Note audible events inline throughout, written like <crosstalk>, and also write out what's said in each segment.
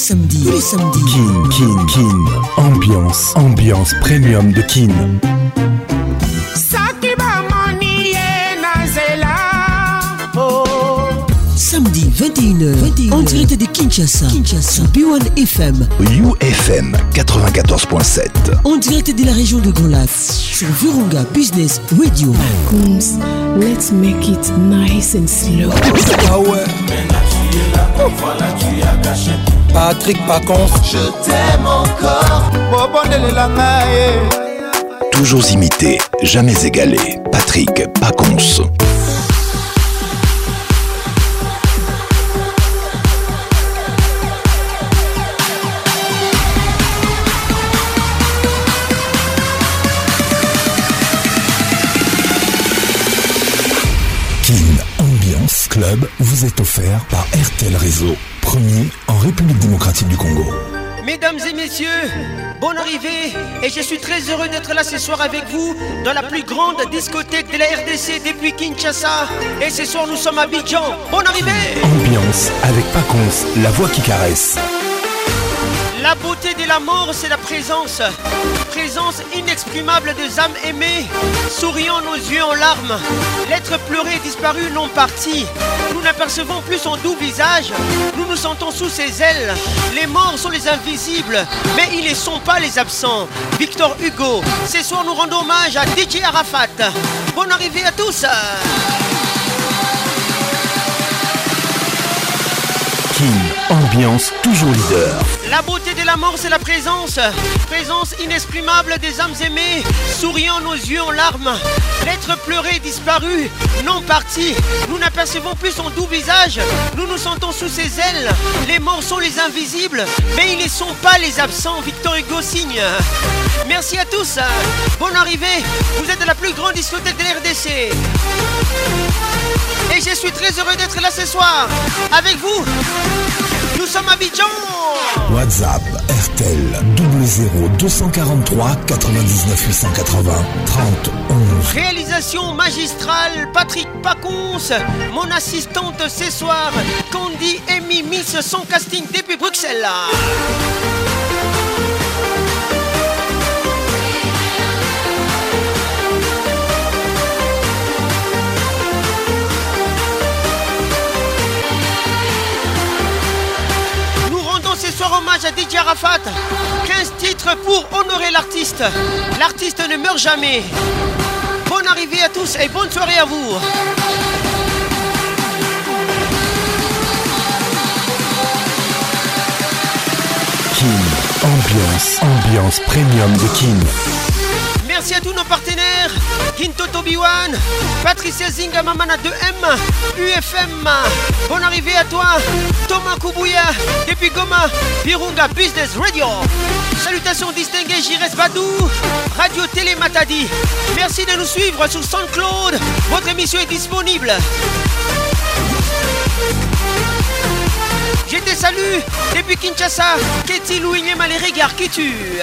samedis. Tous les samedis. Kin, Kin, Kin. Ambiance, ambiance premium de Kin. Samedi 21h, 21h, en direct de Kinshasa, Kinshasa, B1 FM, UFM 94.7, en direct de la région de Grand Lac, sur Virunga Business Radio. Coons, let's make it nice and slow. Ah ouais. Patrick Pacons, je t'aime encore. Toujours imité, jamais égalé. Patrick Pacons. Club vous est offert par RTL Réseau, premier en République démocratique du Congo. Mesdames et messieurs, bonne arrivée et je suis très heureux d'être là ce soir avec vous dans la plus grande discothèque de la RDC depuis Kinshasa. Et ce soir nous sommes à Bidjan. Bonne arrivée Ambiance avec Pacons, la voix qui caresse. La beauté de la mort, c'est la présence. Présence inexprimable des âmes aimées, souriant nos yeux en larmes. L'être pleuré disparu, non parti. Nous n'apercevons plus son doux visage. Nous nous sentons sous ses ailes. Les morts sont les invisibles, mais ils ne sont pas les absents. Victor Hugo, ce soir nous rendons hommage à DJ Arafat. Bonne arrivée à tous. ambiance toujours leader. La beauté de la mort, c'est la présence. Présence inexprimable des âmes aimées, souriant nos yeux en larmes. L'être pleuré disparu, non parti. Nous n'apercevons plus son doux visage. Nous nous sentons sous ses ailes. Les morts sont les invisibles, mais ils ne sont pas les absents. Victor Hugo signe. Merci à tous. Bonne arrivée. Vous êtes la plus grande discothèque de l'RDC. Et je suis très heureux d'être là ce soir avec vous. Nous sommes à Bidjan. WhatsApp RTL 00 243 99 880 30 11. Réalisation magistrale Patrick Pacons, mon assistante ce soir, Candy Amy Miss son casting depuis Bruxelles. Hommage à DJ Arafat. 15 titres pour honorer l'artiste. L'artiste ne meurt jamais. Bonne arrivée à tous et bonne soirée à vous. Kin, ambiance, ambiance premium de Kin. Merci à tous nos partenaires Kinto Tobiwan, Patricia Zinga Mamana 2M, UFM. Bonne arrivée à toi, Thomas Kubuya, depuis Goma, Virunga Business Radio. Salutations distinguées, Jires Badou, Radio Télé Matadi. Merci de nous suivre sur SoundCloud. Votre émission est disponible. Je te salue depuis Kinshasa, Ketty Louignema les regards qui tuent.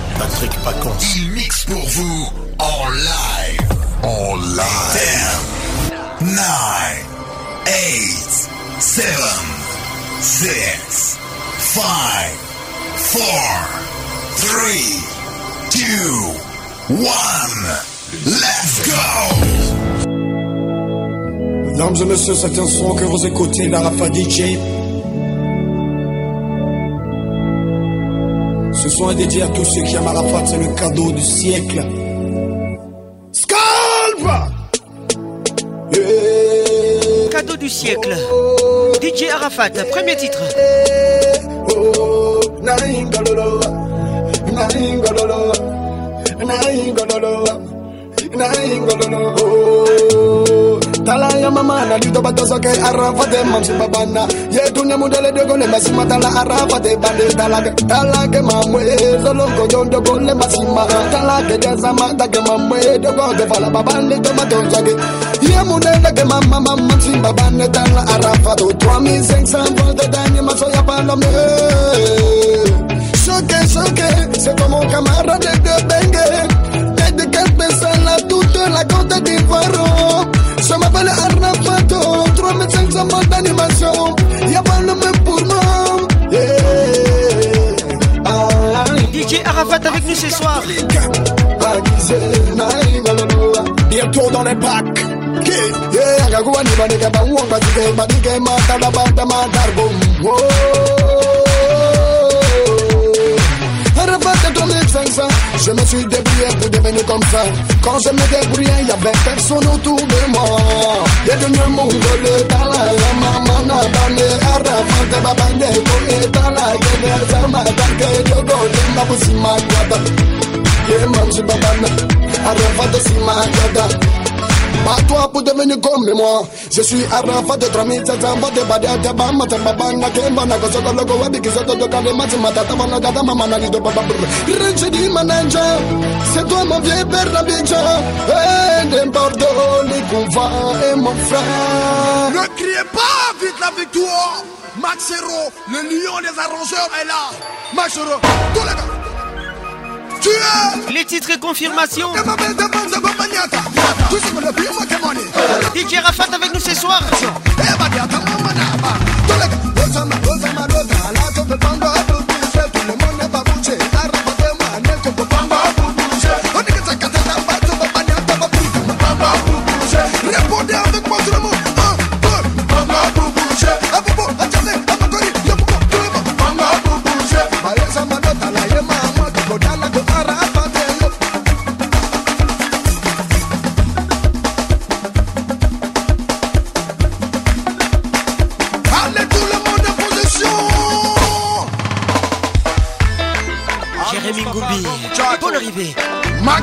Patrick Pacons, il mixe pour vous en live. En live. 10, 9, 8, 7, 6, 5, 4, 3, 2, 1. Let's go! Mesdames et messieurs, c'est un son que vous écoutez d'Arafa DJ. Est dédié à tous ceux qui aiment Arafat, c'est le cadeau du siècle. Scalp Cadeau du siècle. DJ Arafat, premier titre. tala ya mamana litobatozake arafate eh, mamsibabana yetunya mudele dogole masima eh, tala arafate bande talake talake mamwe eh, solongo jondogole masima talake jazama take mamwe dogote fala ne na oh, ya ke mama mama msibabane tala arafate 3500 volts danye masoya palame Choqué, choqué, c'est se como camarada de Bengue. Dès que pensa la tuto la cota de farro Je m'appelle Arnaud Pato, d'animation. Y'a pas le même pour moi. DJ Arafat avec nous ce soir. Bientôt dans les packs. Je me suis débrouillé pour devenir comme ça. Quand je me débrouillais, y'avait personne autour de moi. Y'a de mieux monde le talent. Maman n'a pas de araf, de babande, pour et tala. Y'a armes à tanker, yo de ma boussi ma guada. Y'a man, je de si ma toi pour devenir comme moi. Je suis Arafat de 3700 Bote badia te ba mate baba na kemba na koso ko logo wabi kiso to kale mati mata ta bana gada mama na lido baba brr Rinche di manager C'est toi mon vieux père la bicha Eh n'importe les couva et mon frère. Ne criez pas vite la victoire. Maxero, le lion des arrangeurs est là. Maxero, tous les gars les titres confirmation DJ Rafat avec nous ce soir Répondez avec moi tout le monde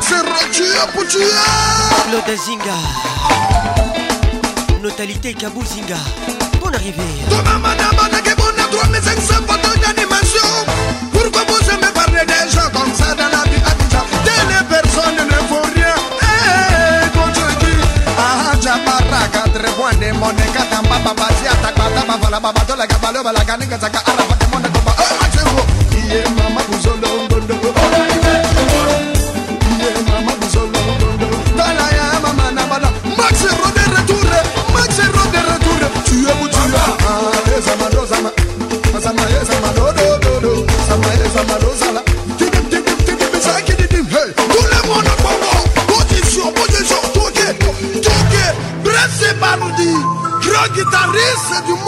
serratia putia claude zinga. Notalité kabuzinga bonne arrivée. Demain madame anake bona 3500 photos d'animation. Pourquoi vous aimez parler des gens comme ça dans la vie abidjan telle personne ne vaut rien. Ahajabaraka trebwande monekatamba babasiatakbata bavala babatolaka balobalaka ningazaka guitarrista de um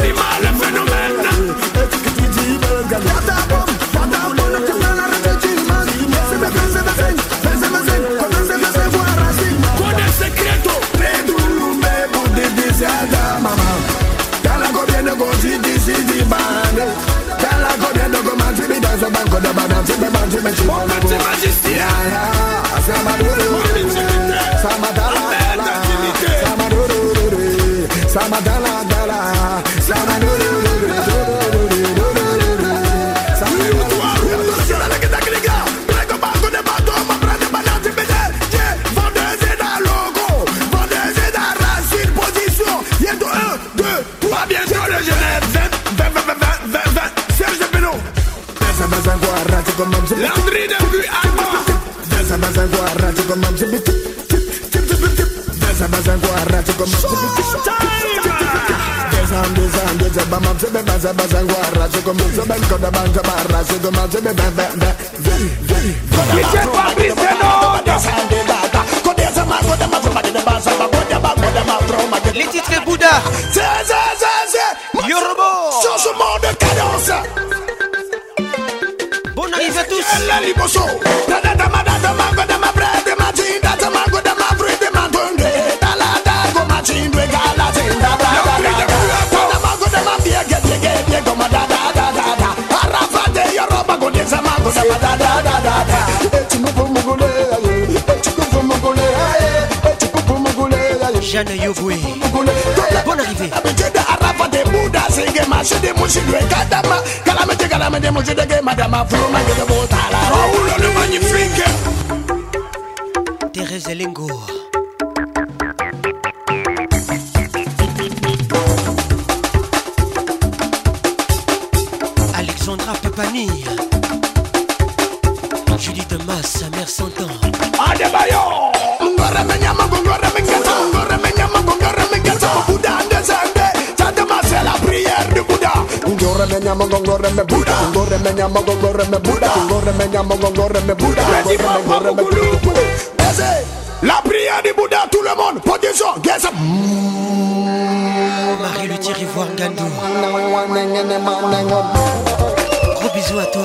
animal è fenomeno E me me yeah, yeah. bazangwara zebebazebe bazebazangwara zigomazebenkoda Les titres Bouddha Yoruba Changement arrivée à tous Jeanne Yogwe. Bonne. Abijede arafa La prière du Bouddha, tout le monde, position, guess Marie Ivoire Gandou Gros bisous à toi.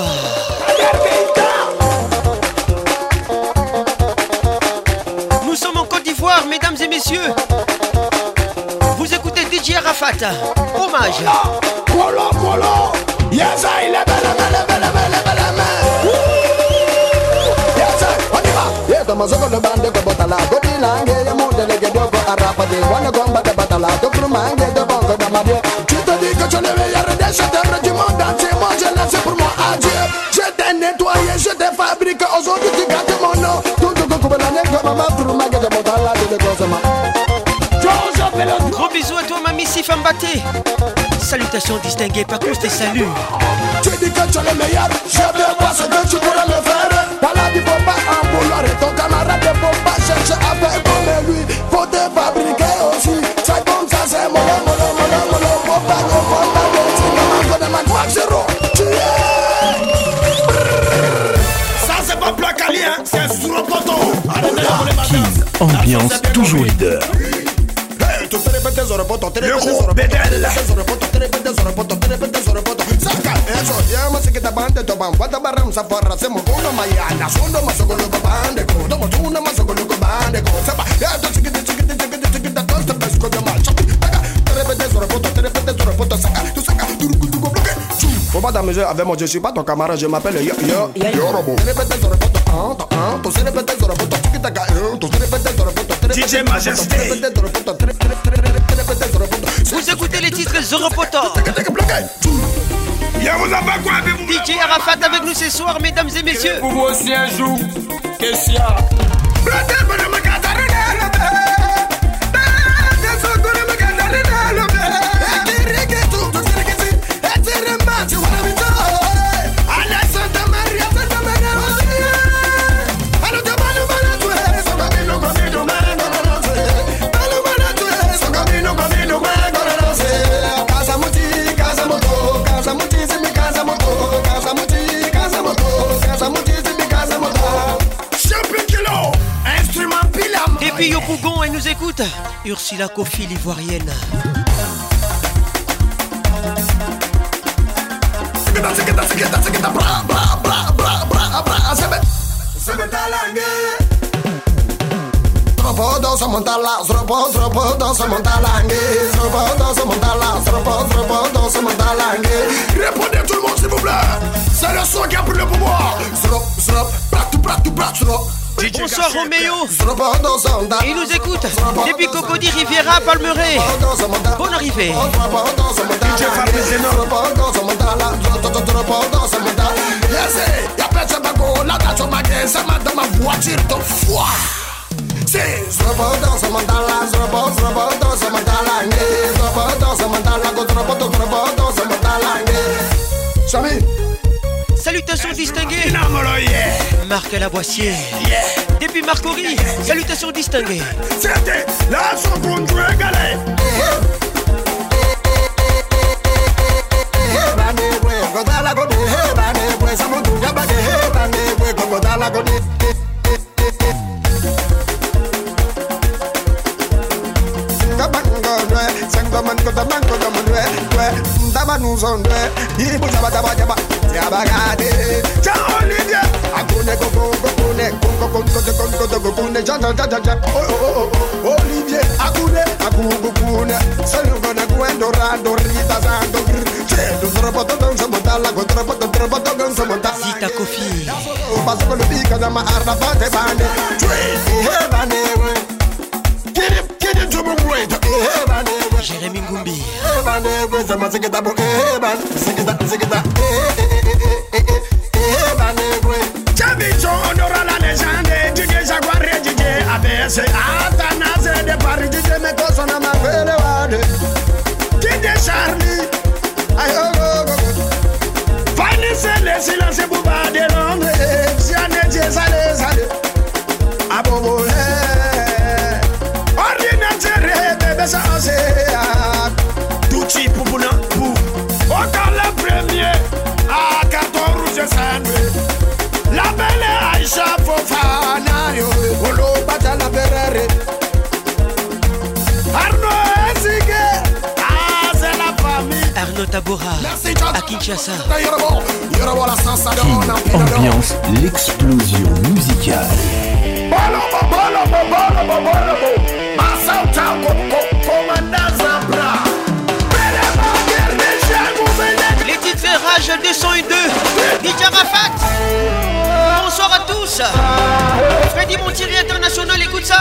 Nous sommes en Côte d'Ivoire, mesdames et messieurs. Vous écoutez DJ Arafat, hommage. Colo, colo. Yes, I. Yes, le bande de botala. Godi langue, ya monde le guedo ko arapade. Wana combat de batala. To pour mangue de banque de madie. Tu te dis que des chanteurs du monde entier. Moi, je laisse pour moi adieu. Je t'ai nettoyé, je t'ai fabriqué. Aujourd'hui, tu gâtes mon nom. Tout le pour mangue de botala. Gros bisous à toi, mamie Sifambaté. Salutations distinguées, par cause des saluts. Tu dis que tu es le meilleur, je veux voir ce que tu pourrais me faire. La vie, faut pas en vouloir et ton camarade ne faut pas chercher à faire comme lui. Faut te fabriquer aussi. C'est comme ça, c'est mon mon mon mon Faut tesoro, poto, tenés tesoro, poto, tenés tesoro, poto, tenés tesoro, poto, tenés tesoro, poto. Saca eso, llámase que te bande, toman, guata barram, zafarra, hacemos una mayana, solo mazo con los bande, tomo una mazo con los bande, sepa, ya está chiquita, chiquita, chiquita, chiquita, todo este pesco de mal, chapi, taca, tenés tesoro, poto, tenés tesoro, poto, saca, tu saca, tu tu tu bloque, chum. Faut pas t'amuser avec moi, je suis pas ton camarade, je m'appelle yo, yo, yo, robot. Tenés tesoro, poto, un, un, tu tenés tesoro, poto, chiquita, un, tu tenés tesoro, poto, DJ Majesté. Vous écoutez les titres Zoropoto. Y'a vous a pas quoi avec vous DJ Arafat avec nous ce soir, mesdames et messieurs. Pour vous aussi un jour, qu'est-ce nous écoute. Ursula Kofi, l'ivoirienne. Répondez tout le monde s'il vous plaît C'est le son qui a pris le pouvoir Bonsoir Roméo. Il nous écoute. Depuis Cocody Riviera, Palmeret. Bonne arrivée. Salutations distinguées. Marc Laboissier. Depuis Marcory. Salutations distinguées. abagade kofi Jeremy Tout type pour le premier à carton rouge sandwich la belle Aïcha Fofana yo. Olo Batala Berere Arnaud Ezige Ah c'est la famille. Arnaud Tabora. À Kinshasa. King, ambiance l'explosion musicale. Massa Rage 202 DJ Rafat. Bonsoir à tous. Freddy Montieri International écoute ça.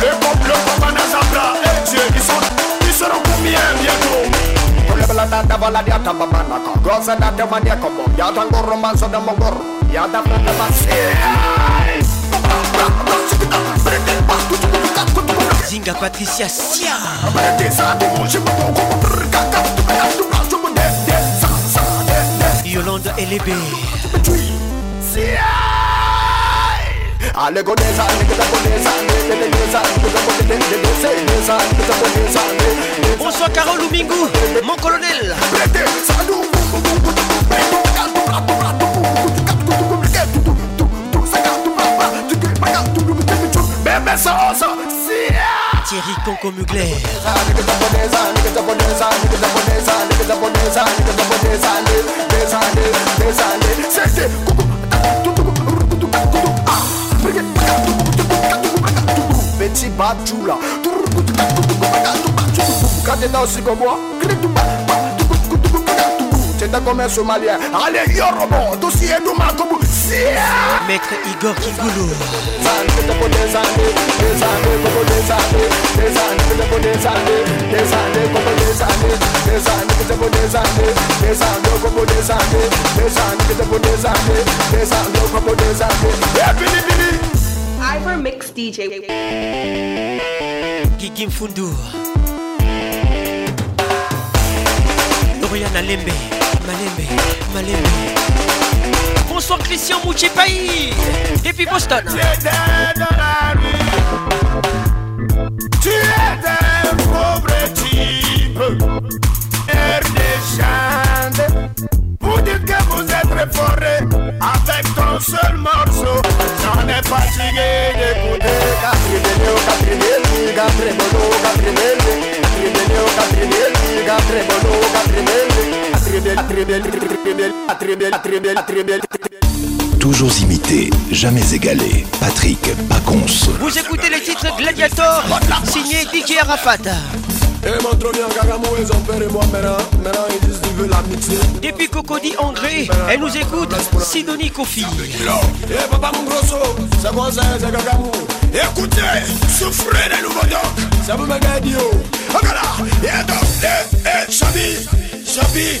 Le pop, le pop à Nazabra Eh Dieu, ils, sont, ils seront combien bientôt. De frente Zinga Patricia Sia Yolande LB Ale godeza, nigga godeza, nigga godeza, Bonsoir Carole Lumingu, mon colonel Thierry Conco Mugler Petit Quand t'es comme moi tenda comme un Somalien. Allez, Yorobo, tout si et comme Maître Igor Kigoulou. Ivor Mix DJ. Gikim Fundu. Dorian Malembe, Malembe. Bonsoir Christian Moutipaï et puis Boston. Tu étais dans la rue, tu étais un pauvre type, air. Vous dites que vous êtes forêt avec ton seul morceau. J'en ai fatigué d'écouter Caprinelio, Caprinelli, Caprinello, Caprinelli, Caprinelio, Caprinelli, Caprinello, Caprinelli. Toujours imité, jamais égalé. Patrick Pacons. Vous écoutez les titres Gladiator signé DJ Arafat Et mon trône en gagamou, ils ont peur et moi maintenant. Maintenant ils disent qu'ils veulent la mixer. Depuis Cocody Angré, elle nous écoute Sidonie Kofi Eh papa mon grosso, c'est quoi ça, c'est gagamou. Écoutez, souffrez des nouveaux docs Ça vous me gagne yo. Regarde, et donc, eh, Chabi, Chabi,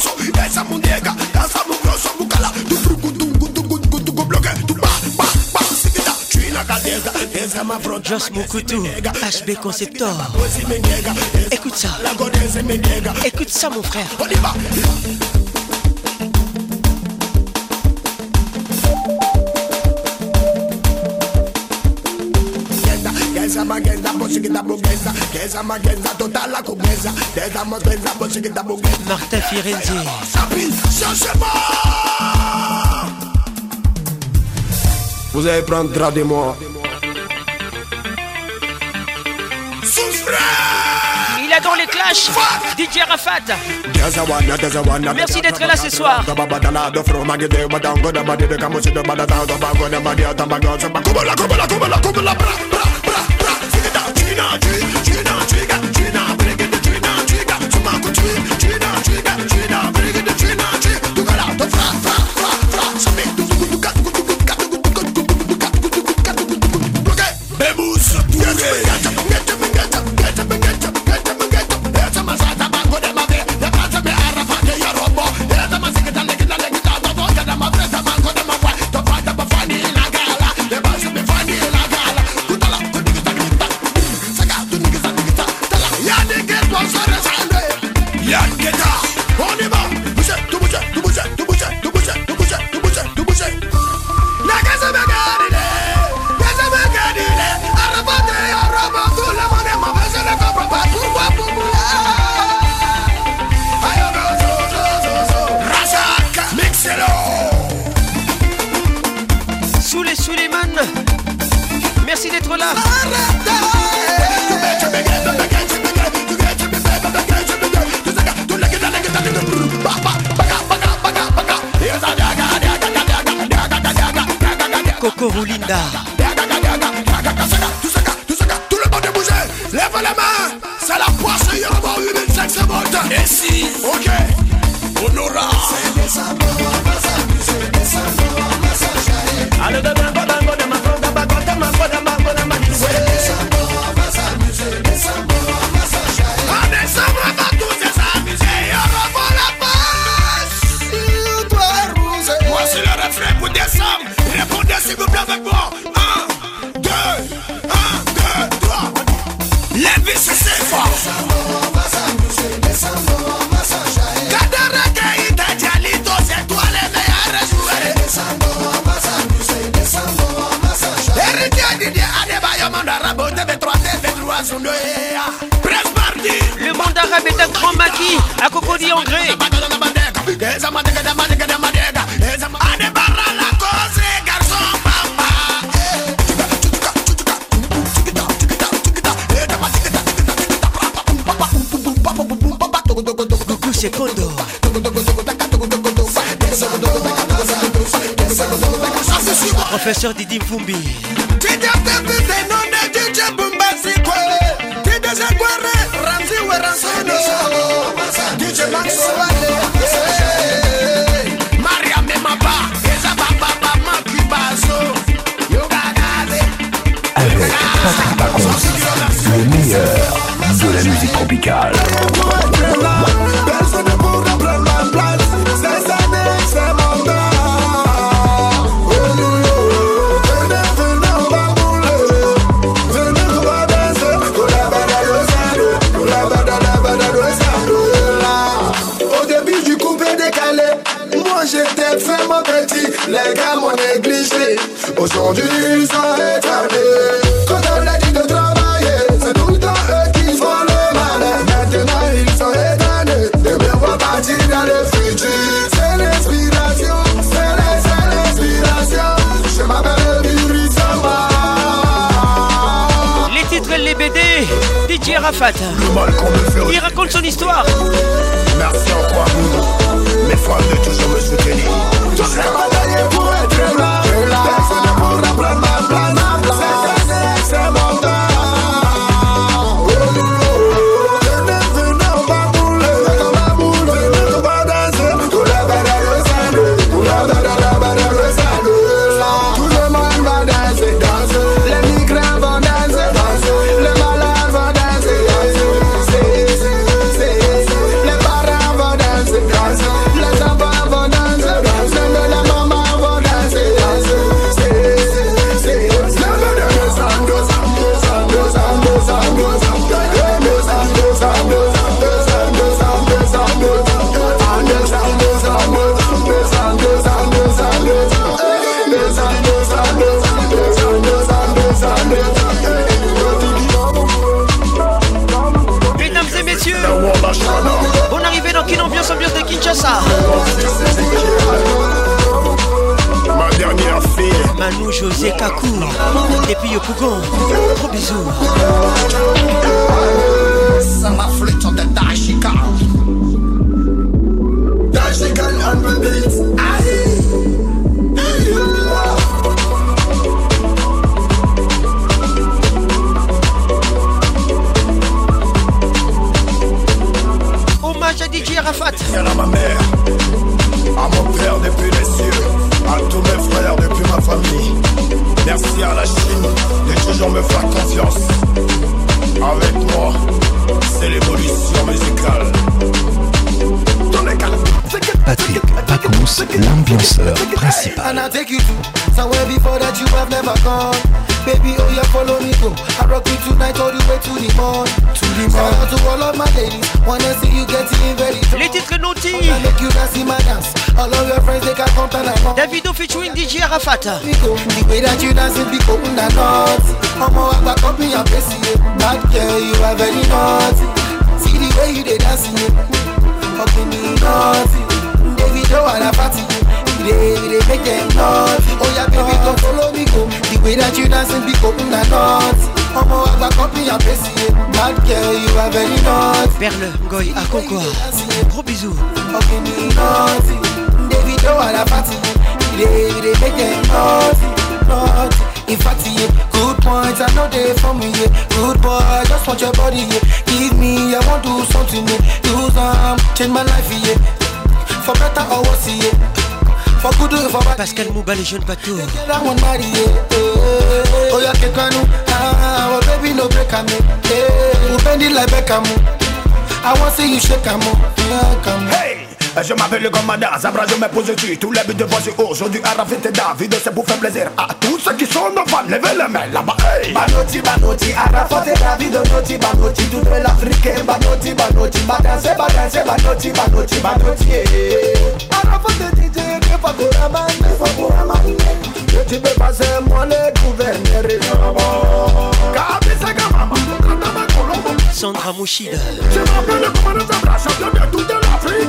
grosso, esa grosso, tu bloque, tu china, HB Conceptor. Écoute ça. Écoute ça mon frère. On y va. La Firenze. Sapi, cherchez-moi Vous allez prendre drap de moi. Il a dans les clashs. DJ Arafat. Merci d'être là ce soir. Some make linda. Professeur Didi Mfumbi. Aujourd'hui, ils sont éternés. Quand on a dit de travailler, c'est tout le temps eux qui font le mal. Maintenant, ils sont éternés. Et me voient partir dans le futur. C'est l'inspiration, c'est l'in- c'est l'inspiration. Je m'appelle Bibi Samba. Les titres les BD, DJ Rafat. Le mal qu'on me fait Il raconte son histoire. Merci encore à vous, mes fans de toujours me soutenir. Je serai bataillé pour être là. José Kakou, depuis Yopougon. Gros bisous. Ça m'a flûte de Dashika. Dashika on the beat. Hommage à DJ Arafat. à ma mère, à mon père depuis les cieux, à tous mes frères depuis ma famille. Merci à la Chine de toujours me faire confiance. Avec moi, c'est l'évolution musicale. Dans les cas. Patrick Pacons, l'ambianceur principal. And I'll take you to somewhere before that you have never gone. Baby, oh yeah, follow me go. I rock you tonight all the way to the morn. To the morn. Shout out to all of my ladies. Wanna see you getting very drunk. Les titres naughty. Wanna make you dance in my dance. All of your friends they can come and I Davido featuring DJ Arafat. The way that you dance it be open and not. Mama, I back up in your face, yeah. Bad girl, you are very naughty. See the way you they dancing. Fucking me naughty. Oh, and a party, yeah. They, they make them naughty. Oh yeah, baby, come follow me, go. The way that you dancing be open and. Omo agba copy and paste it. Bad girl, you are very naughty. Perle, Goy, à Concours. Gros bisous. Okay, naughty. David, you are a party. They, they make them naughty, naughty. In fact, yeah, good points, I know they for me, yeah. Good boy, just want your body, yeah. Give me, I want to do something, yeah. Do some, change my life, yeah. For better or worse, yeah. For good or for bad. Pascal Mouba, les jeunes bateaux. I want marry, yeah. Oh. Ah, oh, baby, no break, I'm yeah. Bend it like Beckham. I want see you shake, I'm Hey! Je m'appelle le commandant, Zabra je me pose dessus Tous les buts de voici aujourd'hui et David C'est pour faire plaisir à tous ceux qui sont nos fans Levez les mains là-bas hey. Banoti, Banoti, Arafat et David Noti, Banoti, toute l'Afrique Banoti, Banoti, Badanse, Badanse Banoti, Banoti, Banoti Arafat et DJ, pas pour la bande Tu peux passer moi les gouverneurs Kabisa Gamama Sandra Mouchida. Je m'appelle le commandant Zabra Champion de toute l'Afrique.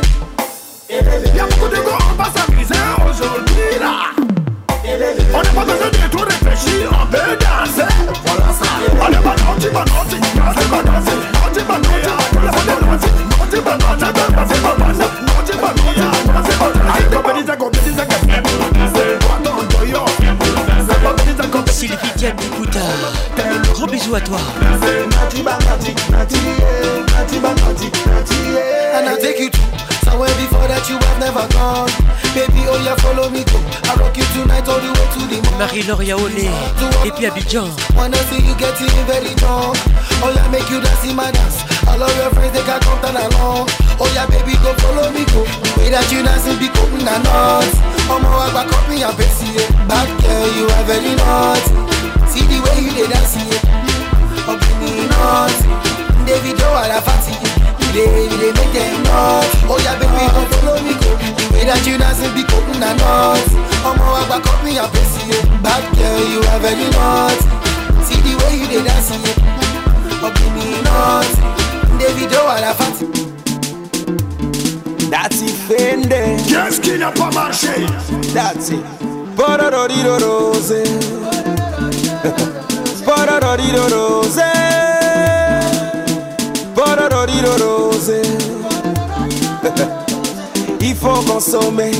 Y'a beaucoup de gars, on va s'amuser aujourd'hui là. On n'est pas besoin de tout réfléchir, on peut danser. Voilà ça. On est pas naughty, pas naughty, danser, pas danser. Naughty, pas naughty, danser, pas danser. Naughty, pas naughty, danser, pas danser. Gros bisous à toi. And I take you to somewhere before that you have never gone. Baby, oh yeah, follow me go I rock you tonight all the way to the morning Marie-Laure Yaoné Et puis Abidjan. Wanna see you getting very drunk Oh yeah, make you dance in my dance. All of your friends, they can come down along Oh yeah, baby, go follow me go. The way that you dancing be open and not. Oh my, I back up me and face it Bad girl, you are very naughty See the way you dey dancing Oh, nuts. David Arafati, they they make them nuts. Oh yeah, baby, come follow me go. The way that you dancing be cool and nuts. Omo agba cut me a pussy, bad girl you are very nuts. See the way you they dancing, mm-hmm. up in me nuts. David Arafati. That's it, Fende. Yes, skin up a marché. That's it. Porororido rose. <laughs> Porororido rose. Rose. Il faut consommer.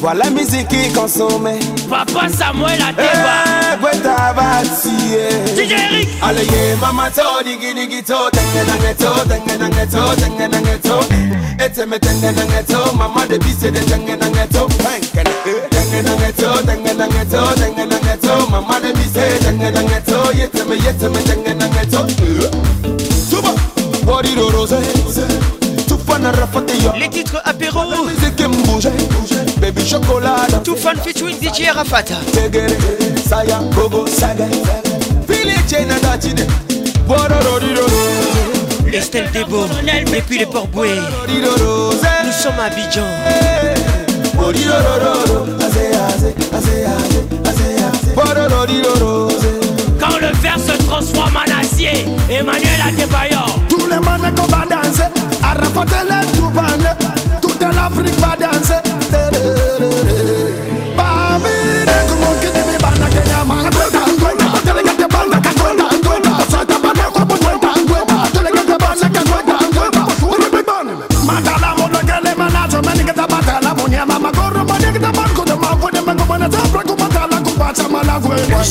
Voilà la musique qui consomme. Papa Samuel a débat. Eh. DJ Eric. Allez, mama to, digi digi to, tenge nange to, tenge nange to, tenge nange to. Ete me tenge nange to, mama de bise de tenge nange to. Tenge nange to, tenge nange to, tenge nange to, mama de bise tenge nange to, yete me yete me tenge nange to. Les titres apéro. Baby chocolat. Tout fan featuring DJ Arafat. Saya, gogo, saga. Estelle Debo Depuis les Port-Boué Nous sommes à Abidjan. Quand le verre se transforme en acier Emmanuel Adebayor les manes qu'on va danser. À rapporter les tourbanes, toute l'Afrique va danser.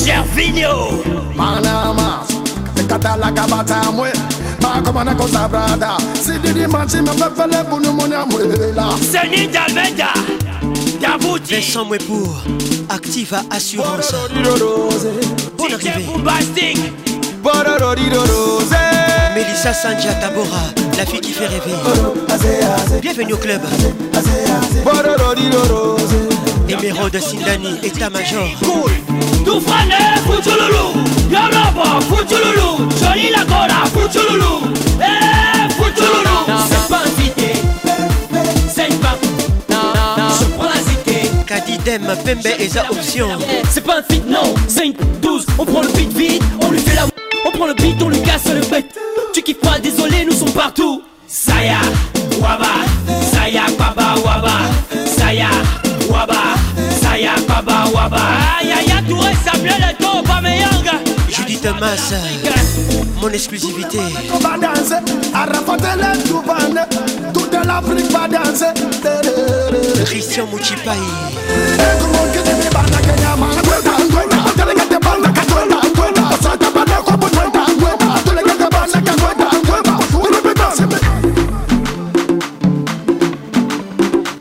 Gervinho Panama, te kata la Makomana kosa brada Sididi manchi me fefele bunu monya mwela Seni Dalveda Dabouti Vincent Mwepour Activa Assurance Sanja Tabora La fille qui fait rêver Bienvenue au club Émeraude Sindani État-major Cool Toufrane Foutoulou Yolova Foutoulou Jolie la Gola Foutoulou Eh Foutoulou C'est pas invité C'est pas. Je prends la cité Kadidem Pembe Eza Option. C'est pas un fit non. 5, 12 On prend le beat vite. On lui fait la On prend le beat On lui casse le bête. Tu kiffes pas désolé Nous sommes partout. Saya Waba. Saya Baba Waba. Saya Waba. Saya Baba Waba. Aïe aïe vrai Samuel Eto'o pas Mon exclusivité. Va danser tout l'Afrique va danser. Christian Mouchipai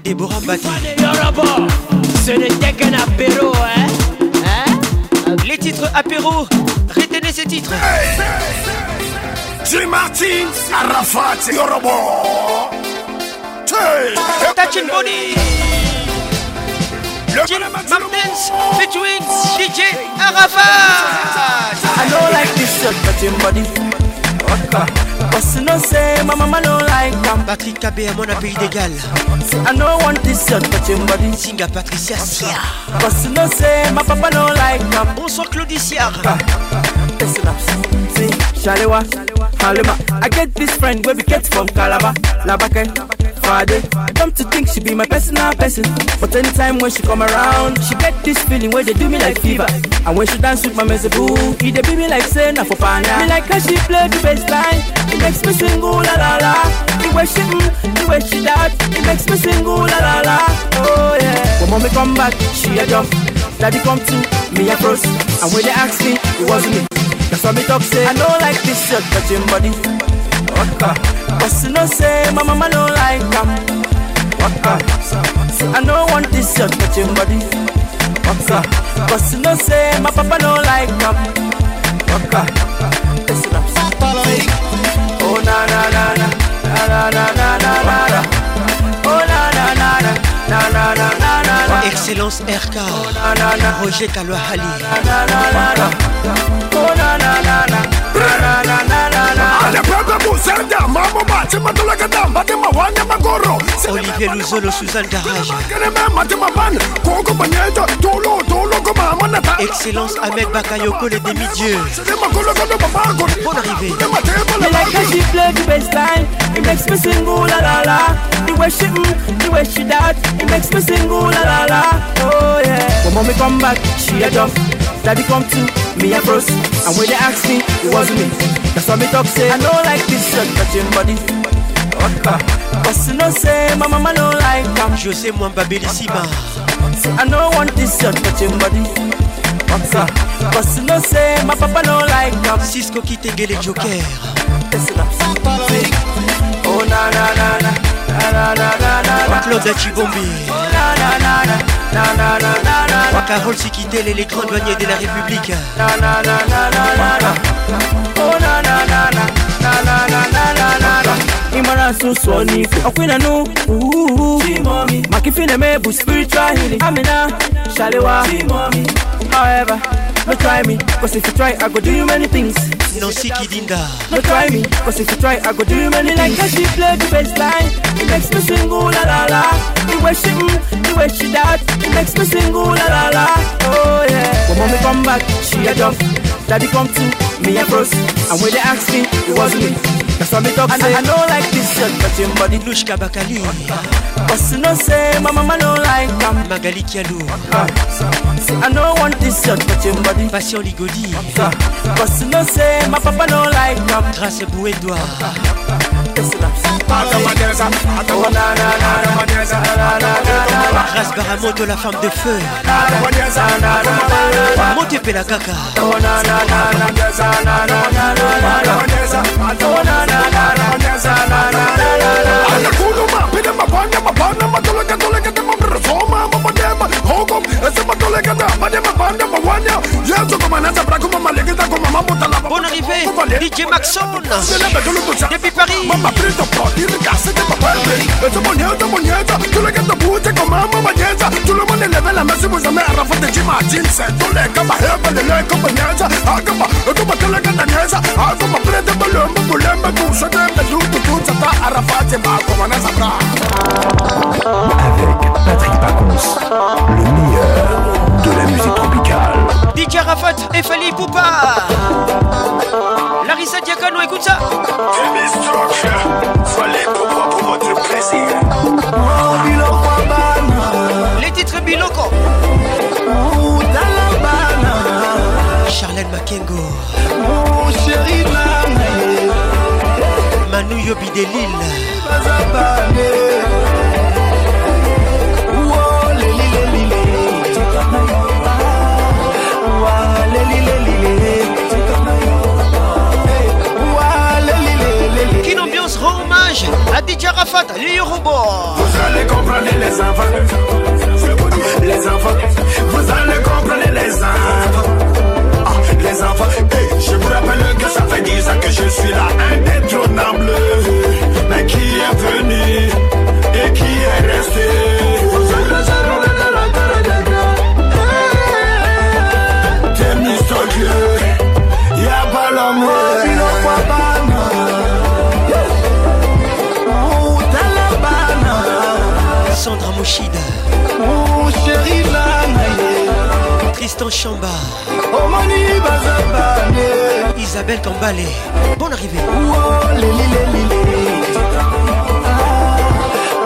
Déborah Bati C'est le tech apéro titres apéro. Retenez ces titres. Jim Martin Arafat Yorobo. Touching Body Jim Martins featuring DJ Arafat. I don't like this shirt touching body Waka Cause you know say my mama no like them Patrick Kabé à mon appel d'égal Say I no want this shot but your body. Singa Patricia Sia. Cause you know say my papa no like them Bonsoir Claudicia Personne absent Chalewa Chalewa Halima I get this friend where we get from Calabar. Labake Fade. Come to think she be my personal person? But anytime when she come around She get this feeling where they do me like fever. And when she dance with my mezeboo He they be me like say na for panya Me like how she play the bass line. It makes me sing ooh la la la. The way she mm, the way she that It makes me sing ooh la la la. Oh yeah. When mommy come back, she a jump. Daddy come to me a froze. And when they ask me, it wasn't me That's why me talk say. I don't like this shirt touching body Waka. But you know say my mama don't like am Waka. See I don't want this shirt touching body Waka. But you know say my papa don't like am Waka. Listen up Oh na na na na. Na na na na na na na. Oh na na na na Na na. Na na na na Excellence RK Roger Kalouahali Olivier Luzolo Suzanne Garage Excellence Ahmed Bakayoko le demi-dieu Bonne arrivée Me like how she play the bass line It makes me sing ooh la la la The way she mm, the way she that It makes me sing ooh la la la Oh yeah When mommy come back, she a Daddy come to me And when they ask me, it wasn't me. That's why me talk say I don't like this shirt touching body. Waka But you know say my mama don't like am. José Mwamba Bellissima Say I don't want this shirt touching body. Waka But you know say my papa don't like am. Cisco Kitengele Joker Listen up Oh na na na na. Na na na na na na. Claude Oh na na na na Wakarol s'y quittait l'électro-douanier de la République. Imara susu ni Okwina nu Chimomi Makifine mebu spiritual healing. Amina Shalewa. Chimomi However No try me Cause if you try I go do you many things. Nancy Kidinda No try me Cause if you try I go do you many things. Like how she play the bass line It makes me sing ooh la la la. The way she mm, the way she that It makes me sing ooh la la la. Oh yeah. When mommy come back She a jump. Daddy come to me a froze And when they ask me It wasn't me That's why me talk say. I don't like this shirt touching body Nushka Bakali But you know say my mama don't like am Magali Kialou See I don't want this shirt touching body Passion Ligodi But you know say my papa don't like am Grâce Bouendois Listen Rasbaramoto la femme de la caca Anakuluma pide Bon arrivé DJ Maxon Depuis Paris. Avec Patrick Pacons, le Miki Arafat et Fali Poupa. Larissa Diacano, écoute ça. Les titres Biloko. Charlène Makengo. Manu Yobi de Lille. DJ robot. Vous allez comprendre les enfants. Les enfants. Vous allez comprendre les enfants. Ah, les enfants. Je vous rappelle que ça fait 10 ans que je suis là, indétrônable. Mais qui est venu et qui est resté? Y'a pas l'homme. Moshida. Mon chéri Nanaye. Tristan Chamba. Omani Bazabane. Isabelle Kambale. Bonne arrivée. Lili, lili, lili.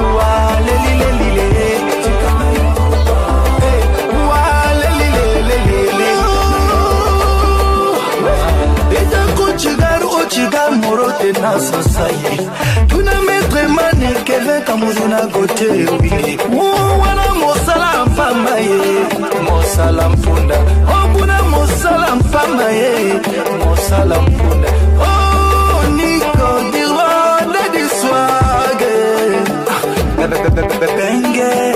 Ouah, lili, lili, lili. Hey, ouah, lili, lili, lili. Ita kuchigar uchigar morote na sasaye tuna metre sulemane keve kamuzu na kote wana mosala mpamba ye mosala mpunda. Okuna mosala mpamba ye mosala mpunda. Niko dirwa dediswage benge.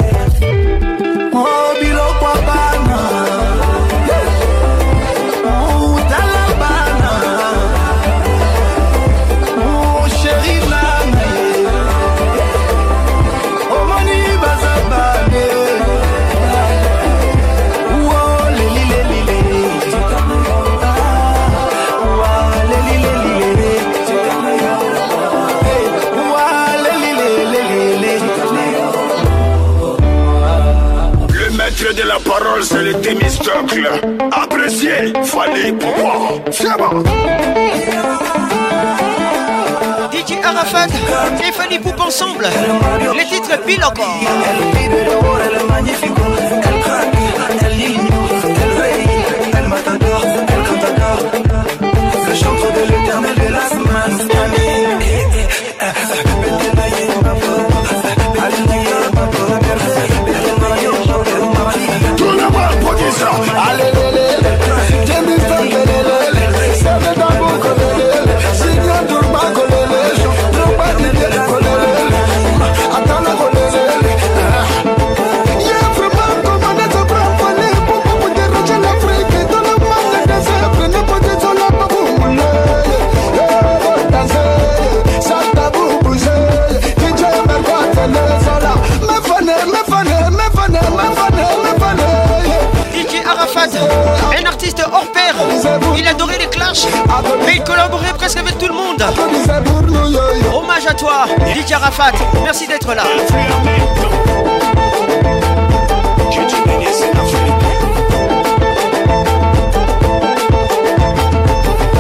La c'est le Thémistocle. Apprécié, fallait pouvoir. C'est bon. DJ Arafat et Fanny Poupe ensemble. Les titres pile encore. Le chantre de l'éternel de manos. Clashs, mais il collaborait presque avec tout le monde. Hommage à toi, DJ Arafat. Merci d'être là.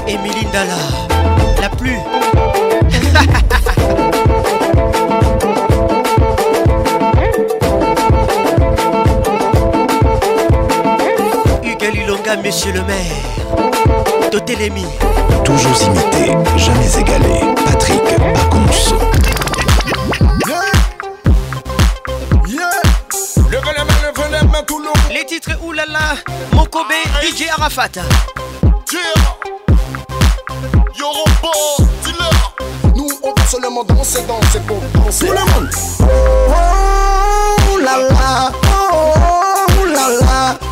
Émilie Dalla, la plus. <laughs> Hugues monsieur le maire. Totélémy. Toujours imité, jamais égalé. Patrick Pacons. Les titres Oulala, Mokobe, DJ Arafat. Nous, on va seulement danser, danser pour danser. Tout le monde. Oh la la, oh la la,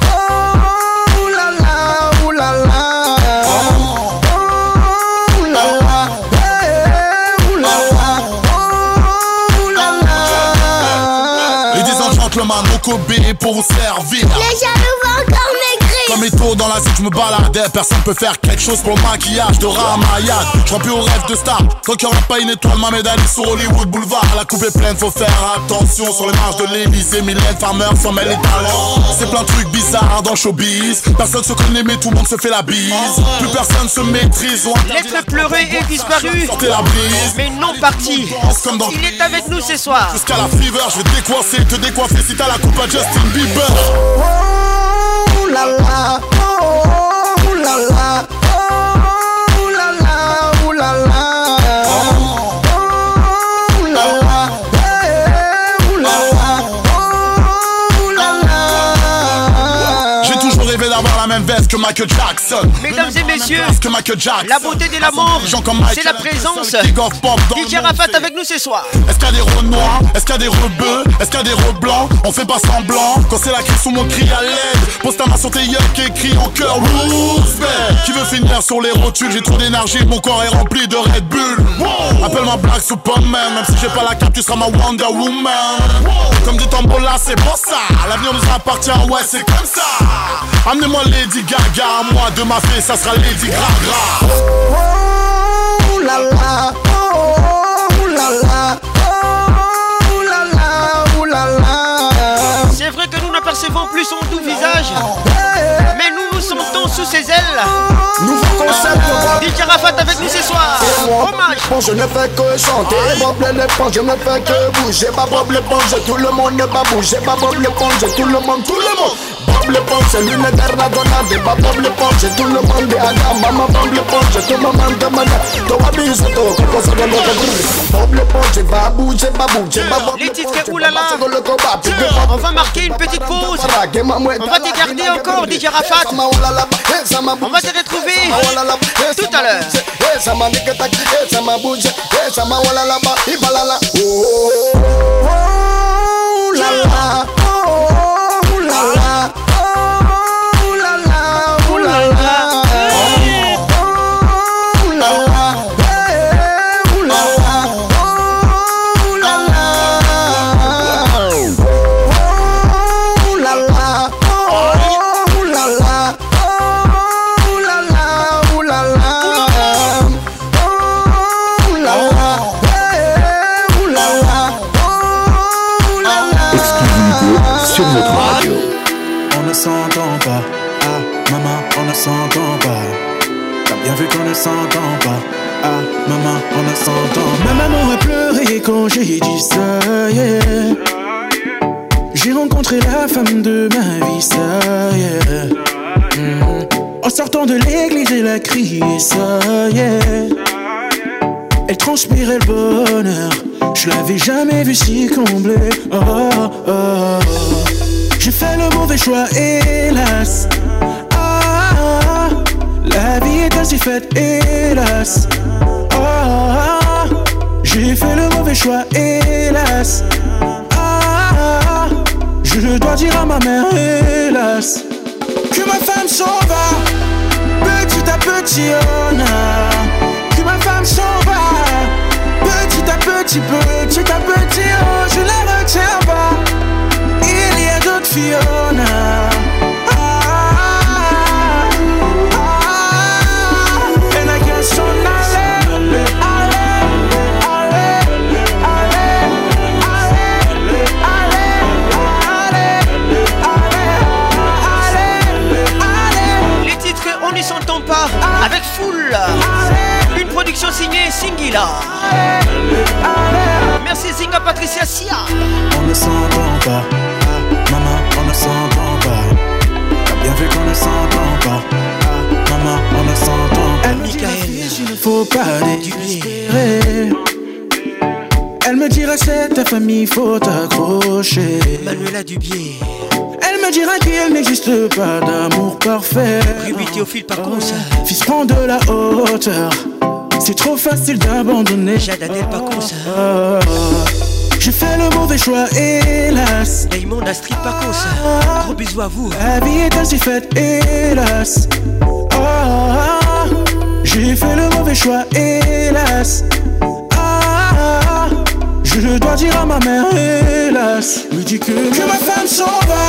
Mokobe pour servir. Les vont Comme Eto dans la zone, je me baladais. Personne peut faire quelque chose pour le maquillage de Ramayad. Je remplis au rêve de star. Tant qu'il n'y aura pas une étoile, ma médaille sur Hollywood Boulevard. La coupe est pleine, faut faire attention. Sur les marches de l'Elysée, Mylène Farmer s'en mêle les talents. C'est plein de trucs bizarres dans showbiz. Personne se connaît, mais tout le monde se fait la bise. Plus personne se maîtrise. L'être pleuré est disparu, Sortez la brise. mais non parti. Il est avec nous ce soir. Jusqu'à la fever, je vais décoiffer, te décoiffer si t'as la coupe à Justin Bieber. La la, oh la la. Que Michael Jackson. Mesdames et messieurs, que Michael Jackson. la beauté de l'amour, c'est la présence. DJ Rafat avec nous ce soir. Est-ce qu'il y a des rôles noirs? Est-ce qu'il y a des rebeux Est-ce qu'il y a des rôles blancs? On fait pas semblant. Quand c'est la crise sous mon cri à l'aide. Main sur tes yeux qui écrit en cœur Roosevelt. Qui veut finir sur les rotules? J'ai trop d'énergie, mon corps est rempli de Red Bull. Appelle-moi Black Superman, même si j'ai pas la cape, tu seras ma Wonder Woman. Comme du tambola, c'est pour ça. L'avenir nous appartient, ouais, c'est comme ça. Amenez-moi Lady Gaga, moi de ma fille, ça sera Lady Gaga. Oh la la, oh, oh la la, oh la la, oh la la. C'est vrai que nous n'apercevons plus son doux visage, mais nous nous sentons sous ses ailes. Nouveau concept, DJ Rafat avec nous ce soir. Hommage. Bon, je ne fais que chanter, Bob l'éponge, je ne fais que bouger, pas Bob l'éponge, tout le monde ne pas bouger, pas Bob l'éponge, tout le monde, tout le monde. L'une tout le monde est à tout demande, toi abuse, toi, le va bouger, bouger, Les titres, oulala. On va marquer une petite pause. On va te garder encore, DJ Rafat. On va te retrouver tout à l'heure. La la. Oh, oh, oh, quand j'ai dit ça, yeah. J'ai rencontré la femme de ma vie, ça, yeah. Mhm. En sortant de l'église, elle a crié ça, yeah. Elle transpirait le bonheur, je l'avais jamais vu si comblé. Oh, oh, oh. J'ai fait le mauvais choix, hélas. Ah, la vie est ainsi faite, hélas. Ah, j'ai fait le mauvais choix, hélas. Ah, je dois dire à ma mère, hélas, que ma femme s'en va, petit à petit, oh non. que ma femme s'en va, petit à petit, petit à petit, oh, je la retiens pas. Il y a d'autres Fiona. Une production signée Singila. Merci Zinga Patricia Sia. On ne s'entend pas, ah, maman, on ne s'entend pas. T'as bien vu qu'on ne s'entend pas, ah, maman, on ne s'entend pas. Elle me dit, il ne faut pas désespérer. Elle me dira c'est ta famille, faut t'accrocher. Manuela Dubier. Me dira qu'il n'existe pas d'amour parfait. Ruby Théophile par contre. Fils prend de la hauteur. C'est trop facile d'abandonner. Jadadel par contre. Oh, J'ai fait le mauvais choix, hélas. Raymond Astrid par contre. Gros bisous à vous. La vie est ainsi faite, hélas. Oh, J'ai fait le mauvais choix, hélas. Je dois dire à ma mère, hélas. Dit que, que ma femme s'en va.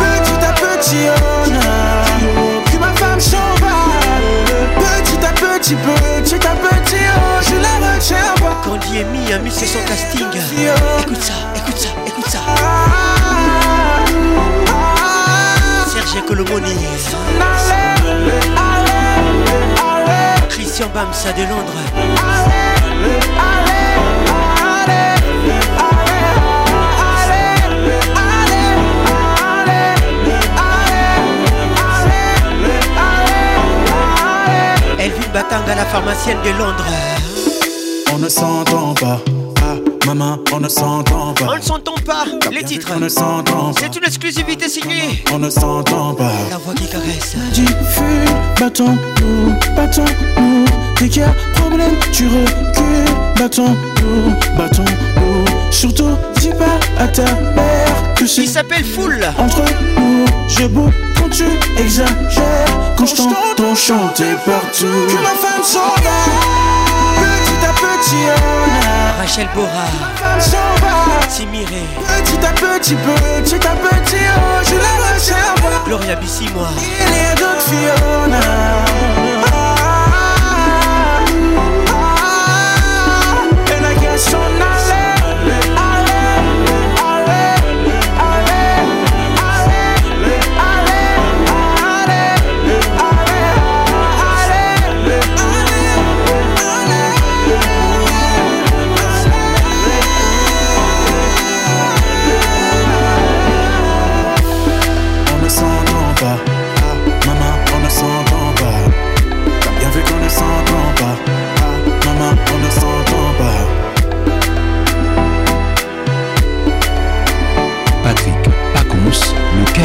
Petit à petit, oh non. Que ma femme s'en va. Petit à petit, petit à petit, oh, je la retiens pas. Candy et Mi a mis sur son casting. Écoute ça, écoute ça, écoute ça. Serge Colomoni. Christian Bamsa de Londres. La pharmacienne de Londres. On ne s'entend pas, ah maman, on ne s'entend pas. On ne s'entend pas. Les titres. On ne s'entend pas. C'est une exclusivité signée. On ne s'entend pas. La voix qui caresse. Diffuse, battons-nous, battons-nous. Dès qu'il y a problème, tu recules. Battons-nous, battons-nous. Surtout, dis pas à ta mère que c'est. Il s'appelle Full. Entre nous, je bouge tu exagères. Quand je t'entends chanter partout. Que ma femme s'en va. Petit à petit, on a. Rachel Bora. Femme s'en va. Timiré. Petit à petit, petit à petit, oh, je la retiens. Gloria Bissi, moi. Il y a d'autres Fiona.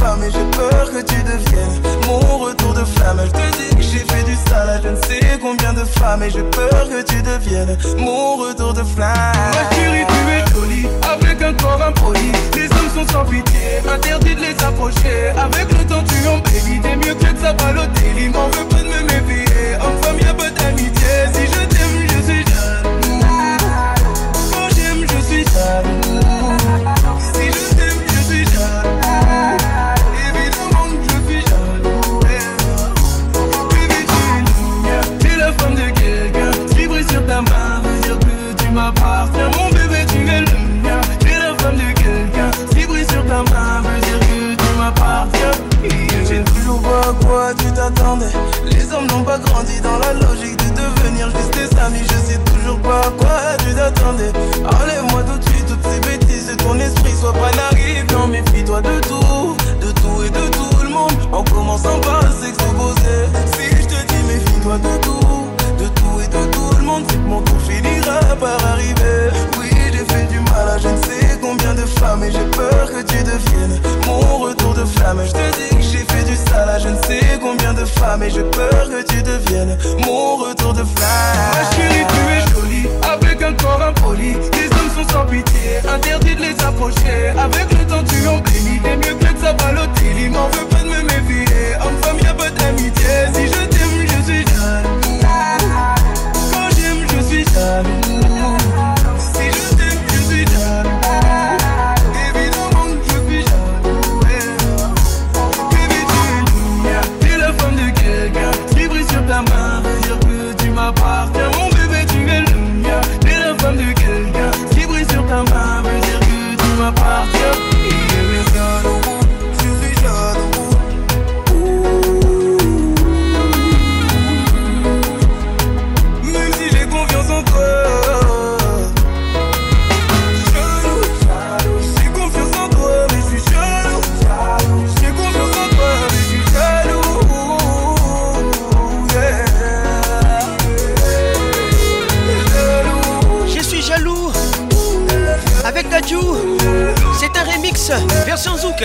femmes. Et j'ai peur que tu deviennes mon retour de flamme. Je te dis que j'ai fait du sale à je ne sais combien de femmes. Et j'ai peur que tu deviennes mon retour de flamme. Ma chérie, tu es jolie, avec un corps impoli. Les hommes sont sans pitié, interdit de les approcher. Avec le temps, tu embellis, t'es mieux que de sa Balotelli. M'en veux pas de me méfier, homme, femme, y'a pas d'amitié. Si je t'aime, je suis jaloux. Quand j'aime, je suis jaloux. Les hommes n'ont pas grandi dans la logique de devenir juste des amis. Je sais toujours pas à quoi tu t'attendais. Enlève-moi tout de suite toutes ces bêtises de ton esprit. Sois pas naïf, non, méfie-toi de tout, de tout et de tout le monde. En commençant par s'exposer. Si je te dis méfie-toi de tout, de tout et de tout le monde, mon tour finira par arriver. Oui, je ne sais combien de femmes et j'ai peur que tu deviennes mon retour de flamme. Je te dis que j'ai fait du sale je ne sais combien de femmes et j'ai peur que tu deviennes mon retour de flamme. Ma chérie, tu es jolie, avec un corps impoli. Les hommes sont sans pitié, interdit de les approcher. Avec le temps, tu embellis, t'es mieux que de sa Balotelli. M'en veux pas de me méfier, homme, femme, y'a pas d'amitié. Si je t'aime, je suis jaloux. Quand j'aime, je suis jaloux. Version Zouk.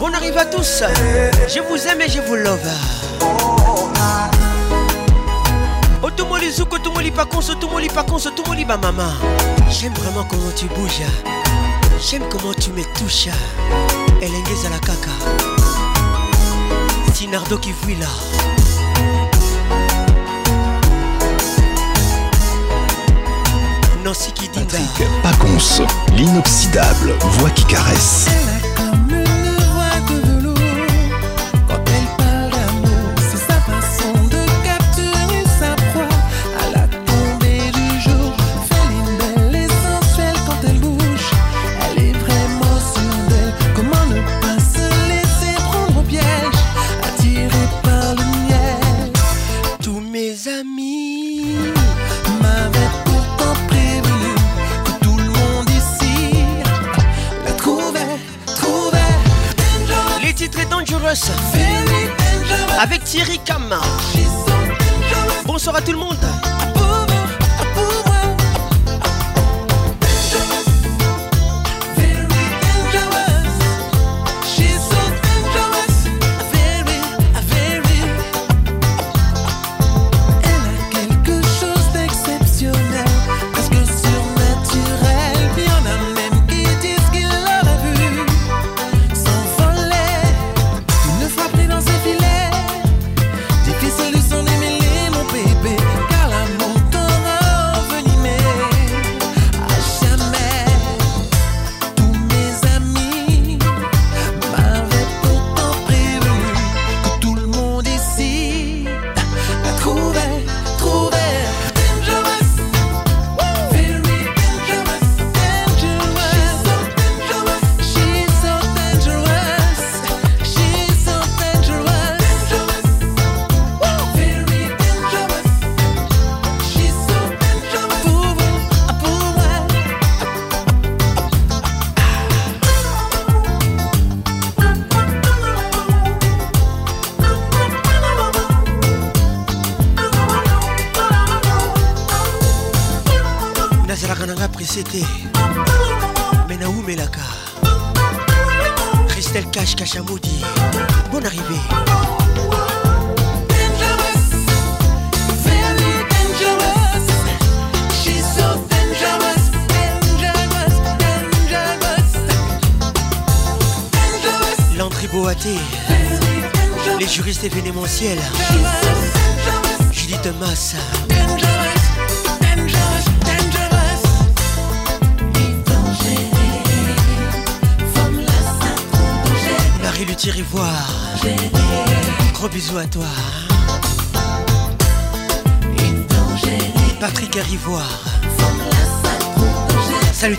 Bon arrive à tous. Je vous aime et je vous love. Otomoli Zouk, Otomoli Pacons, Otomoli Pacons, Otomoli ba maman. J'aime vraiment comment tu bouges. J'aime comment tu me touches. Elenguez à la caca. Sinardo qui vit là. Nancy qui Paconce, l'inoxydable voix qui caresse. Elle a comme le voix de velours. Quand elle parle d'amour, c'est sa façon de capturer sa proie. À la tombée du jour, elle fait l'inelle, quand elle bouge. Elle est vraiment sur elle. Comment ne pas se laisser prendre au piège? attiré par le miel, tous mes amis. Avec Thierry Cam. Bonsoir à tout le monde.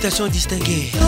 Salutations distinguées.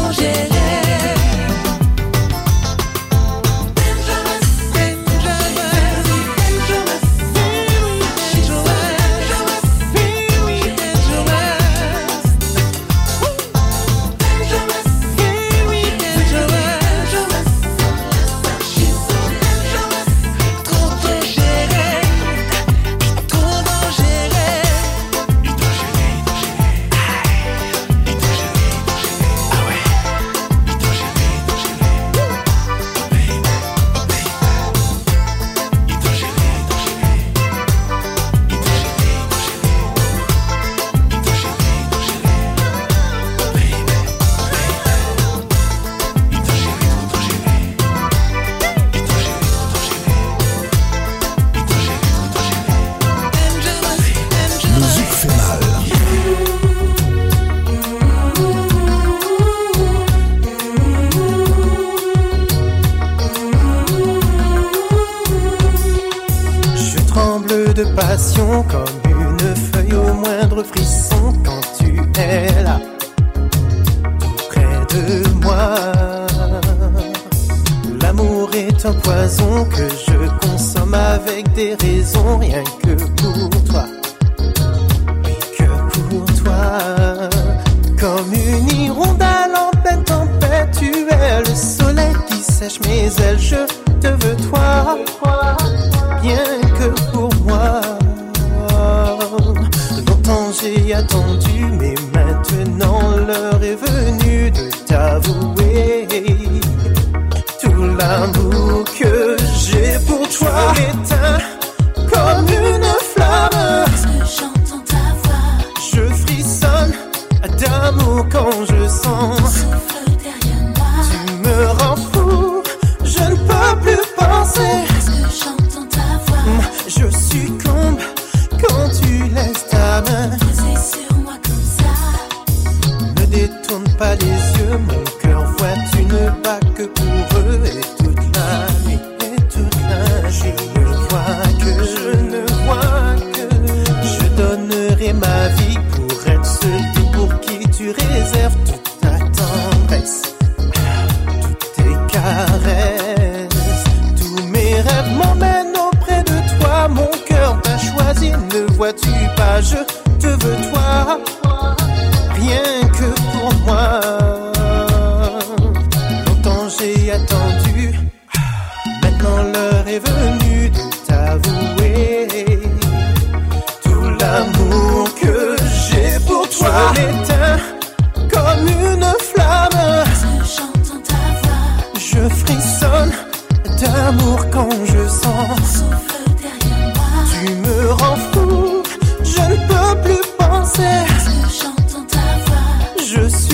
Options.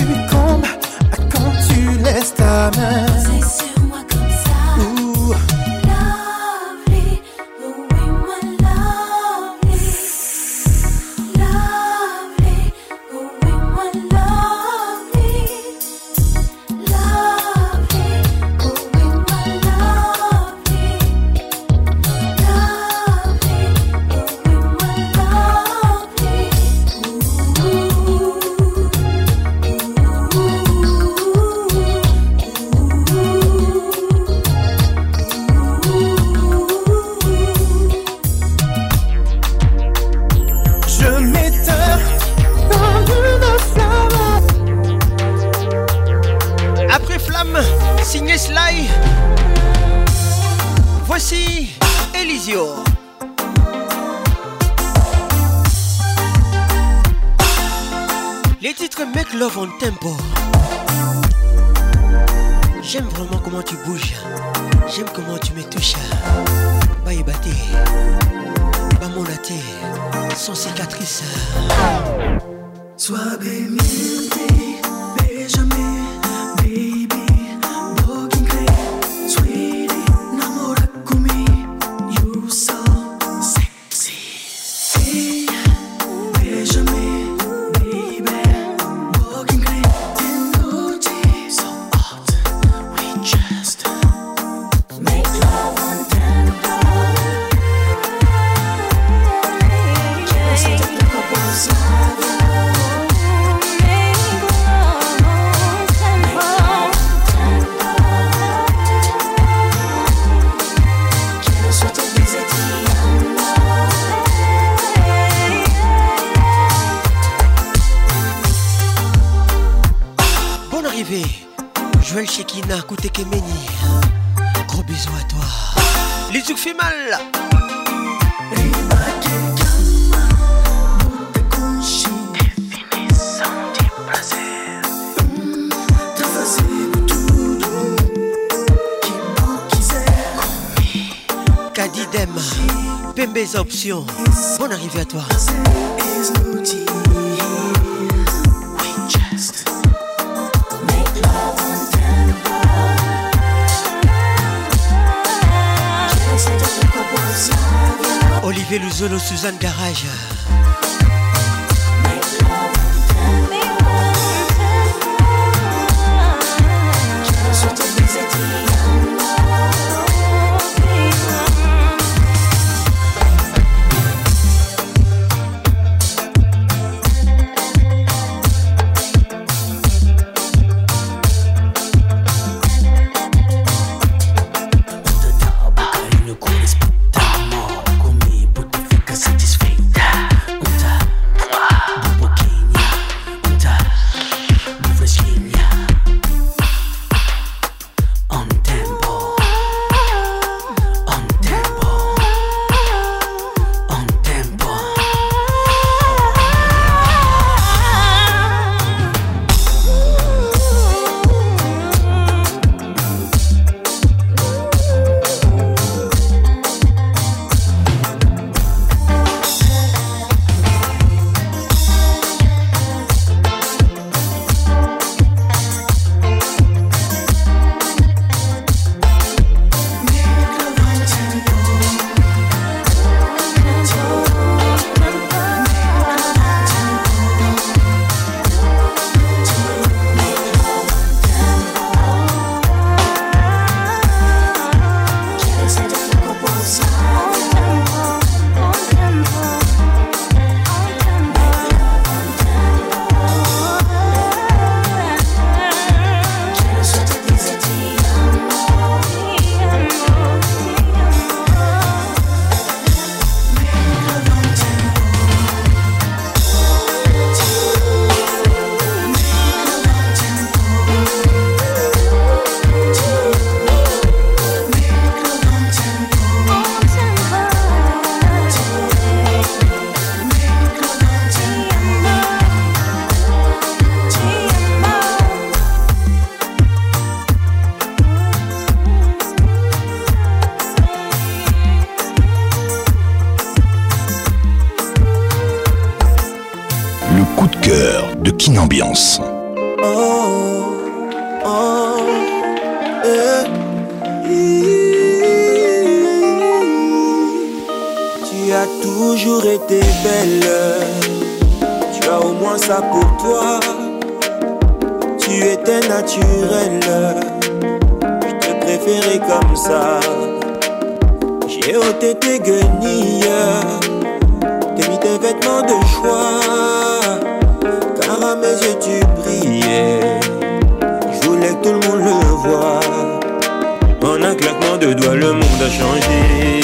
Claquement de doigts, le monde a changé.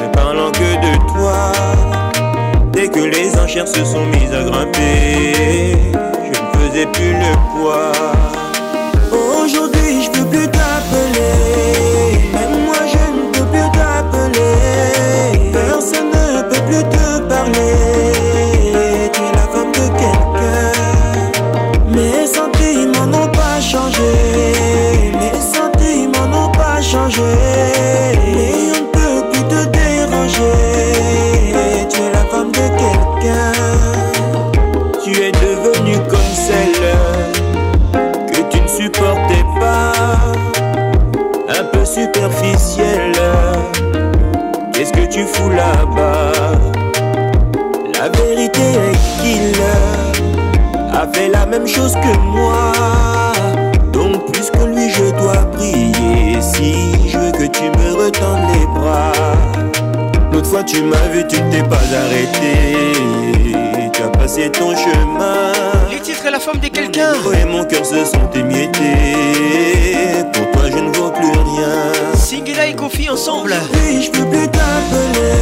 Ne parlant que de toi. Dès que les enchères se sont mises à grimper, je ne faisais plus le poids. Aujourd'hui, je peux tu fous là-bas? La vérité est qu'il a fait la même chose que moi. Donc plus que lui je dois prier si je veux que tu me retendes les bras. L'autre fois tu m'as vu, tu t'es pas arrêté. Tu as passé ton chemin. Les titres et la femme de quelqu'un. Et mon cœur se sont émiettés. Pour je ne vaux plus rien. Singela et Kofi ensemble. Oui, je peux plus t'appeler.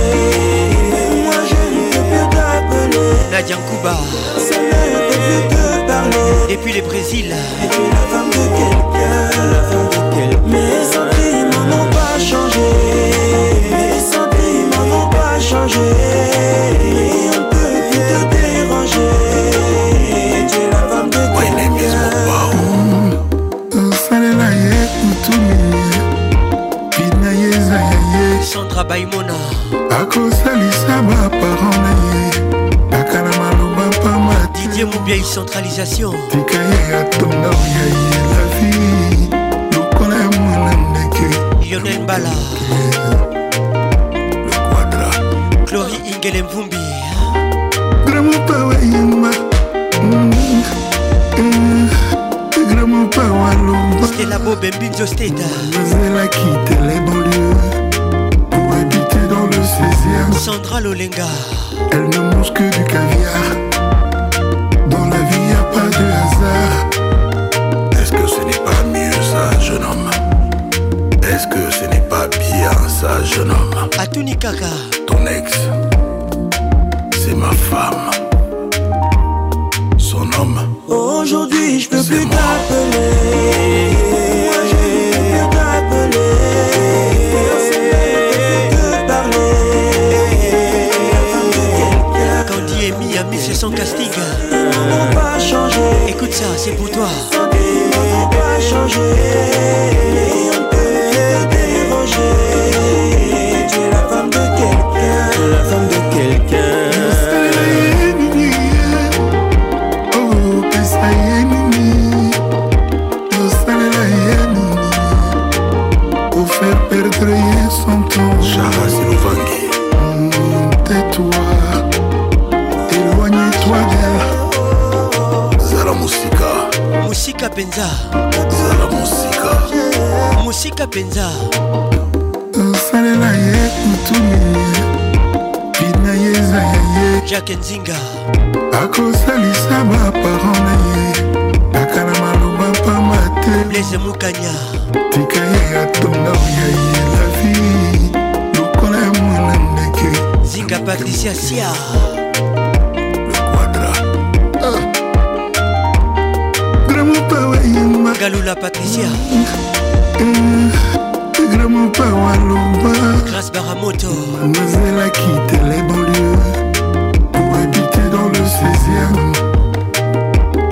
Moi je ne peux plus t'appeler. Nadia Kuba. Ça ne peut plus te parler. Depuis le Brésil. Et tu la femme de quelqu'un. La femme de quelqu'un. Baimona. akosalisa baparent na ye kaka na maloba pamba Didier Moubiaï centralisation. tika ye atonga oya ye la vie lokola ya mwana ndeke Lionel Mbala. Chloé Ingele Mvumbi. gramopa wayemba gramopa waloba Stella Bob Mbinzo State. nazelaki tele banlieue 16e Sandra Lolenga. Elle ne mange que du caviar. Dans la vie, y a pas de hasard. Est-ce que ce n'est pas mieux ça, jeune homme? Est-ce que ce n'est pas bien ça, jeune homme? Atuni Kaka. Ton ex, c'est ma femme. Son homme, Aujourd'hui, je peux plus t'appeler. Son casting. pas changé. Écoute ça, c'est pour toi. Pas changé. Musika Penza. Zala Musika. Musika Penza. osalela ye kutuni bina ye eza ya ye Jacques Nzinga. akosalisa baparent na ye kaka na maloba pamba te Blaise Mukanya. tika ye atonga oya ye la vie lokola ya mwana ndeke Zinga Patricia Sia. Galula Patricia. Grâce Baramoto. nazelaki tele banlieue pour habiter dans le 16e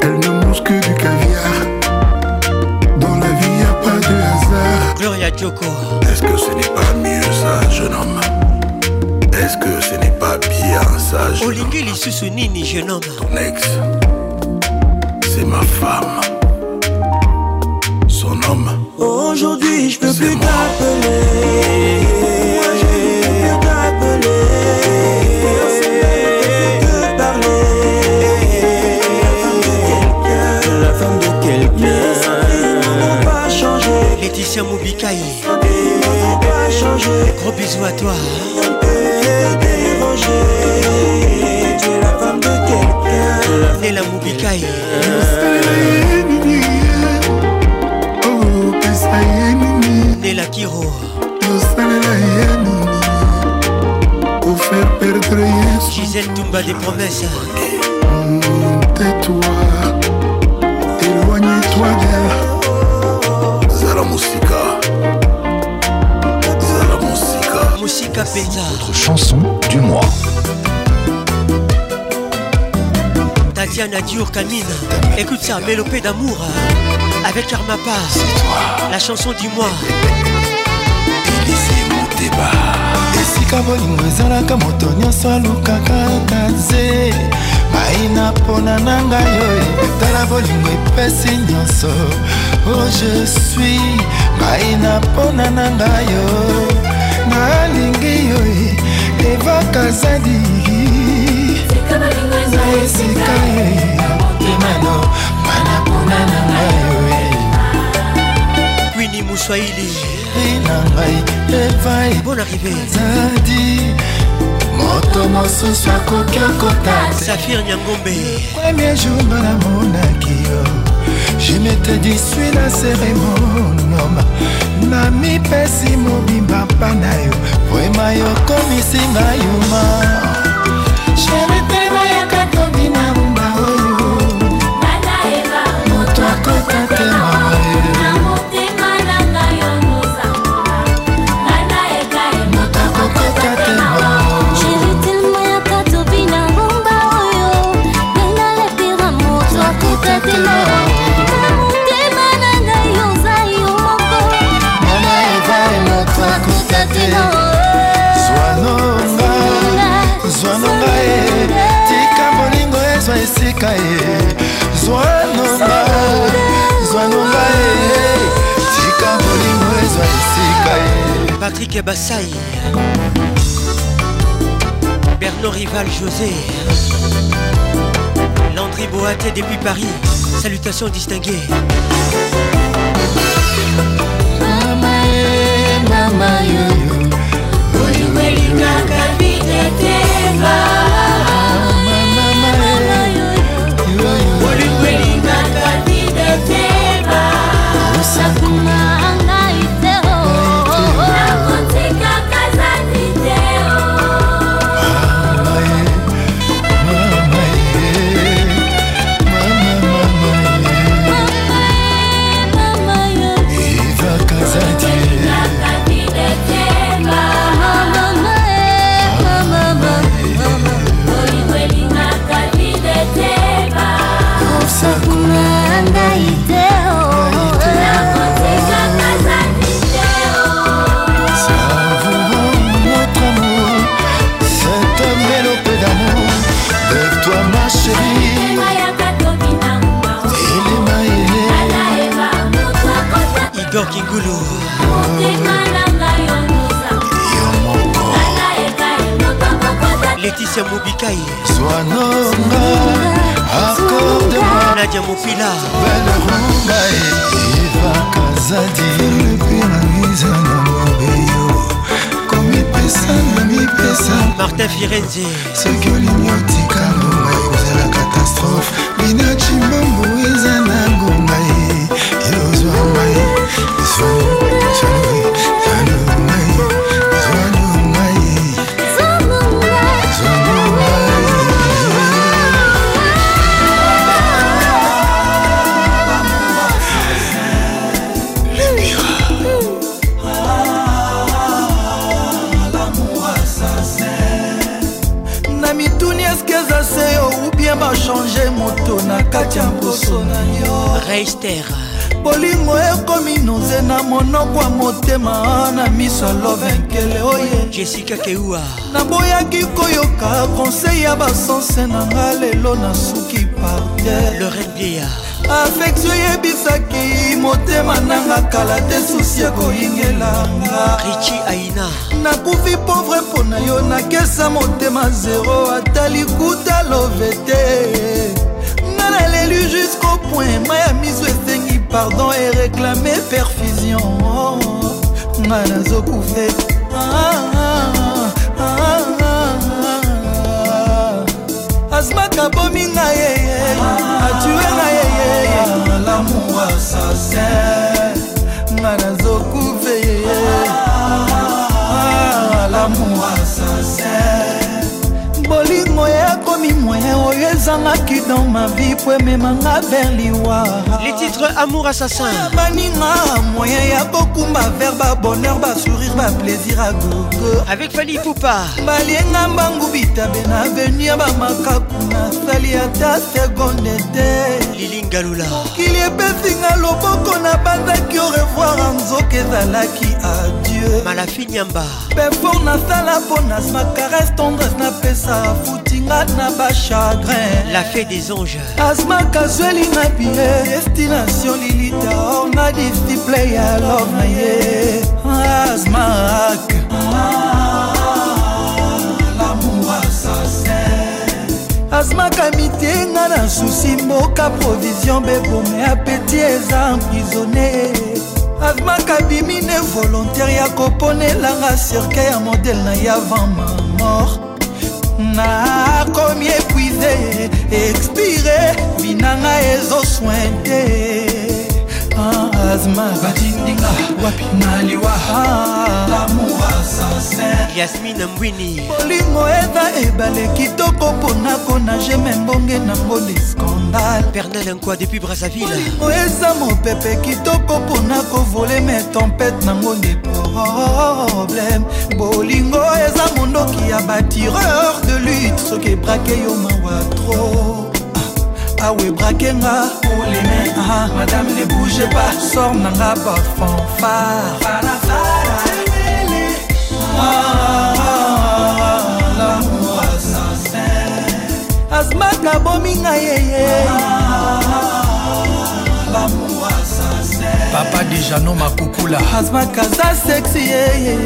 elle ne mange que du caviar dans la vie y a pas de hasard Gloria Joko. Est-ce que ce n'est pas mieux ça, jeune homme? Est-ce que ce n'est pas bien ça, jeune homme? Jeune Ton ex, ma femme. Mes sentiments n'ont pas changé. Laetitia Moubikaï. Gros bisous à toi. Dérangé. Tu es la femme de quelqu'un. Nela Moubikaï. opesa Nela Kiro. ye nini perdre yesu promesses. tais-toi éloigne-toi d'elle zala mosika zala mosika. Votre chanson du mois. Tatiana Diour Camine. Écoute ça, Mélopée d'amour. Avec Armapa. La chanson du mois. esika bolingo ezalaka moto nyonso alukaka kaze maina mpona na ngai oyo tala bolingo epesi nyonso. O je suis maina mpona na ngai yo. Nalingi yo evakazadi na esika ye motemano mana mpona na ngai Mouswaili. na ngai evai Bonne arrivée. zadi moto mosusu akoki okota te Saphir Nyangombe. premier jour nga namonaki yo je mete disui na cérémonium na mipesi mobimba mpa na yo vrema yokomisi ngai yuma Bassai. Bernard Rival José. Landry Boaté depuis Paris. Salutations distinguées. lulu leticia mobikai. Swanonga akordema nadia mopila. Belerumba evakazadi lepe na miza na mobeyo. Komipesa na mipesa martin firenze. Soki olingi otikano ezala katastrophe binacimbamboe Reister. bolingo ekomi noze na monoko ya motema na miso ya lovenkele oye Jessica Keua. naboyaki koyoka konsei ya basanse na nga lelo nasuki par le reine vieillard affektio eyebisaki motema nanga kala te susi ekoyingelanga. Richi aina. Nakufi pauvre mpo na yo nakesa motema zero ata likuta love te nga naleli jusqu'au point ma ya miso esengi pardon ereklame perfusion nga nazokufe asmaka bomi nga yeye atue nga yeye lamour assassin. Nga nazokufe yeye lamour assassin bolingo yakomi moyen oyo ezangaki dans ma vie po ememanga vers liwa les titres amour assassin. Baninga moyen ya kokumba vers babonheur basourire baplaisir a gogo. Avec fali pupa balienga mbangu bitabe na avenu ya bamakaku nasali ata segonde te. Lilingalula mokili epesinga loboko na banzaki au revoir nzoka ezalaki adieu. Malafi nyamba. Pefor nasala mpo nasma caresse tendresse napesa futinga na bachagrin la fée des anges. Asmaka zwelinga bie destination lilita or na disciple ya love na ye. Asmak asmaka mitenga na susi mboka provision bebome apeti eza emprisonne asmaka bimine volontaire ya koponelanga cercueil ya modele na ye avant ma mort nakomi épuise expire binanga ezoswin te azma batindinga wapi naliwa? Yasmine mbwini. Bolingo eza ebale kitoko mpona konage me mbonge nango lescandale pernel nkwa depuis brazzaville. Bolingo eza mopepe kitoko mpona kovole me tempete nango nde problème. Bolingo eza mondoki ya batireur de lutte soki ebrake yo mawa tro awe brakenga madame ne bouge pas sor nanga bafanfare asmaka bominga yeye. Papa dijano makukula. Asmaka za sexy yeye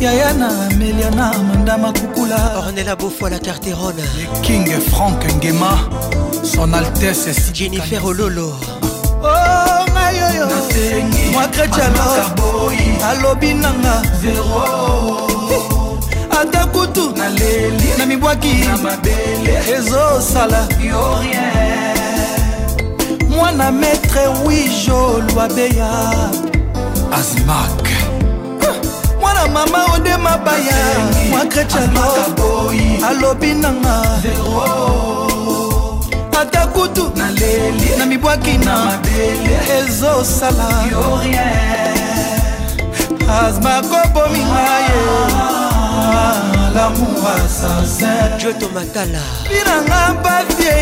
yaya na amelia na amanda makukula. Ornela beaufoy la carterone king frank ngema. Son altesse jennifer ololo. Oh ngai oyo mwa kretialo alobi nanga. Ata kutu. Na mibwaki. Ezosala mwana maître wijo lwabeya. Asmak mama ode mabaya. Mwa kretialo alobi nanga. Ata kutu na mibwaki na. Ezosala azma kobominga ye lamour assassin joto matala binanga bavie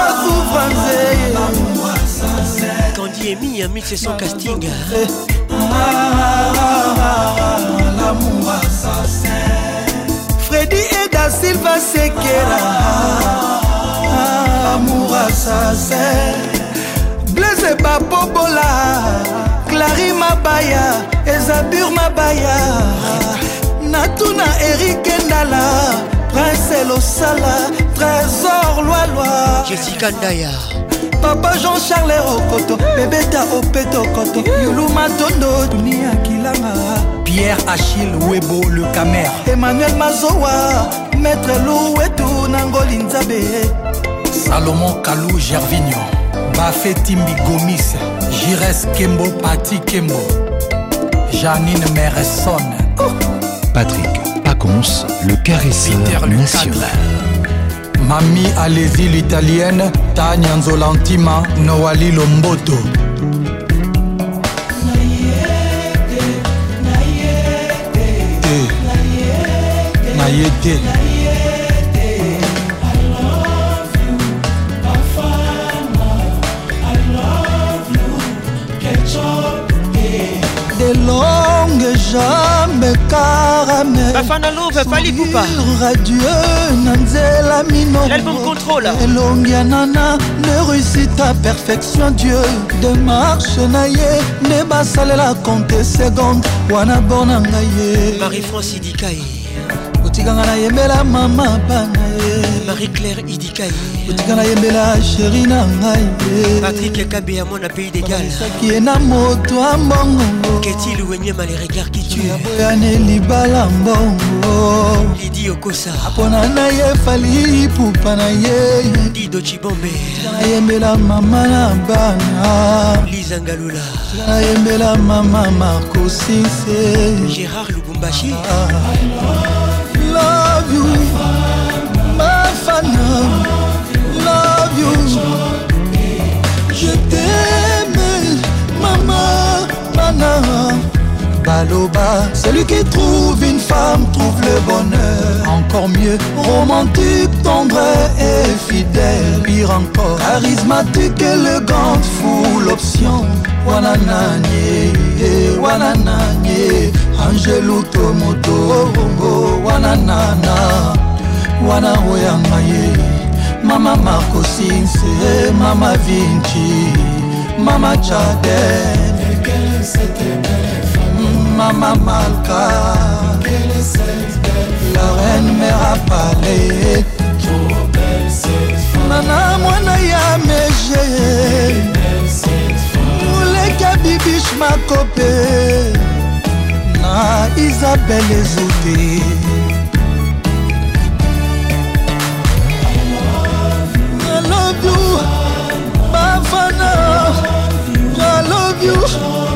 osufra nzeye kandi emi ami c'est son casting lamour assassin fredi eda silva sekera. Amour assassin blaise bapobola clari mabaya. Ezabur mabaya. Natuna erike ndala. Prince losala trésor lwalwa jessica ndaya papa jean-charles okoto bebeta opetokoto yuluma tondo dunia kilanga pierre achille webo le camer emmanuel mazowa maître luwetu nangoli nzabe salomon kalou gervigno bafe timbi gomis jires kembo pati kembo janine mereson Patrick Pacons, le caresseur national. mami alesi l'italienne tania nzolantima noali lomboto. Na ye te The Lord jambe karamebafanalove fali kupa radieux na nzela minoelongi anana ne réussita perfection dieu. Demarche na ye nde basalela compte seconde. Wana bor na ngai ye. Marie france idikai otikanga nayembela mama bana ye. Marie-claire idikai otika nayembela sheri na ngai ye. Patrik kabe ya mwana pays d'égalsaki ye na moto ya mbongo. Ketil wenyema les regards qui tue. Aboyane libala mbongo. Lidi okosa. Apona na ye fali pupa na ye. Dido chibombe. Nayembela mama na bana. Liza ngalula. Nayembela mama marco sinse gérard lubumbashi love you bafana love you. Je t'aime mama bana baloba. Celui qui trouve une femme trouve le bonheur. Encore mieux romantique tendre et fidèle. Pire encore charismatique élégante full option wanananye wanananye angelu tomoto wananana. Wana oyanga ye mama marco sinse mama vinci mama jaden mama malka. La reine mera palais nana mwana ya mege oleka bibish makope na isabel ezute I love you, Bafana. I love you.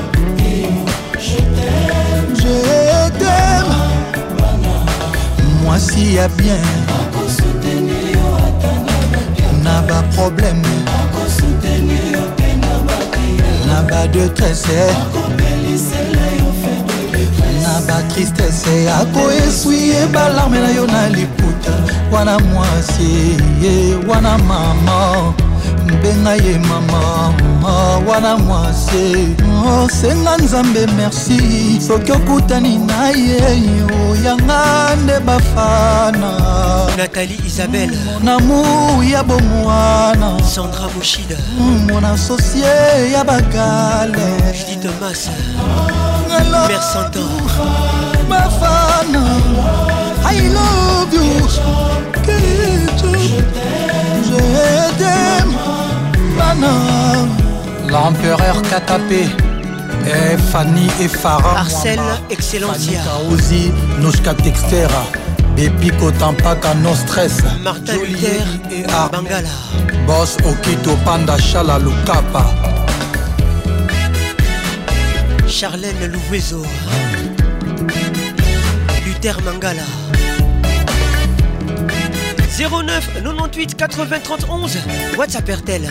Moi si y'a bien. Na ba problème. Na ba détresse. Na ba tristesse. Ako essuyer balarme na yo na liputa. Wana mwasi, ye, wana mama. Mbenga ye mama wana mwase oh, senga nzambe merci. Soki okutani na ye oyanga nde bafana. Nathalie isabel monamu ya bomwana sandra moshida mon associe ya bagale judi thomas. Mère santor bafana i love you. Je t'aime L'empereur Katapé et Fanny et Farah. Marcel Excellencia. Kaouzi Nouchka Textera Bepiko Tampaka No Stress Martin Luther et Bangala. Boss Okito Panda Shala Lukapa. Charlène Louvezo Luther Mangala 09 98 80 31 WhatsApp RTL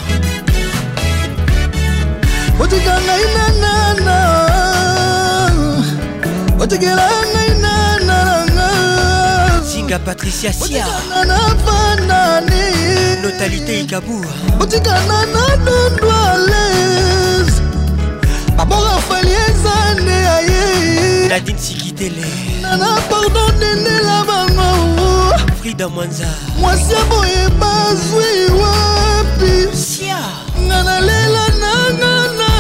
zinga patricia sia. Notalité aye nadine sikitele nana pardon dendela bango frida mwanza. Mwasi boye bazwi wapi? Sia. Nga nalela nananana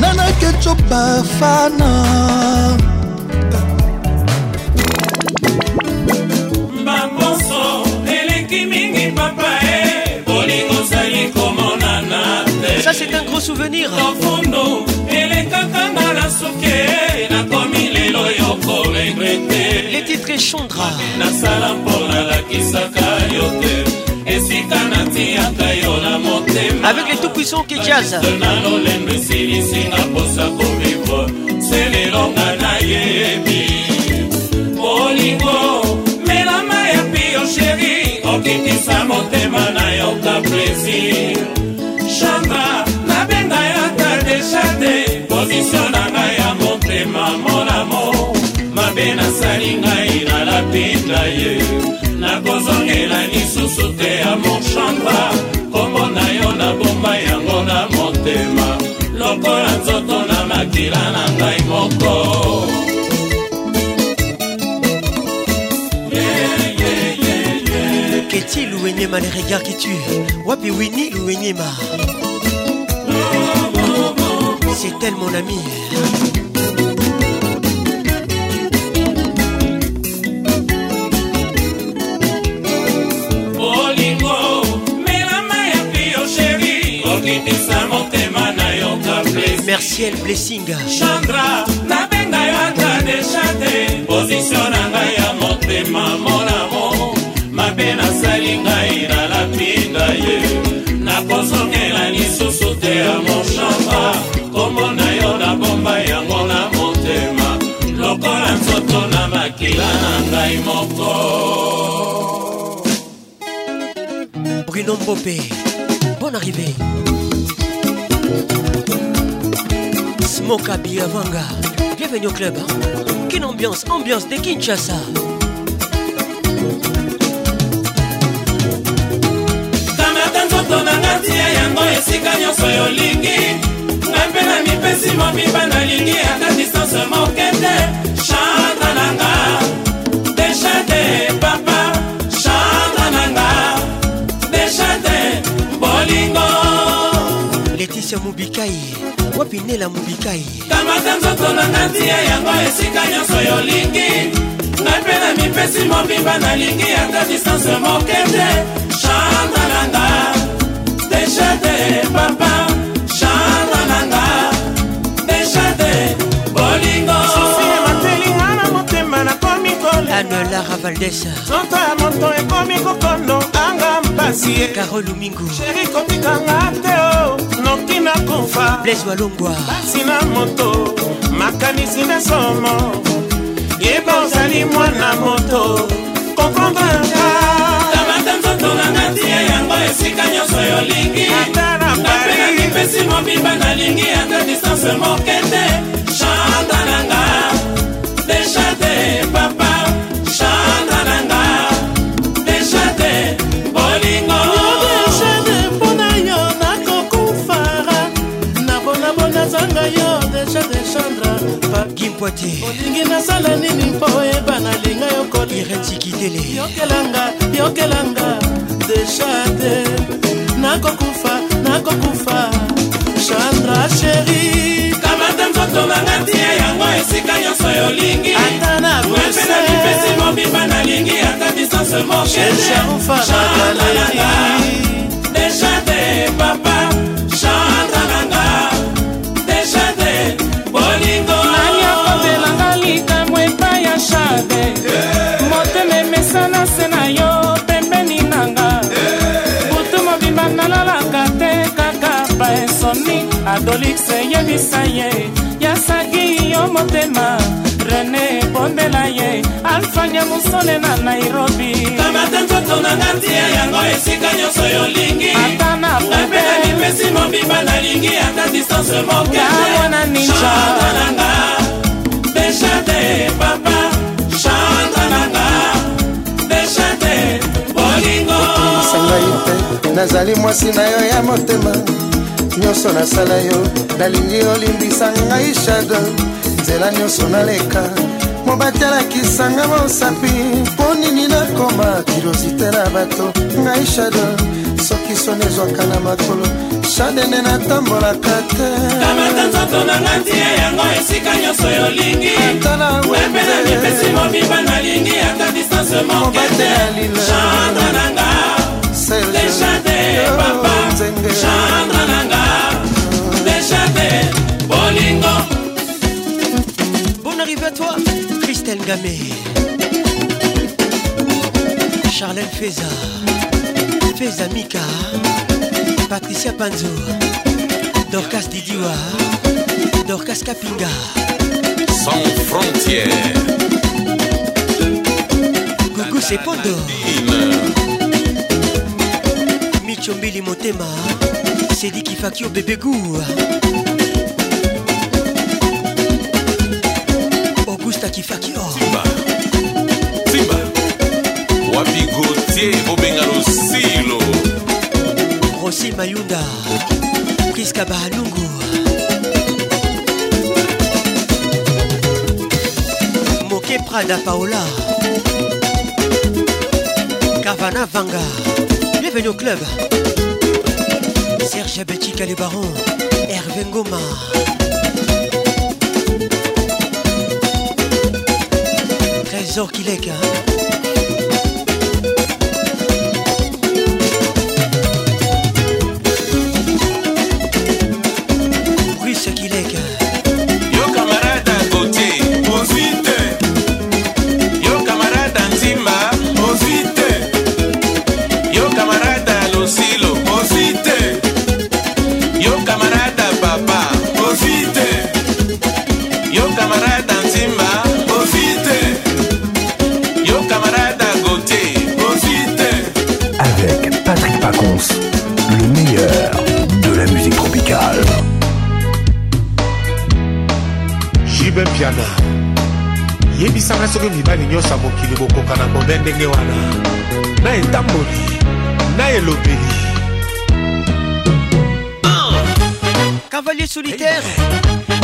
nana. Keco bafana. Bamposo eleki mingi papa e. Bolingo ozali komonana te. Ça c'est un gros souvenir. Kofundo elekaka nga na suke nakomi lelo yo koregrete les titres chandra nasala mpo nalakisaka yo te. Esika natiaka yo na motema. Avec les tout puissants qui jazz na lolendo esilisinga mposa kovivre se lelo nga nayebi. Bolingo melama ya pio sheri okitisa motema na yoka plaisir. Chamba nabenga yo ata deja te pozisio na ngai ya motema monamo mabe nasali ngai nalapinda ye. Nakozongela lisusu te ya morchamba kombo na yo nabomba yango na motema. Lokola nzoto na makila na ngai moko. Keti louenyema les regards qui tuent wapi wini louenyema oh, oh, oh, c'est elle mon ami. Merciel Blessing. chandra nabenga yo ata deja te pozisio na ngai ya motema monamo mabe nasali ngai nalapinga ye nakozongela lisusu te ya moshamba kombo na yo nabomba yango na motema lokola nzoto na makila na ngai moko Bruno Mbopé. Bonne arrivée. Smoka Biavanga. Bienvenue au club. Hein? Quelle ambiance, ambiance de Kinshasa. kamata nzoto na nga tia yango esika nyonso yolingi ngai mpe na mipesi mobimba nalingi ata distance moke te leticia mobikai wapi nela mobikai kamata nzotolo na ntia yango esika nyonso yolingi ngai mpe na mipesi mobimba nalingi ata distance moke te chanalanga deshate papa. Chanalanga deshate bolingo. Anola ravaldesa nzoto ya moto ekomi kokondo anga mpasi ye. Karol mingu. Sheri kotikanga te o. Walongwa. basi na moto makanisi na somo. Yeba ozali mwana moto kokombranga kamata nzoto na nga tia yango esika nyonso yolingi. Ngape na mipesi mobimba nalingi ata distance moke te. Chandra Gimpoité. olingi nasala nini mpo oyeba nalinga yo Irentikitele. yokelanga yokelanga. Deja te. Nakokufa nakokufa. Chandra sheri kamata nzoto na nga tia yango esika nyonso yolingi ata na ngape na mipesi mobimba nalingi ata distance moke. Te chandra na nga deja te papa rodolix yebisa ye yasaki yo motema. Rene bondela ye alfanya musone na nairobi. Kamata nzoto nanga ntia yango esika nyonso yolingi ata na pepena mipesi mobimba nalingi ata distance mokeamona ninjaananga deshade papa. Chantananga deshade bolingo. Ngai mpe nazali mwasi na yo ya motema. Nyonso nasala yo nalingi olimbisa ngai shado nzela nyonso naleka mobati alakisanga mosapi. Mpo nini nakoma kirosite na bato ngai shado soki soni ezwaka na makolo shadene natambolaka te. Kamata nzoto na nga tia yango esika nyonso yolingi. Ngape na mipesi mobimba nalingi ata distance moke te chandra na nga deja te papa chandra na nga deja te bolingo Bonne arrivée à toi, Christelle Gamé. Charlène Feza. Feza Mika. Patricia Panzo. Dorcas Didiwa. Dorcas Kapinga. Sans frontières. Coucou c'est Pondo. chombili motema sediki fakio bebegu augusta kifakio. Simba, simba. wapi gotier bobenga losilo? Rosi mayunda priska bahalungu moke prada paola. Kavana vanga. Bienvenue au club. Serge Betika les barons. Hervé Ngoma. Trésor Kileka. Nyonso ya mokili bokoka na bobe ndenge wana na etamboli na elobeli Cavalier solitaire.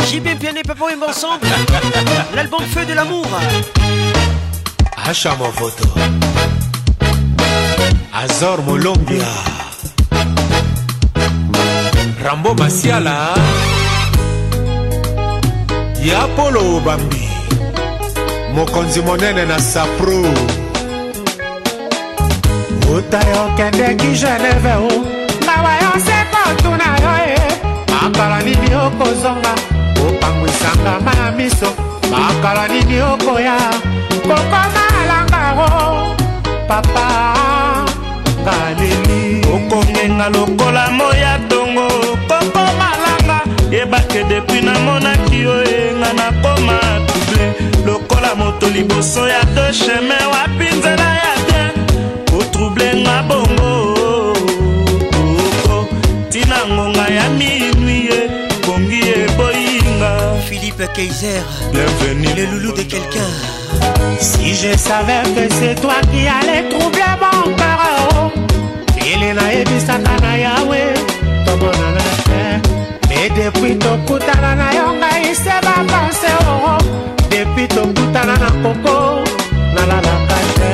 JB Piané et Papa Wemba ensemble. <laughs> L'album Feu de l'amour. asha movoto azor molombia rambo masiala ya polo obambi mokonzi monene na sapro. Uta yokendeki geneve o. Mawa yo sekotuna yo e. Makala nini okozonga? Opangwisanga ma ya miso. Makala nini okoya? Kokoma alangaro papa ngaleli. Okongenga lokola moya tongo koko malanga yebake depui namonaki yo enga nakoma lokola moto liboso ya de chemin wapi nzela ya bien? Otrouble nga bongo. Oko tina ngonga ya minui ye bongi eboyinga. Philippe Kaiser. Le loulou de quelqu'un. Si je savais que c'est toi qui allais troubler mon cœur oh. ili nayebisaka na yawe tomonana te me depuis tokutana na yo ngai se oo depuis tokutana na koko? Nalalaka te.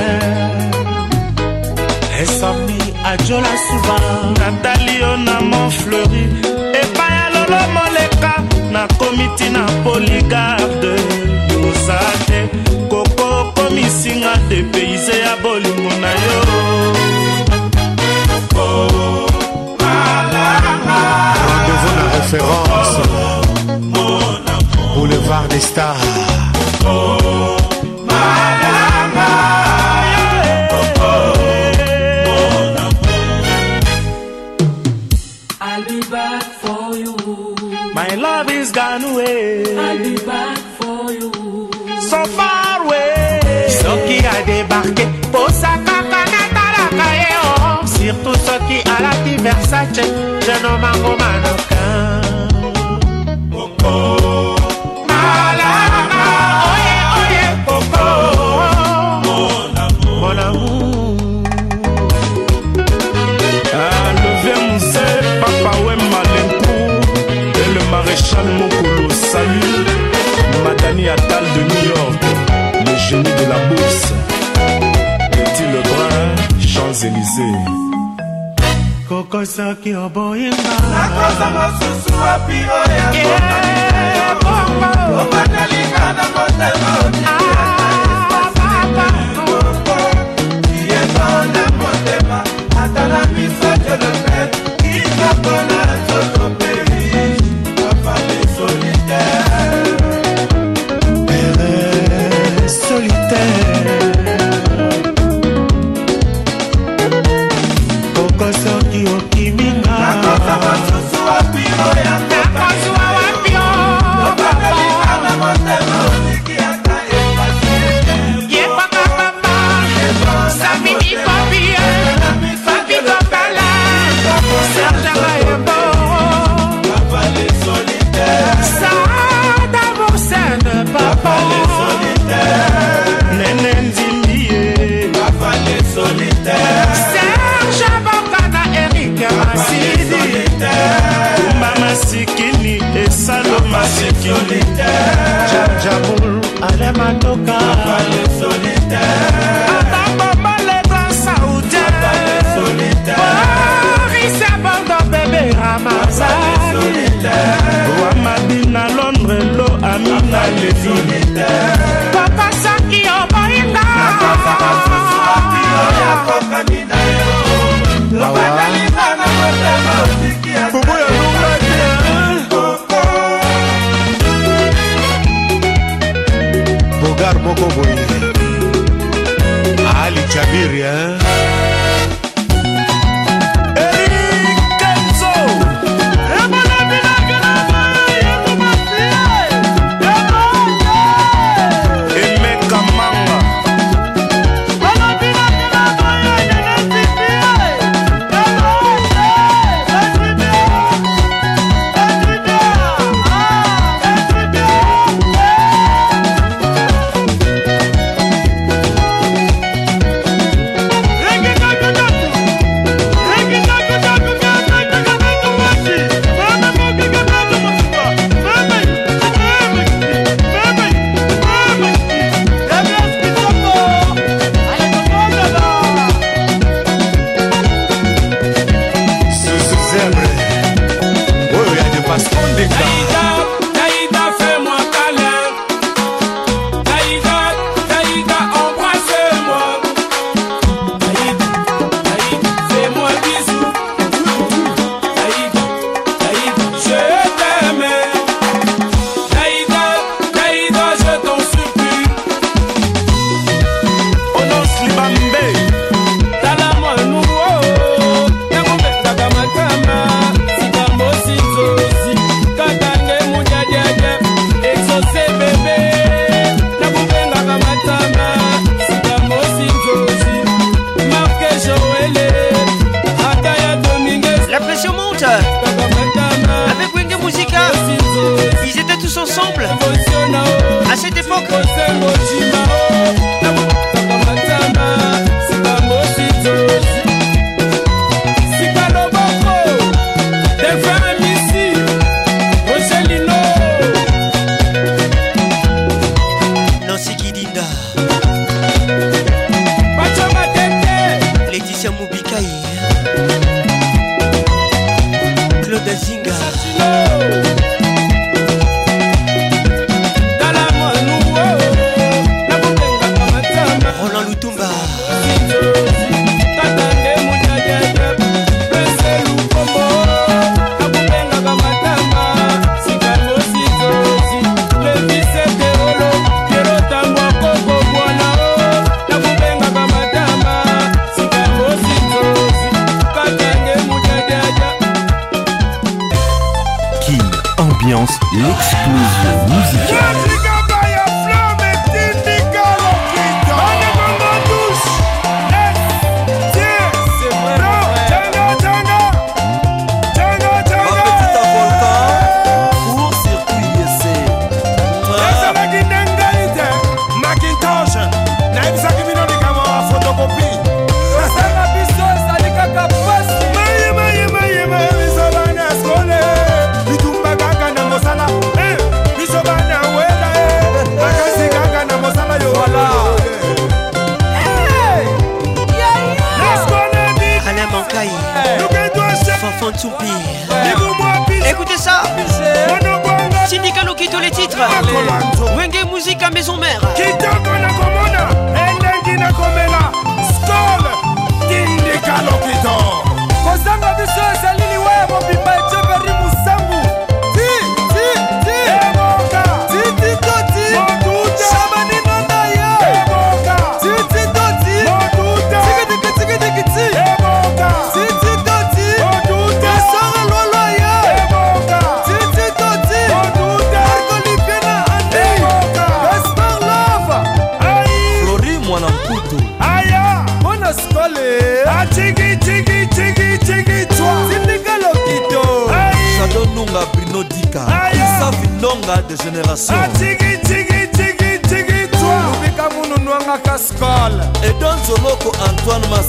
Insomni ajola suba. Natali yo na monfleuri epai ya lolo moleka. Nakomi tina poligarde yoza te. Koko komisinga depeyse ya bolingo na yo. Rendez-vous na référence. Boulevard des stars versace jenomango manoka malama oye oye koko mon amour Ah, levé Moussé, Papa Wemba Lenkou et le maréchal Mokolo. Salut, Madani Attal de New York, le génie de la bourse. Petit Lebrun, Champs-Élysées? moko soki oboyingaokosa mosusu wapi oyobatalinga na motema yeko na motema. Atala miso jolope isapona matoka. Atabambaleta saudien orisa bando bebe ramazani wa madina londre lo amina ledi papa saki oboyinga awa moko boye ali jabiri hein?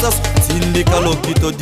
Masas tindika lokito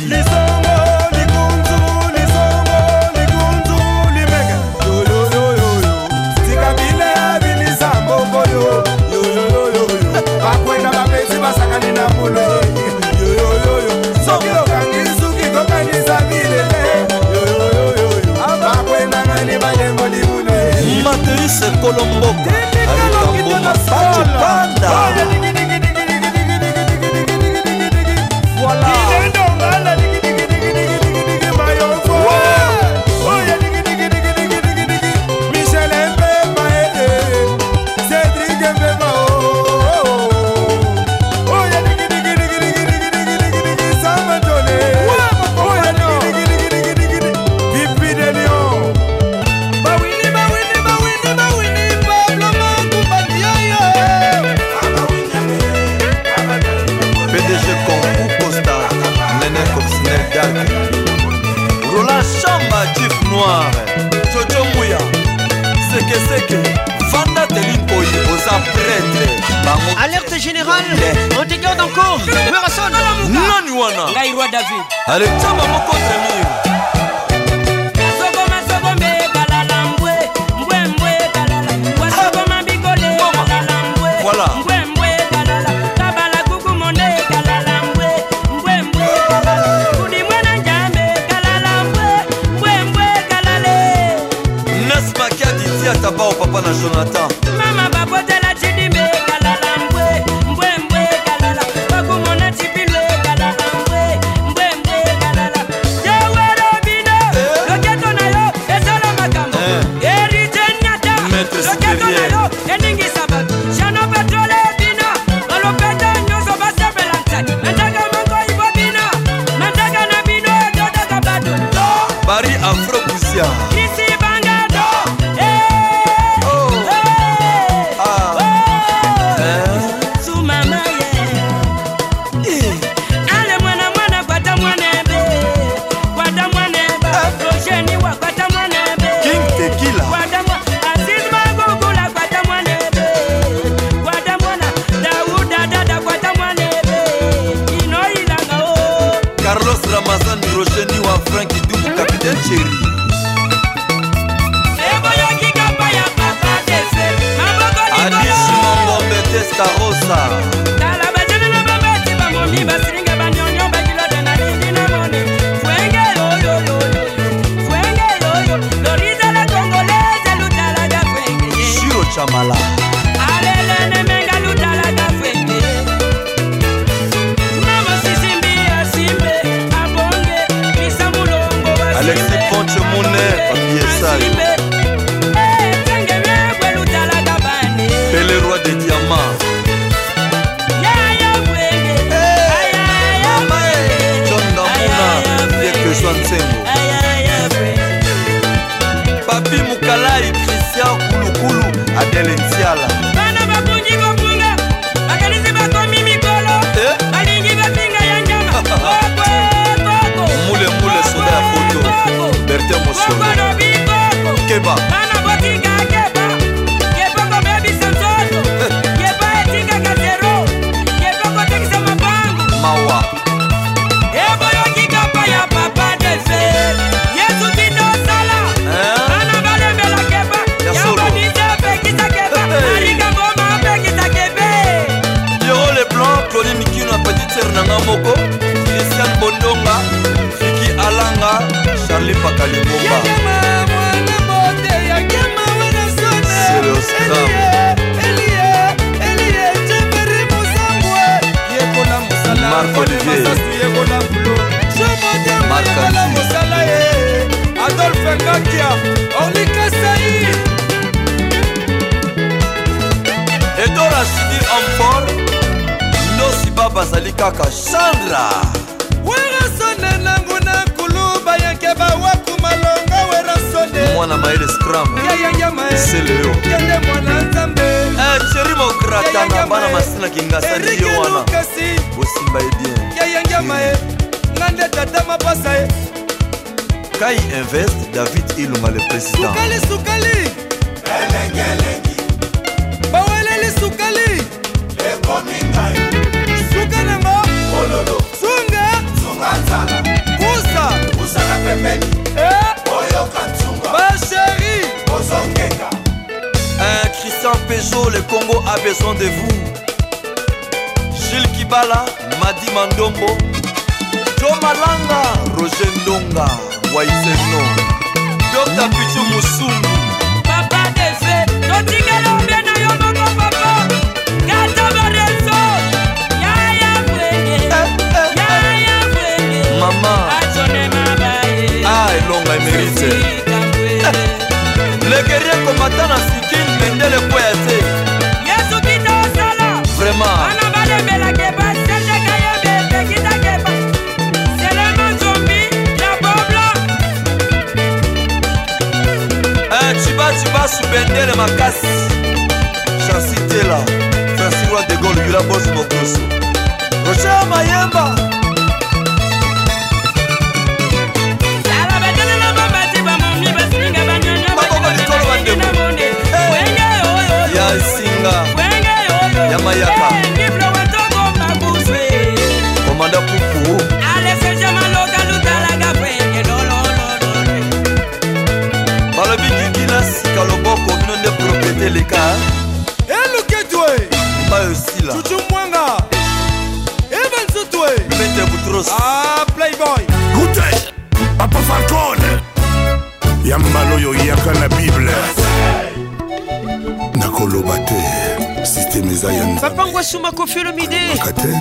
réseau Le Congo a besoin de vous. Gilles Kibala, Madi Mandombo, Joe Malanga, Roger Ndonga, Waizeno, Dr. Pichu Musungu. Papa Defe, Notigalo, bien à Yobongo, papa. Gataba Rezo, Yaya Fwege, eh, eh, Yaya eh. Fwege, Maman, Ajone Mabaye, Ah, Elonga, elle mérite. Les guerriers combattants, la bendele koya te. Yesu kita osala. Vraiment. Ana balembelake baseteka yo bebekitake selema zombi ya boblo cibacibasu bendele makasi chansi tela francis roi de gole yula bosi mokoso rocher mayemba. teleka eluketue mbayo sila. Cucu mwanga. Evan sutue mete butros ah, playboy. Gute papa falcone. Ya mbala oyo yaka na bible. Nakoloba te systeme eza ya papa ngwasuma kofiolomide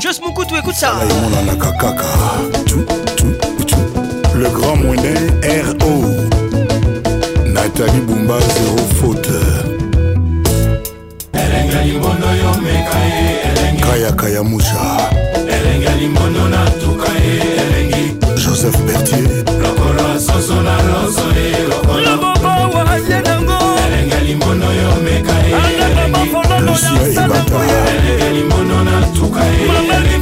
jos mokutu ekuta emonanaka kaka le grand moine ro nathalie bumba zero faute. Elenga limbondo yomeka ye elengi. Kayaka ya musha elenga limbondo natuka ye elengi. Joseph bertier lokolo soso na loso ye lokolo. Elenga limbondo yomeka ye elengi. lucia ebata elenga limbondo natuka ye elengi.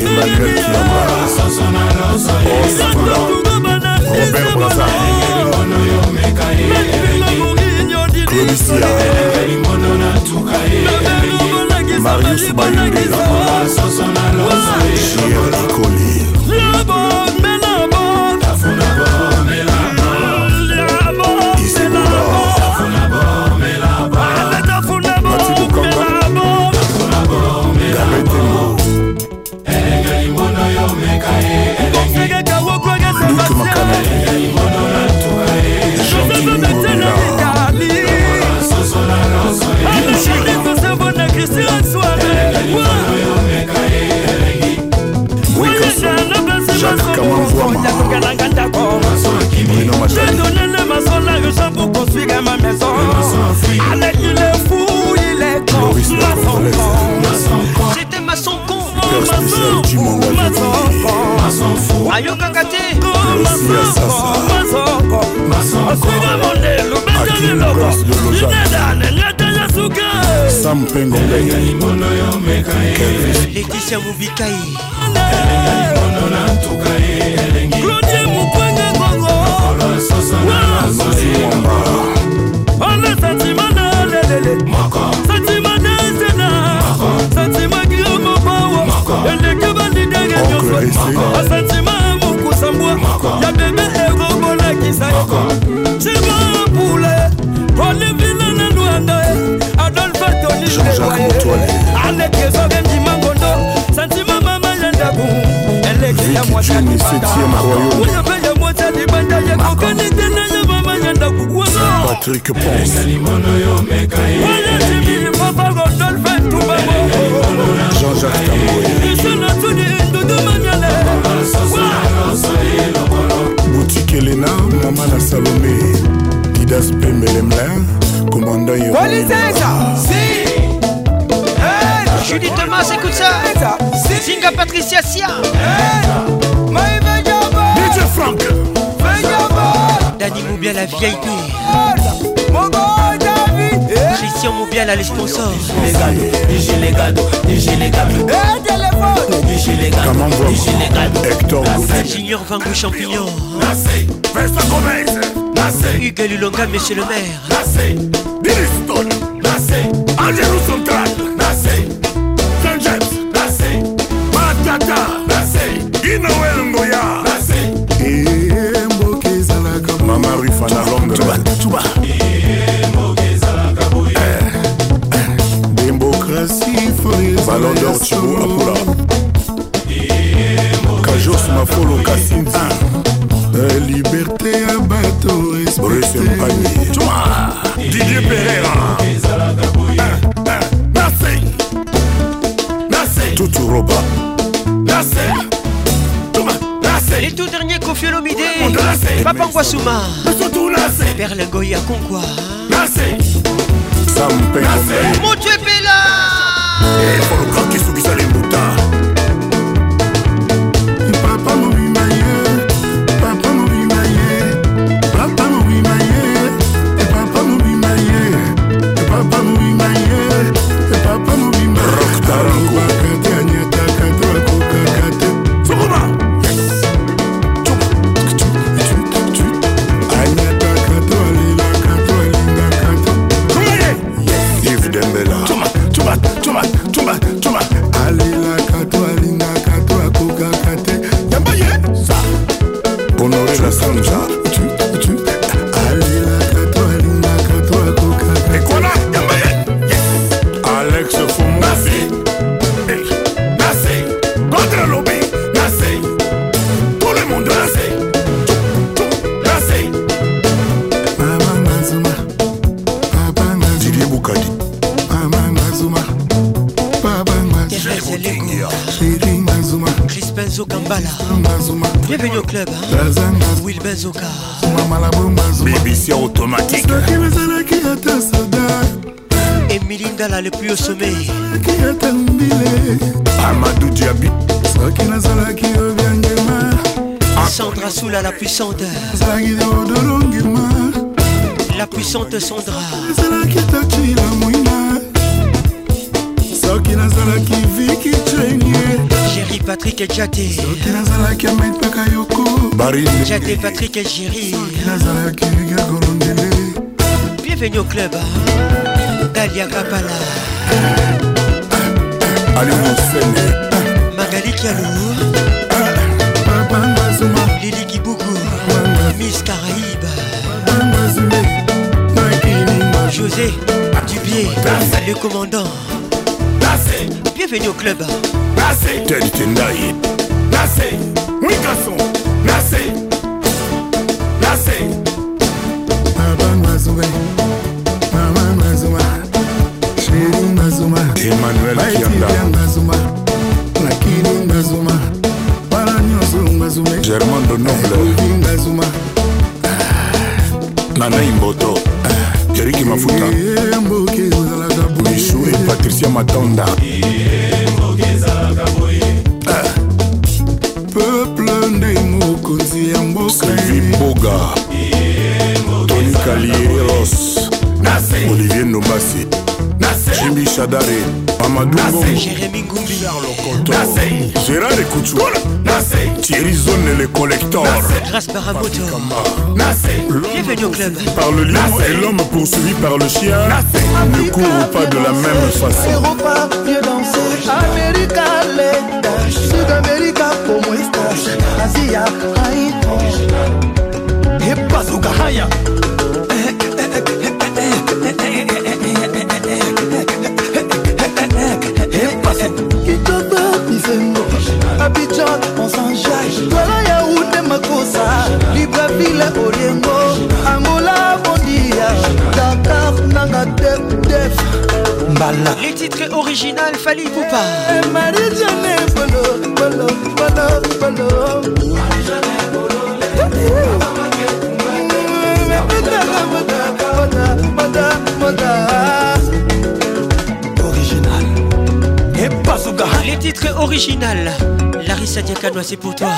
Emmanuel kiamba. Soso na loso ye robert braza limbondo yomeka ye elengi. Claudicia marius bayuliaikoli J'ai donné le maçon, la région pour construire ma maison. Allez, il est fou, il est con, maçon con. J'étais maçon con, oh maçon, oh maçon. Con. Ayo kakati, oh maçon. Con, maçon con. Maçon. con. Suivez mon Akim Ross de Lausanne Sam Pengo Laetitia Moubikaï Claudia Moukou Ole sentiment na lelele. Na. Eleke nyonso. Ya bebe pule. Na mama ya ya mwata libanda ye. Kokani tena ya mama yenda kukuwaza. patrick ponce. Jean-jacques boutique elena mama na salome. Didas pembelemlin commandant Julie Thomas écoute ça. Zinga Patricia Sia. Dj frank Dani Moubiala VIP Christian Moubiala les sponsors hector. Junior Vango Champignon. Hugues Lulonga Monsieur le maire. Biliston. Angelo Central Garnier Kofi Olomide Papa Ngwasuma. Perle Ngoya Kongwa. Mon Dieu Bella. bezoka. Bébisia automatique. Emili ngala le plus au sommeil amadou diabi soki nazalaki obyangema sandra soula la puissante. La puissante sandra. Ezalaki tokila moi Patrick et Jate soki nazalaki amait mpaka yoko. Barine Jate Patrick et Jerry nazalaki gagolondele Bienvenue au club hein? Dalia Kapala ali mosene Magali Kialou papa mazuma Lily Kibugu Miss Caraïbe José Dubier Le commandant. Bienvenue au club Nassé, tel était naïf. Nassé, oui garçon. Grâce Baramoto Bienvenue au club par le lion et l'homme poursuivi par le chien ne courent pas de la même façon Europa, danser. America, lenda. Sud-America, como estás? Asia, haito. Epazuka, haya. Libreville, Oriengo. Angola, Bondia. Dakar, Nanga, Def. Mbala. Les titres originaux Fali Poupa Marie-Jeanne Bolo, Bolo, Bolo, Bolo. Original. Bazooka. Les titres originaux Larissa Diakanoa c'est pour toi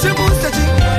ce mun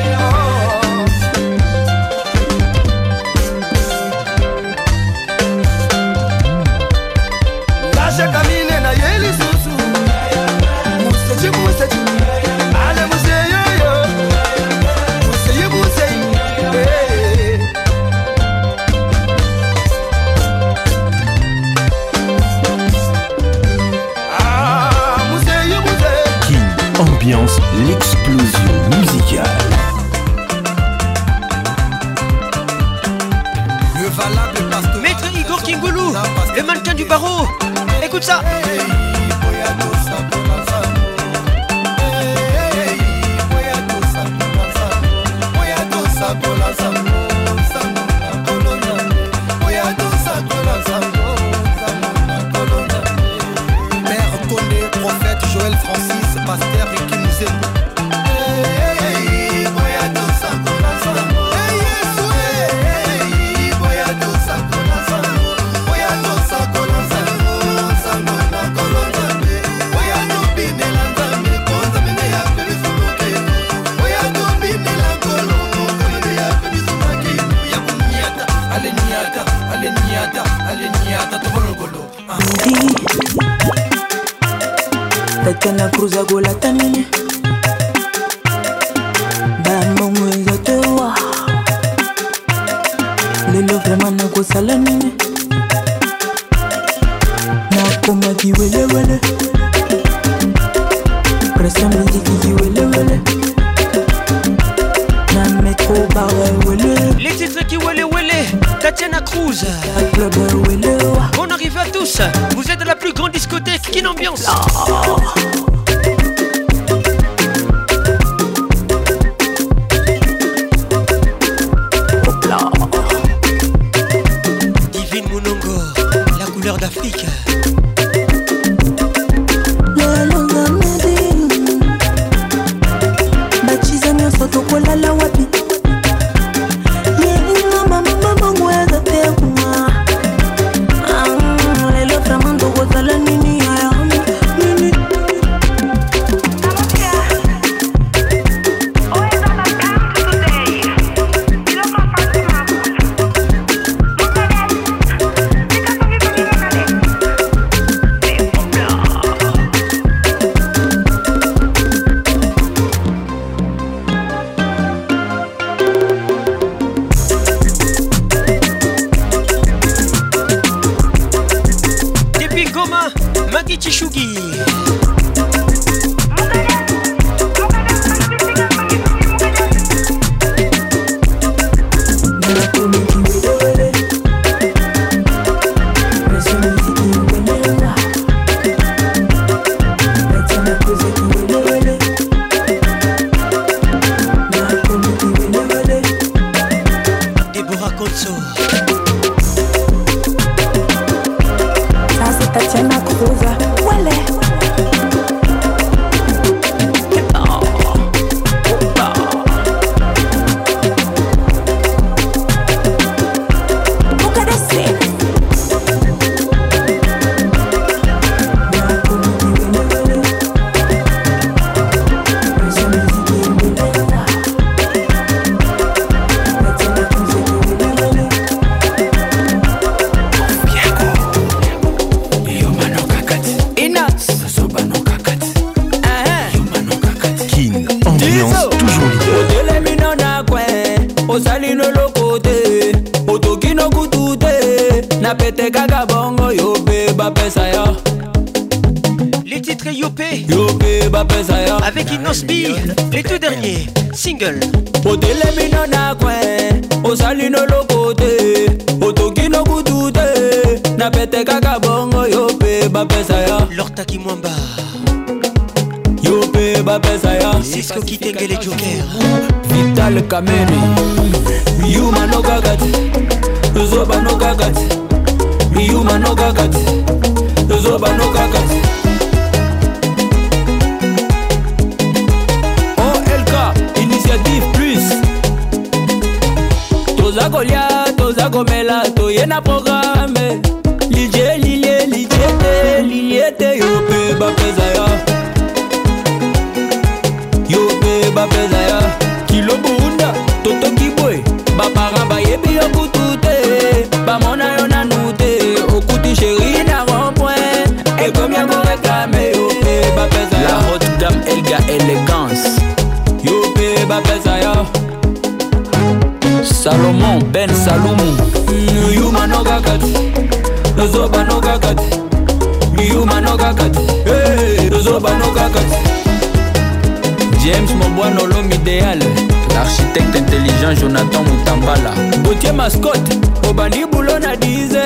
bote obandi bulo na dize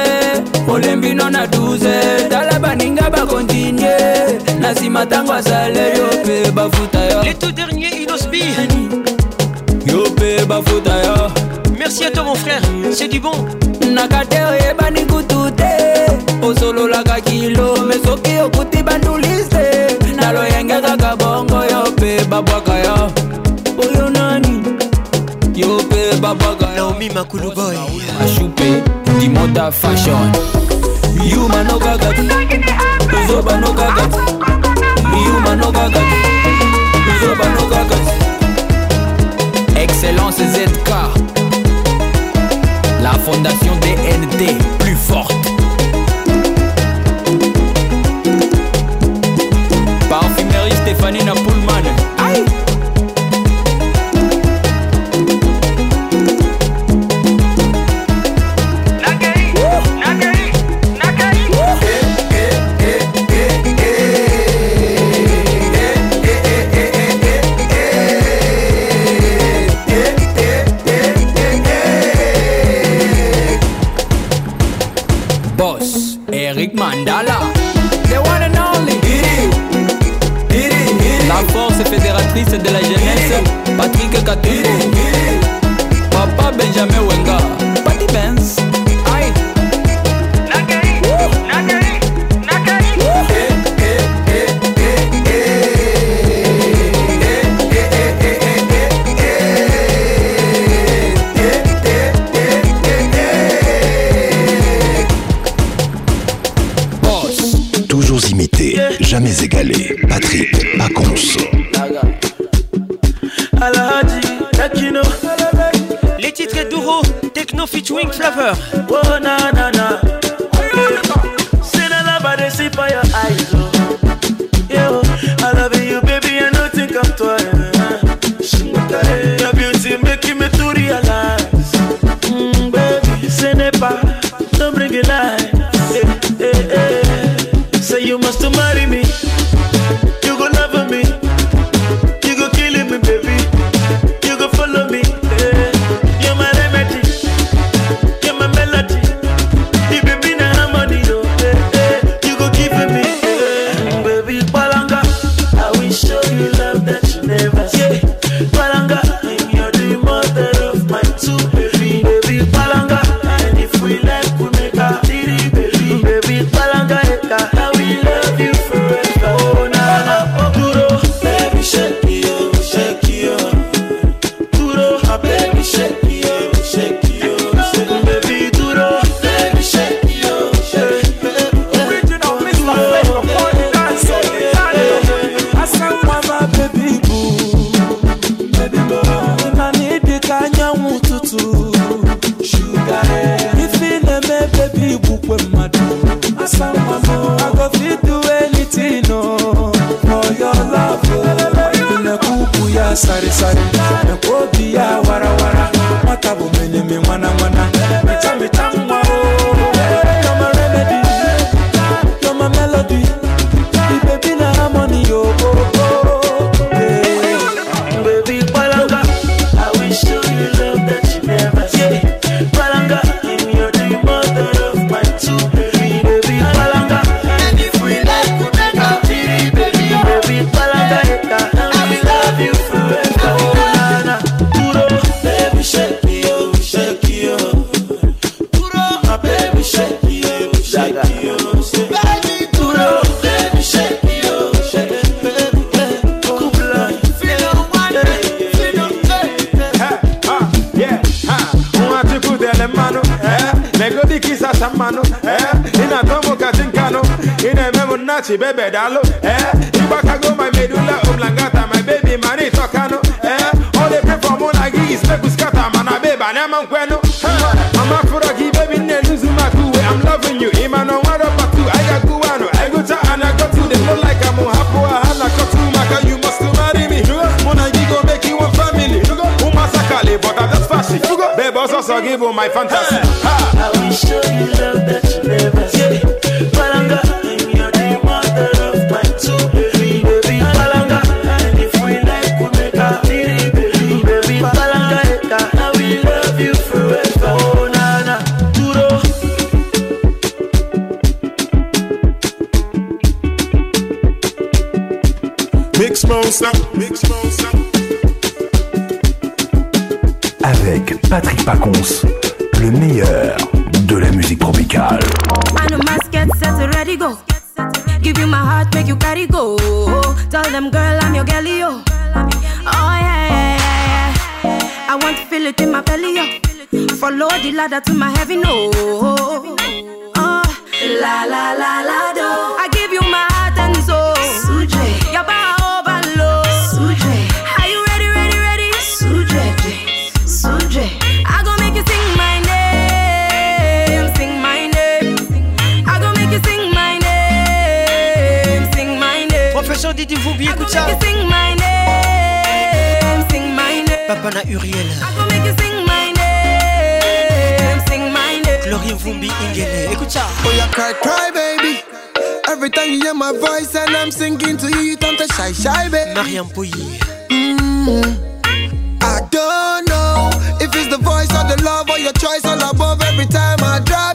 olembi no na duze tala baninga bakontinye na nsima ntango asale yo mpe bafuta yo. Leto dernier inosbi yo mpe bafuta yo. Merci à toi mon frère c'est du bon. Naka te oyebani kutu te osololaka kilo me soki okuti Naomi Makuluboy Ashupe Dimota Fashion. Yuma no gaga. Zoba no gaga. Yuma no gaga. Zoba no gaga. Excellence ZK La fondation DNT name. Professeur Didi Voubi, écoute ça. Make you sing my name, sing my name. Papa na Uriel. I gon' make you sing my name, sing my name. Glorien Vumbi Ingene, écoute ça. Oh, you cry, cry, baby. Every time you hear my voice and I'm singing to you, you turn to shy, shy, baby. Mariam Pouy. Mm. I don't know if it's the voice or the love or your choice all above. Every time I drive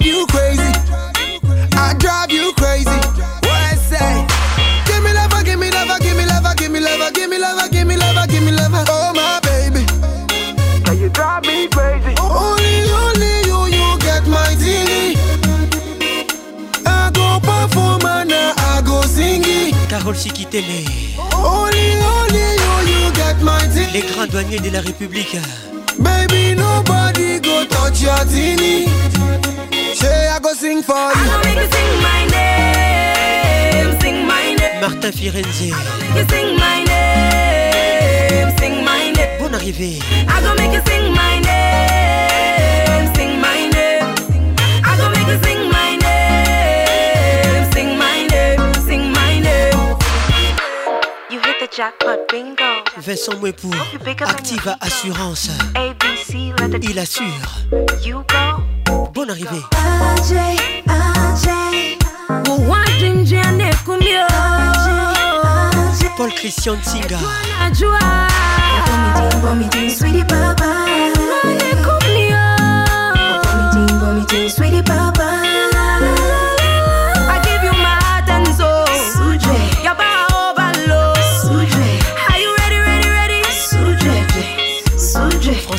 Carole Sikitele. Only, only you, you get my tingly. Les grands douaniers de la République. Baby, nobody go touch your teeny. Say I go sing for you. I make you sing my name, sing my name. Martin Firenze. Make you sing my name, sing my name. Bonne arrivée. I gon' make you sing my name, sing my name. I gon' make you sing jackpot bingo. Vincent Mouepou. Activa Assurance. ABC, let the Il assure. you go. Bonne arrivée. Jane kumyo. Paul Christian Tsinga. Sweetie papa. Sweetie papa.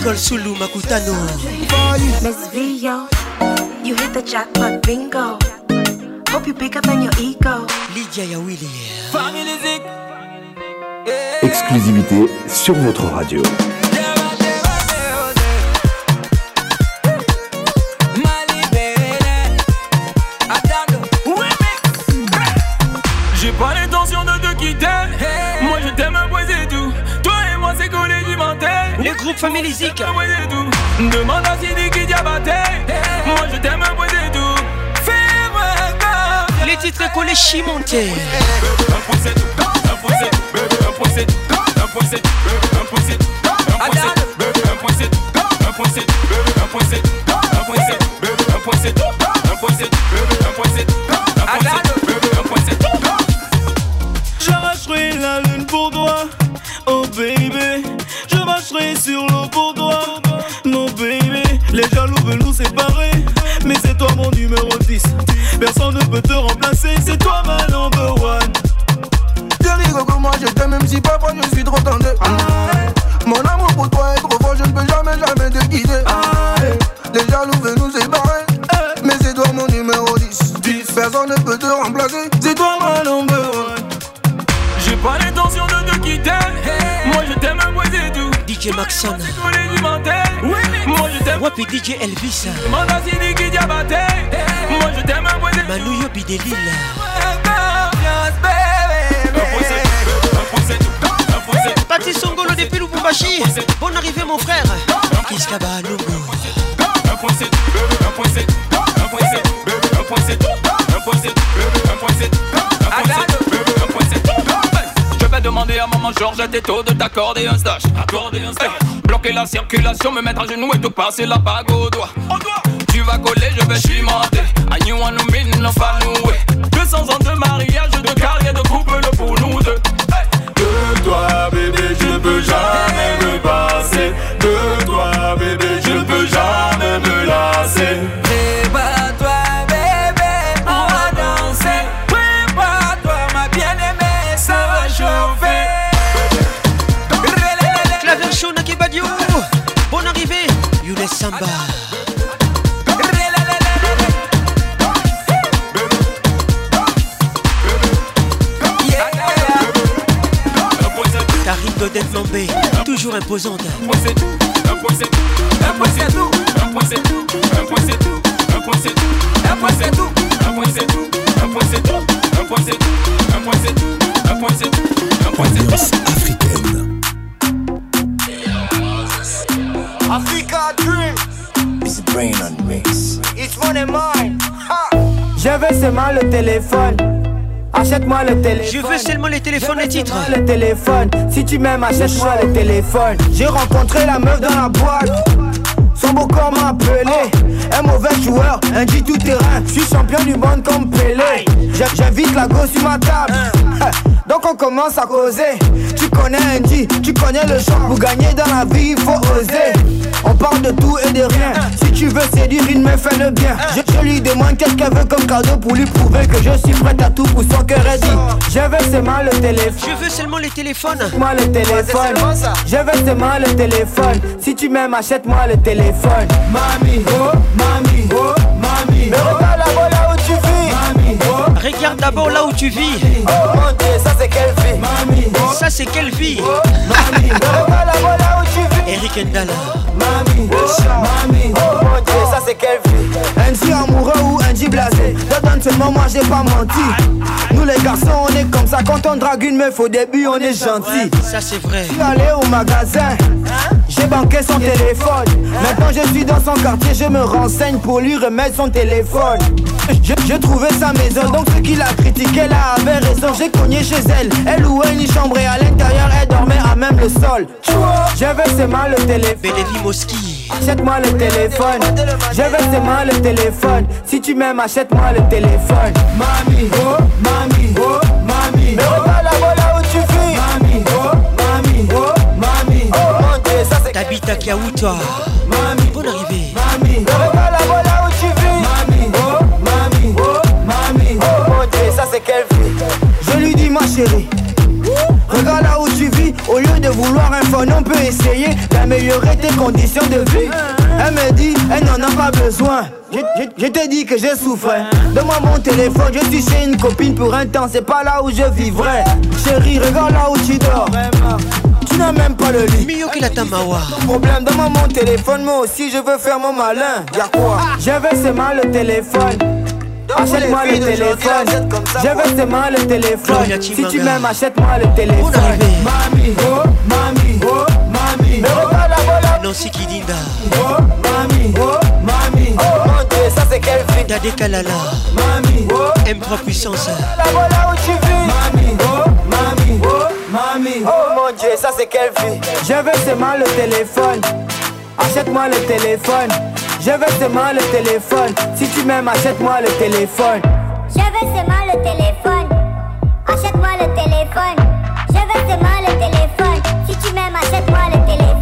Nicole Soulou Makutano. Miss Vio, you hit the jackpot bingo. Hope you pick up on your ego. Lydia Yawili. Exclusivité sur votre radio. Family Zik. Demande à Sidi qui diabaté. Moi je t'aime, tout. Fais-moi. Les titres collés chimontés. Un DJ Maxon. Wapi DJ Elvis. Manu Yobi de Lille. Patrice Songolo depuis Lubumbashi. Bonne arrivée mon frère. Kiskaba. Un point c'est tout. Un point c'est tout. Un point c'est tout. Un point c'est demander à maman Georgette et tôt de t'accorder un stage. Accorder un stage. Bloquer la circulation, me mettre à genoux et te passer la bague au doigt. Tu vas coller, je vais chimenter. I knew one no fanoué. 200 ans de mariage, de carrière, de couple pour nous deux. Veux seulement le téléphone. Achète-moi le téléphone. Je veux seulement les téléphones et titres. le téléphone. Si tu m'aimes, achète-moi le téléphone. J'ai rencontré la meuf dans la boîte. Son beau corps m'a appelé. Un mauvais joueur, un G tout terrain. Je suis champion du monde comme Pelé. J'invite la go sur ma table. <laughs> Donc on commence à causer. Tu connais un G, tu connais le champ. Pour gagner dans la vie, il faut oser. On parle de tout et de rien. Si tu veux séduire une meuf, fais le bien. Je, je lui demande qu'est-ce qu'elle veut comme cadeau pour lui prouver que je suis prête à tout pour son cœur est dit. Je veux seulement le téléphone. Je veux seulement les téléphones. Moi le téléphone. Je veux seulement le téléphone. Si tu m'aimes, achète-moi le téléphone. Mami, oh, mami, oh, mami. Mais regarde là-bas là où tu vis. Mami, oh. Regarde d'abord là où tu vis. Oh mon dieu, ça c'est quelle vie. Mami, oh. Ça c'est quelle vie Mami, regarde là-bas là où tu vis. Eric Ndala. Mami, mami, oh, c'est quelle vie. Amoureux ou un dit blasé. Donne seulement moi j'ai pas menti. Nous les garçons on est comme ça. Quand on drague une meuf au début on est gentil. Ça c'est vrai. Je suis allé au magasin, j'ai banqué son téléphone. Maintenant je suis dans son quartier, je me renseigne pour lui remettre son téléphone. Je, je trouvais sa maison, donc ce qu'il a critiqué là avait raison. J'ai cogné chez elle, elle louait une chambre et à l'intérieur elle dormait à même le sol. Je veux seulement le téléphone. Moski. Achète-moi le téléphone. Je veux seulement le téléphone. Si tu m'aimes, achète-moi le téléphone. Mami, oh, mami, oh, mami. Mais regarde là-bas là où tu vis. Mami, oh, mami, oh, mami. Oh mon dieu, ça c'est. Tabita Kiaoutoa. Mami, bonne arrivée. Mami, mais regarde là-bas là où tu vis. Mami, oh, mami, oh, mami. Oh mon dieu, ça c'est quelle vie. Je lui dis, ma chérie. Regarde lieu de vouloir un phone, on peut essayer d'améliorer tes conditions de vie. Elle me dit, elle n'en a pas besoin. Je, je- je t'ai dit que j'ai souffert. Donne-moi mon téléphone, je suis chez une copine pour un temps, c'est pas là où je vivrai. Chérie, regarde là où tu dors. Tu n'as même pas le lit. Problème, donne-moi mon téléphone, moi aussi je veux faire mon malin. Y'a quoi? Je veux seulement le téléphone. Achète-moi le téléphone. Je veux seulement le téléphone. Si tu m'aimes, achète-moi le téléphone. Mami, oh, mami, oh, mami. Mais regarde là-bas là. Nancy Kidinda. Oh, mami, oh, mami. Oh mon dieu, ça c'est quelle vie. Dade Kalala. Mami, oh. M3 puissance. Là où tu vis. Mami, oh, mami, oh, mami. Oh mon dieu, ça c'est quelle vie. Je veux seulement le téléphone. Achète-moi le téléphone. Veux seulement le téléphone. Si tu m'aimes, achète-moi le téléphone. Veux seulement le téléphone. Achète-moi le téléphone. Veux seulement le téléphone. Si tu m'aimes, achète-moi le téléphone.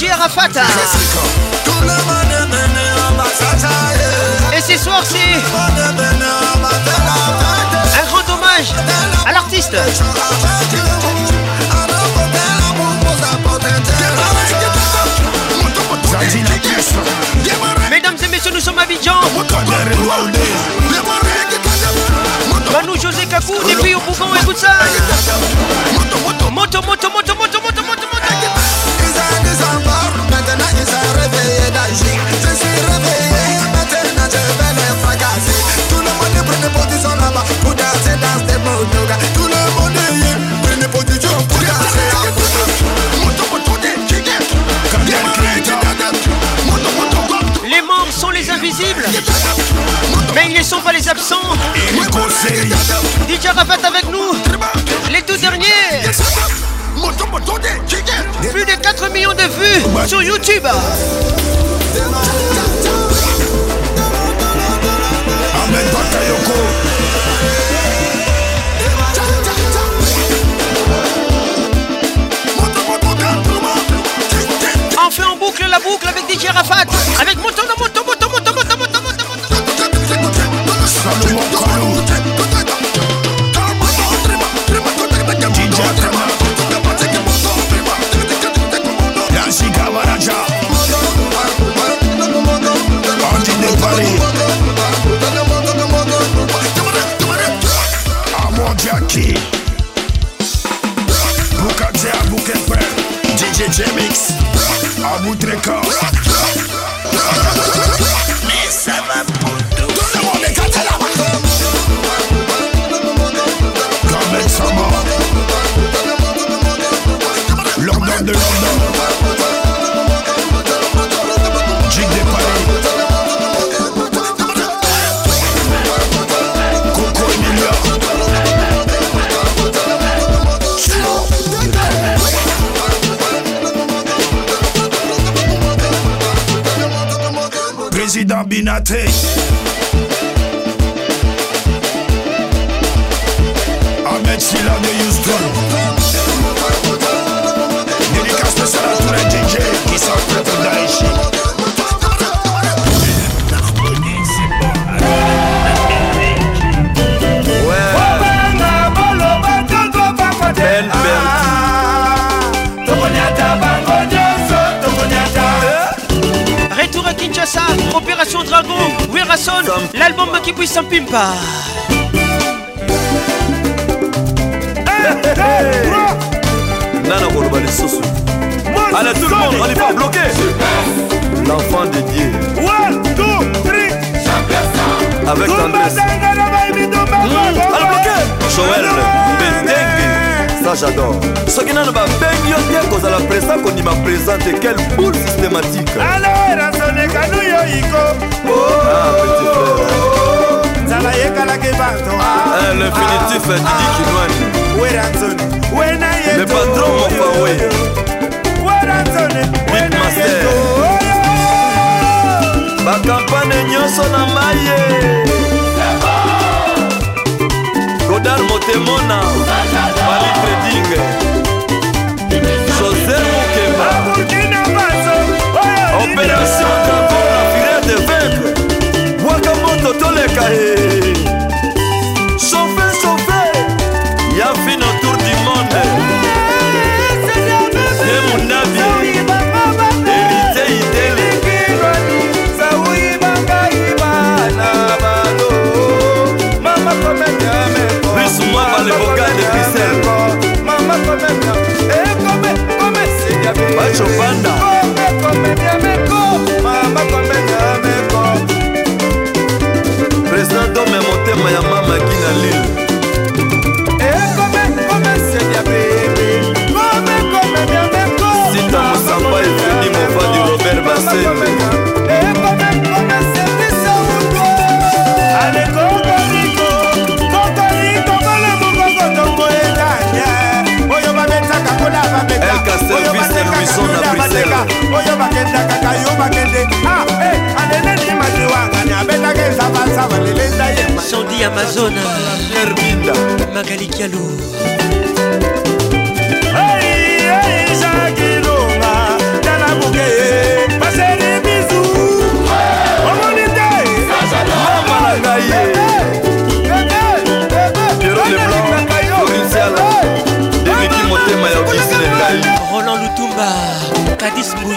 Et ce soir, c'est un grand hommage à l'artiste. Mesdames et messieurs, nous sommes à Abidjan. Manou José Kakou, depuis au bougon, écoute ça. Moto, moto, moto, moto, moto. Les morts sont les invisibles. Mais ils ne sont pas les absents. DJ Rafat avec nous. Les deux derniers. Plus de 4 millions de vues sur YouTube. On fait en boucle la boucle avec DJ Rafat. Avec moto, moto, moto, moto, moto, moto, moto, moto. Salomon Kalou. Vamos trecar. L'album qui puisse en pimpa. nana koloba lisusu allez tout le monde on y va bloqué. L'enfant de dieu. Avec tendresse. allez bloqué. Joel bedenge ça j'adore. Soki nano babengi yo te kozala présent kondima présente quelle boule systématique. Ah, petit frère. Nzala yekalaki bato Ah, l'infinitif didi kinwani wena le patron mofawe bitmaster bakampane nyonso na mai godar motemona. Bali trading josé mokemba. Opération dragon la fureur de vaincre bwaka moto toleka ye Pancho Panda. bakenda kaka yo bakende. Ah, eh, Aneneni madiwangani abetaka ezabasaba lelenda ye. Sandi amazona herbinda magalikialu ezakilunga tala buke baseri bisu omoni te. Mamalanga ye. Motema ya okisi na ngai. roland lutumba kadis mbui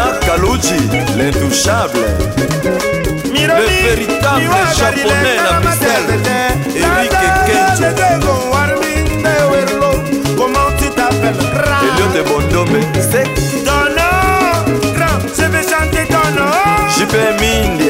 Bernard Kalouji, l'intouchable. Le véritable japonais, la pistelle, Eric Kenji. Comment tu t'appelles Elliot de Bondomé, c'est ton nom, grand, je vais chanter ton nom. JP Mindy.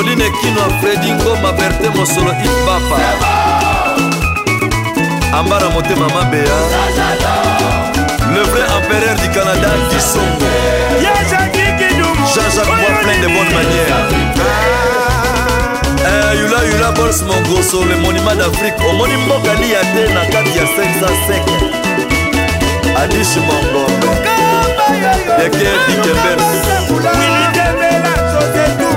doline kino fredi ngoma berte mosolo ipapa ambara motema mabeya le vrai empereur du canada disongo jean-jacques moi plein de bonne manière eh, yulayula bols mongoso le monument d'afrique. Omoni mboka liya te na kati ya 505 adishi mongombe eke dikebers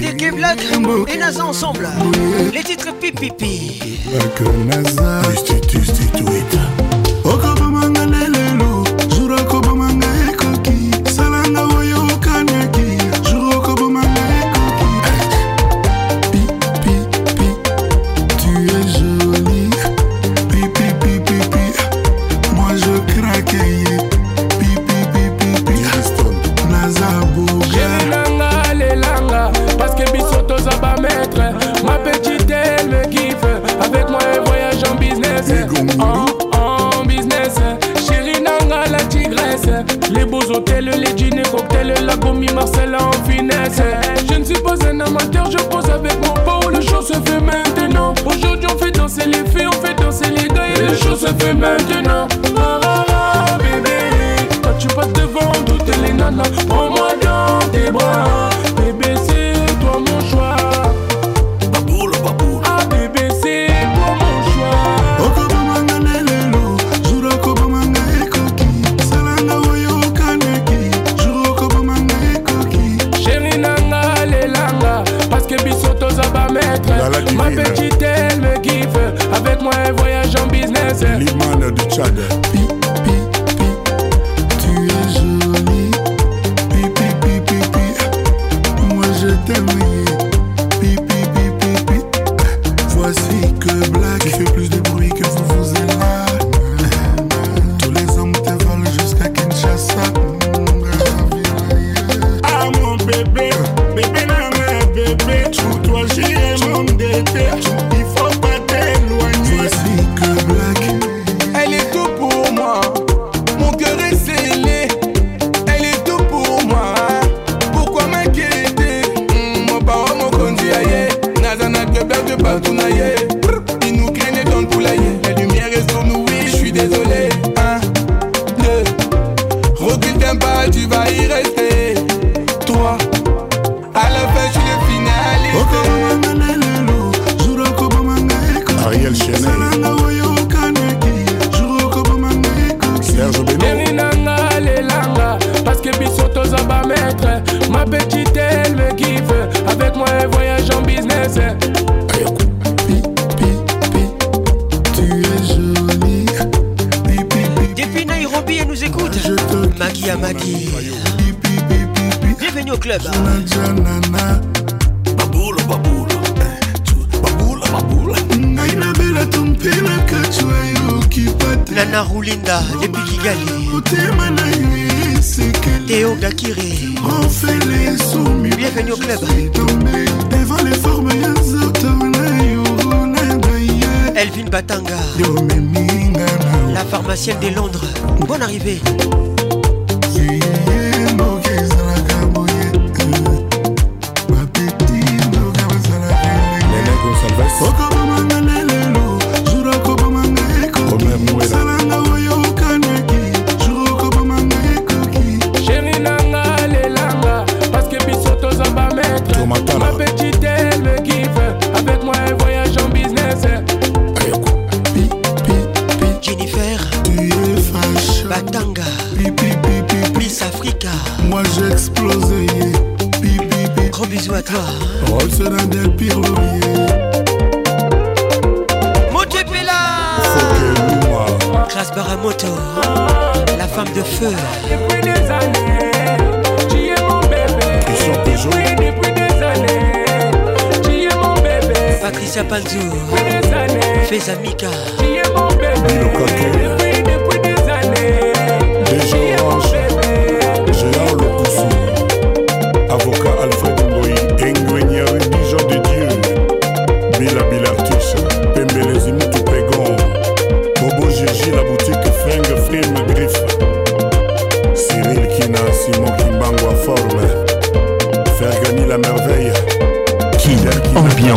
et Naza ensemble. Les titres pipipi.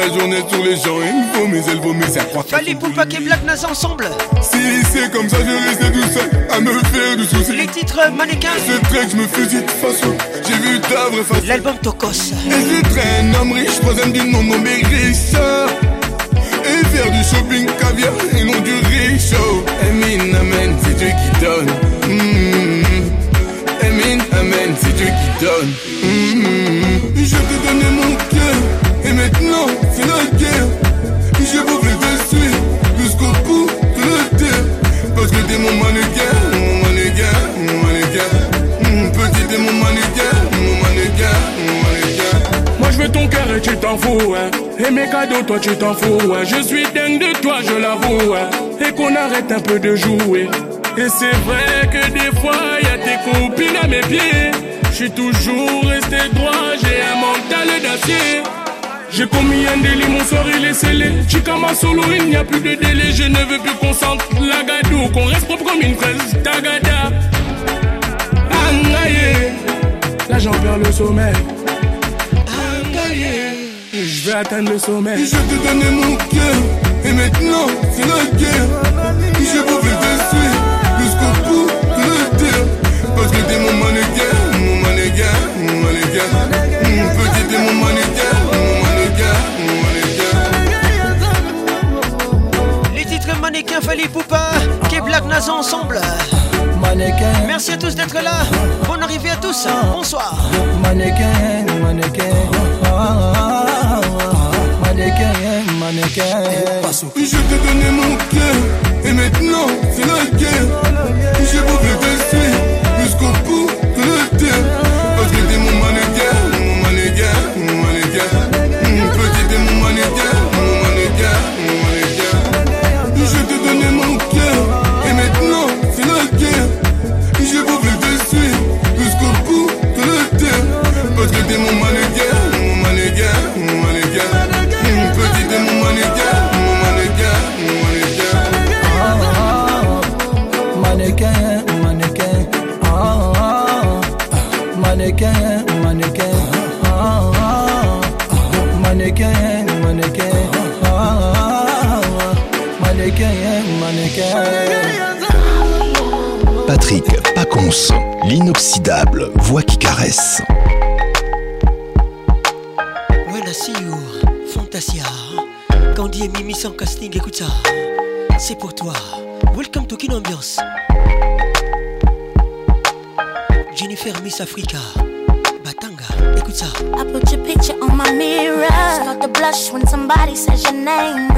la journée sur les gens Il faut mes elle vomit ça croit Fali Poupa et Black Naza ensemble. Si c'est comme ça je restais tout seul À me faire du souci Les titres mannequins. Ce que je me faisais de façon J'ai vu ta vraie face L'album Tokos. Et je traîne homme riche Troisième du nom nommé Richard Et faire du shopping caviar Et non du riche Emin amen c'est Dieu qui donne Mm. Emin amen c'est Dieu qui donne Mm. Je t'ai donné mon cœur Et maintenant c'est la guerre. Je voulais te suivre Jusqu'au bout de la terre. Parce que t'es mon mannequin Mon mannequin Mon mannequin Mm, Petit t'es mon mannequin Mon mannequin Mon mannequin Moi je veux ton cœur et tu t'en fous hein. Et mes cadeaux toi tu t'en fous hein. Je suis dingue de toi je l'avoue hein. Et qu'on arrête un peu de jouer. Et c'est vrai que des fois y a tes copines à mes pieds. Je suis toujours resté droit J'ai un mental d'acier j'ai commis un délit, mon sort il est scellé. Chikama solo, il n'y a plus de délai. Je ne veux plus qu'on sente la gadou, qu'on reste propre comme une fraise. Tagada. Angaye. Là j'en perds le sommeil. Angaye. Je vais atteindre le sommet. Je te donnais mon cœur Et maintenant c'est la guerre Je te suivre Jusqu'au bout de la terre Parce que t'es mon mannequin Mon mannequin Mon mannequin petit t'es mon mannequin titres mannequins Fali Poupa. Ensemble. Mannequin. Merci à tous d'être là. Bonne arrivée à tous. Bonsoir. Mannequin, mannequin. Ah, ah, ah, ah. Mannequin, mannequin. Je te donnais mon cœur Et maintenant c'est la guerre Je voulais te suivre Jusqu'au bout de la terre Patrick Pacons, l'inoxydable voix qui caresse. When I see you, Fantasia. Candy et Mimi sans casting, écoute ça. C'est pour toi. Welcome to Kin Ambiance. Jennifer Miss Africa. Batanga, écoute ça. I put your picture on my mirror. Start to blush when somebody says your name.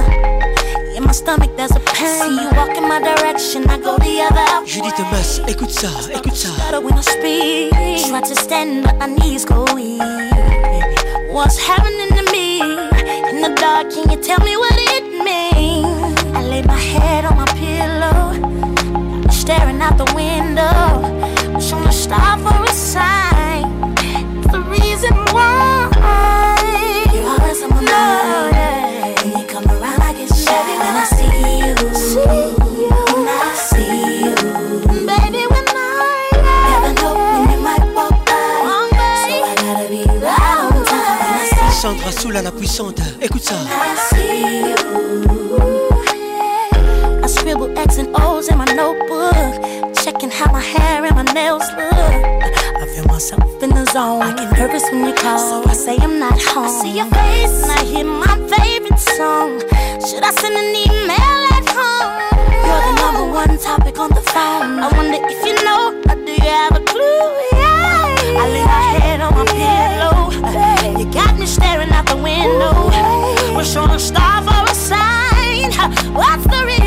In my stomach there's a pain. See you walk in my direction, I go the other way. Judith Mass, écoute ça, écoute ça. When I speak. Try to stand, but my knees go weak. What's happening to me? In the dark, can you tell me what it means? I lay my head on my pillow, staring out the window. Wish on a star for see Sandra Soula la puissante, écoute ça. I scribble X and O's in my notebook, checking how my hair and my nails look. I feel myself in the zone. I get nervous when you call, so I say I'm not home. I see your face and I hear my favorite song. Should I send an email at home? You're the number one topic on the phone. I wonder if you know, or do you have a clue? Yeah. I lay my head on my pillow. You got me staring window. On a star for a sign. What's the reason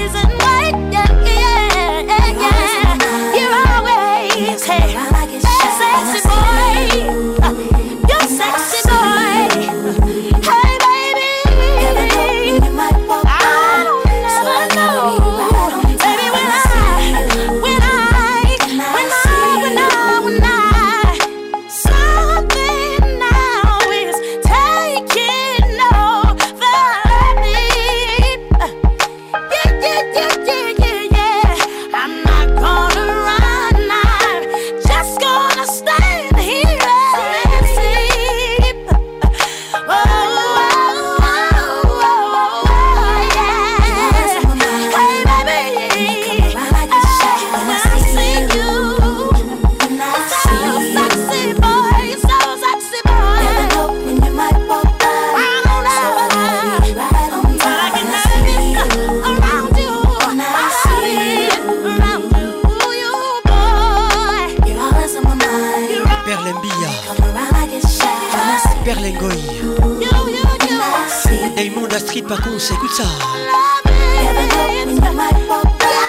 tous, écoute ça.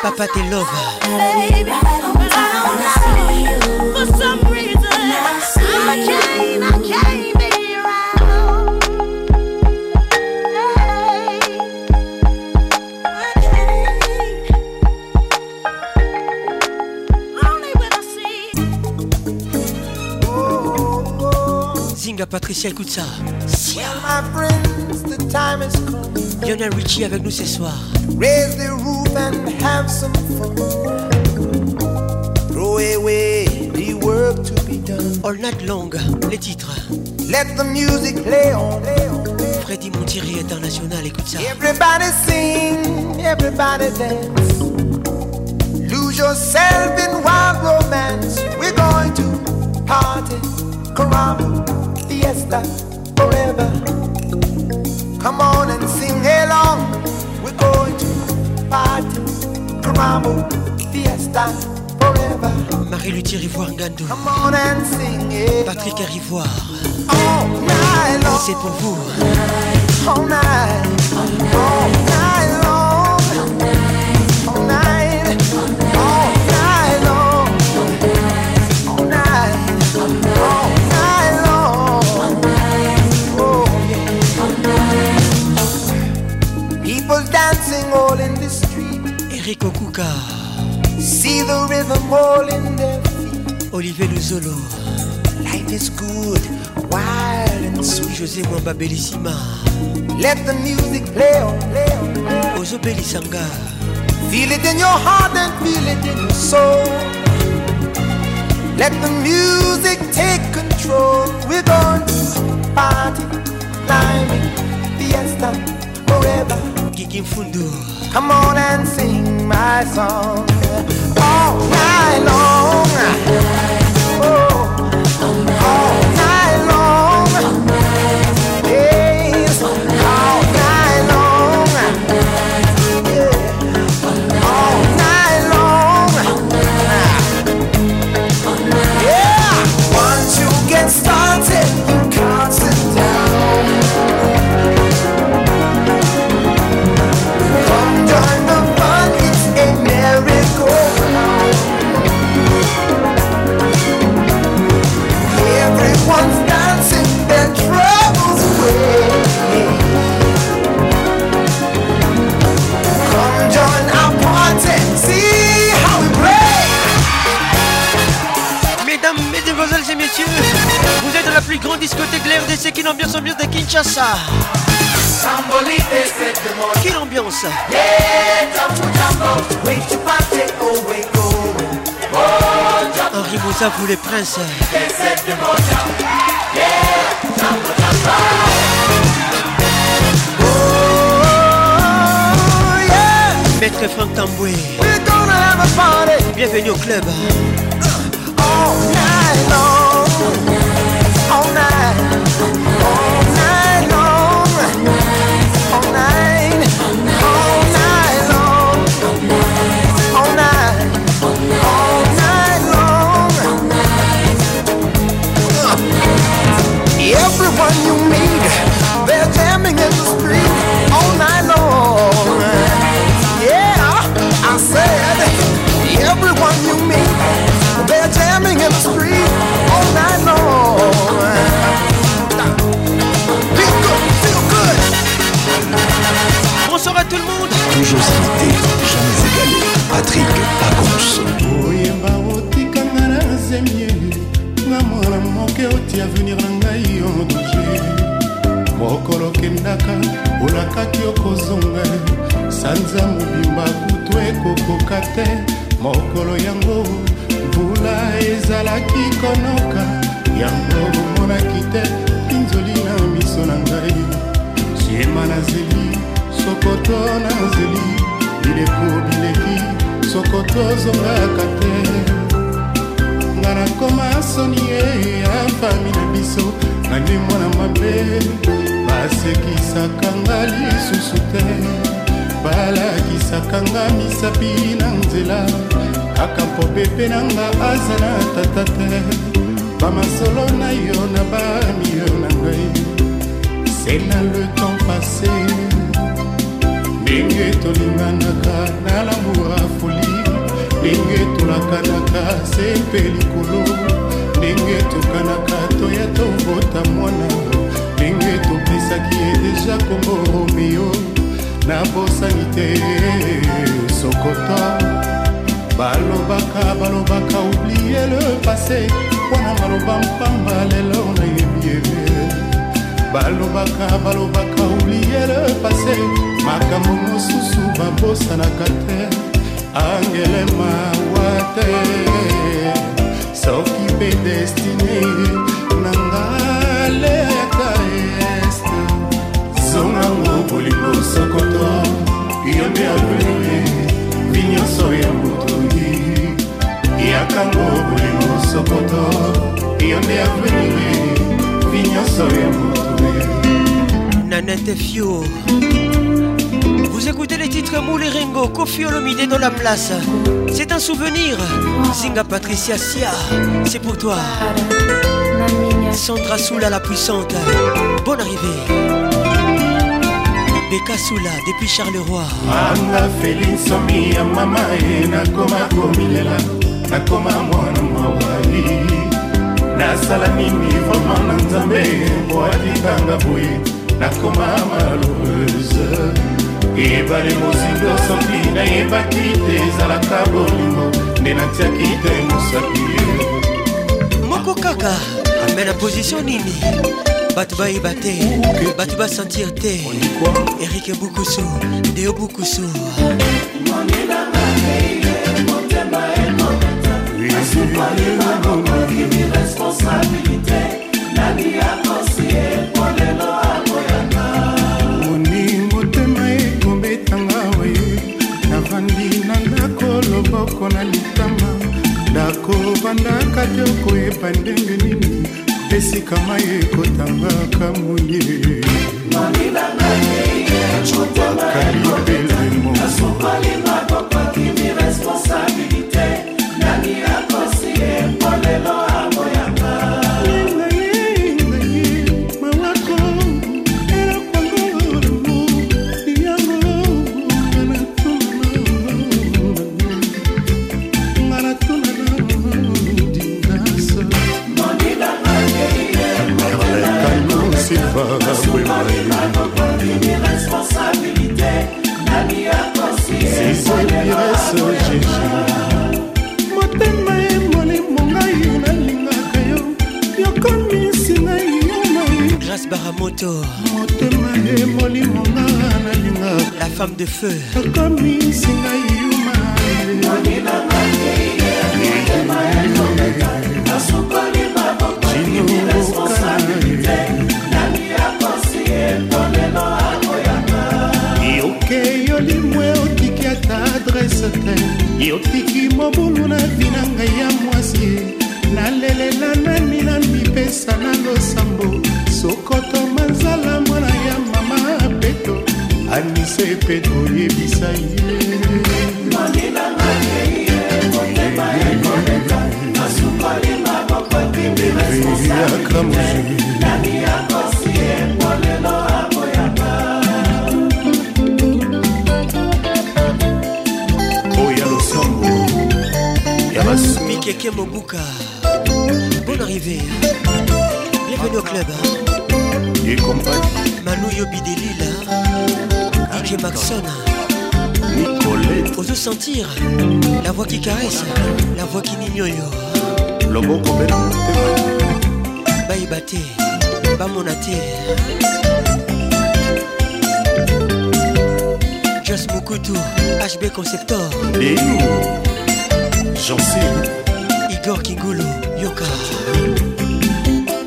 Papa, t'es love. Patricia, écoute ça. Well, my friends, the time has come. Lionel Richie avec nous ce soir. Raise the roof and have some fun. Throw away the work to be done. All night long, les titres. Let the music play on. Freddy Montieri International, écoute ça. Everybody sing, everybody dance. Lose yourself in wild romance. We're going to party, caramba, fiesta, forever. Come on and sing along. We're going to party, caramba, fiesta, forever. Marie-Luthier Ivoire Ngando. Come on and sing it. Patrick Rivoire. All night long. C'est pour vous. All night, all night Eric Okuka. See the rhythm all in their feet. Olivier Luzolo. Life is good, wild and sweet. José Mwamba Bellissima. Let the music play on, play on, play on. Ozo Bellisanga. Feel it in your heart and feel it in your soul. Let the music take control. We're going to party, climbing, fiesta, forever. Kiki Fundu. Come on and sing my song all night long. l'RDC qui l'ambiance ambiance de Kinshasa. Quelle ambiance. Henri Moussa vous les princes. Maître Franck Tamboué. Bienvenue au club. All night long, tonight. Oh. Imité, jamais égalé. Patrick Pacons. oyemba otikanga na zemie nga mwana moke oti avenir na ngai yo danger mokolo okendaka olakaki okozonga. Sanza mobimba kutu ekokoka te. Mokolo yango mvula ezalaki konoka. Yango omonaki te pinzoli na miso na ngai. Siema nazeli sokoto nazeli bileko bileki sokoto ozongaka te. Nga nakoma soni ye ya fami na biso nga nde mwana mabe basekisaka nga lisusu te. Balakisaka nga misapi na nzela kaka mpo pepe na nga aza na tata te. Bamasolo na yo na bamio na ngai c'est na le temps passé ndenge tolinganaka na lamour ya foli ndenge tolakanaka se mpe likolo ndenge tokanaka toya tobota mwana ndenge topesaki ye deja kombo romeo nabosani te sokoto balobaka balobaka oblie le passé wana maloba mpamba lelo nayebi ebe balobaka balobaka oblie le passé. Makambo mosusu babosanaka te. Angele mawa te soki mpe destine nangaleaka este zongango bolingo sokoto. Yo nde avenir vi nyonso ya motoi yakango bolingo sokoto. Yo nde avenir vi nyonso ya motoi Nanette Fio Vous écoutez les titres Moule Ringo, Kofi Olomide dans la place. C'est un souvenir. Zinga Patricia Sia, c'est pour toi. Sandra Soula la puissante, bonne arrivée. Beka Soula depuis Charleroi. anga felinsomi ya mama e nakoma komilela nakoma mwana mawai nasala nini vraimen na nzambe mpo atikanga boye nakoma malheureuse ebale mozindo soki nayebaki te ezalaka bolingo nde natiaki te mosaki. Moko kaka ame na position nini? Bato bayeba te bato basentir te. Erike bukusu deo bukusu. Moni efandaka te okoyepa ndenge nini? Esika mai ekotangaka moye mobibanga te ye akali mpe lemo Baramoto, motema emolimo nga nalingaka la femme de feu. yokomisi ngai yo yoke yolimwe otiki ata adrese te. Yotiki mobulu na vi na ngai ya mwasi. Nalelela nani na mipesa na losambo anise mpe toyebisa oya losambo ya basmikeke mobuka. Bonne arrivée bienvenue au club yekompa manu yobidilila Delila, DJ Maxon. Nicolette Ose sentir la voix qui caresse, la voix qui nignoyo. loboko bena motema Baïba te, bamona te. Just Mukutu, HB Conceptor, leyu jansi Igor Kingulu, Yoka.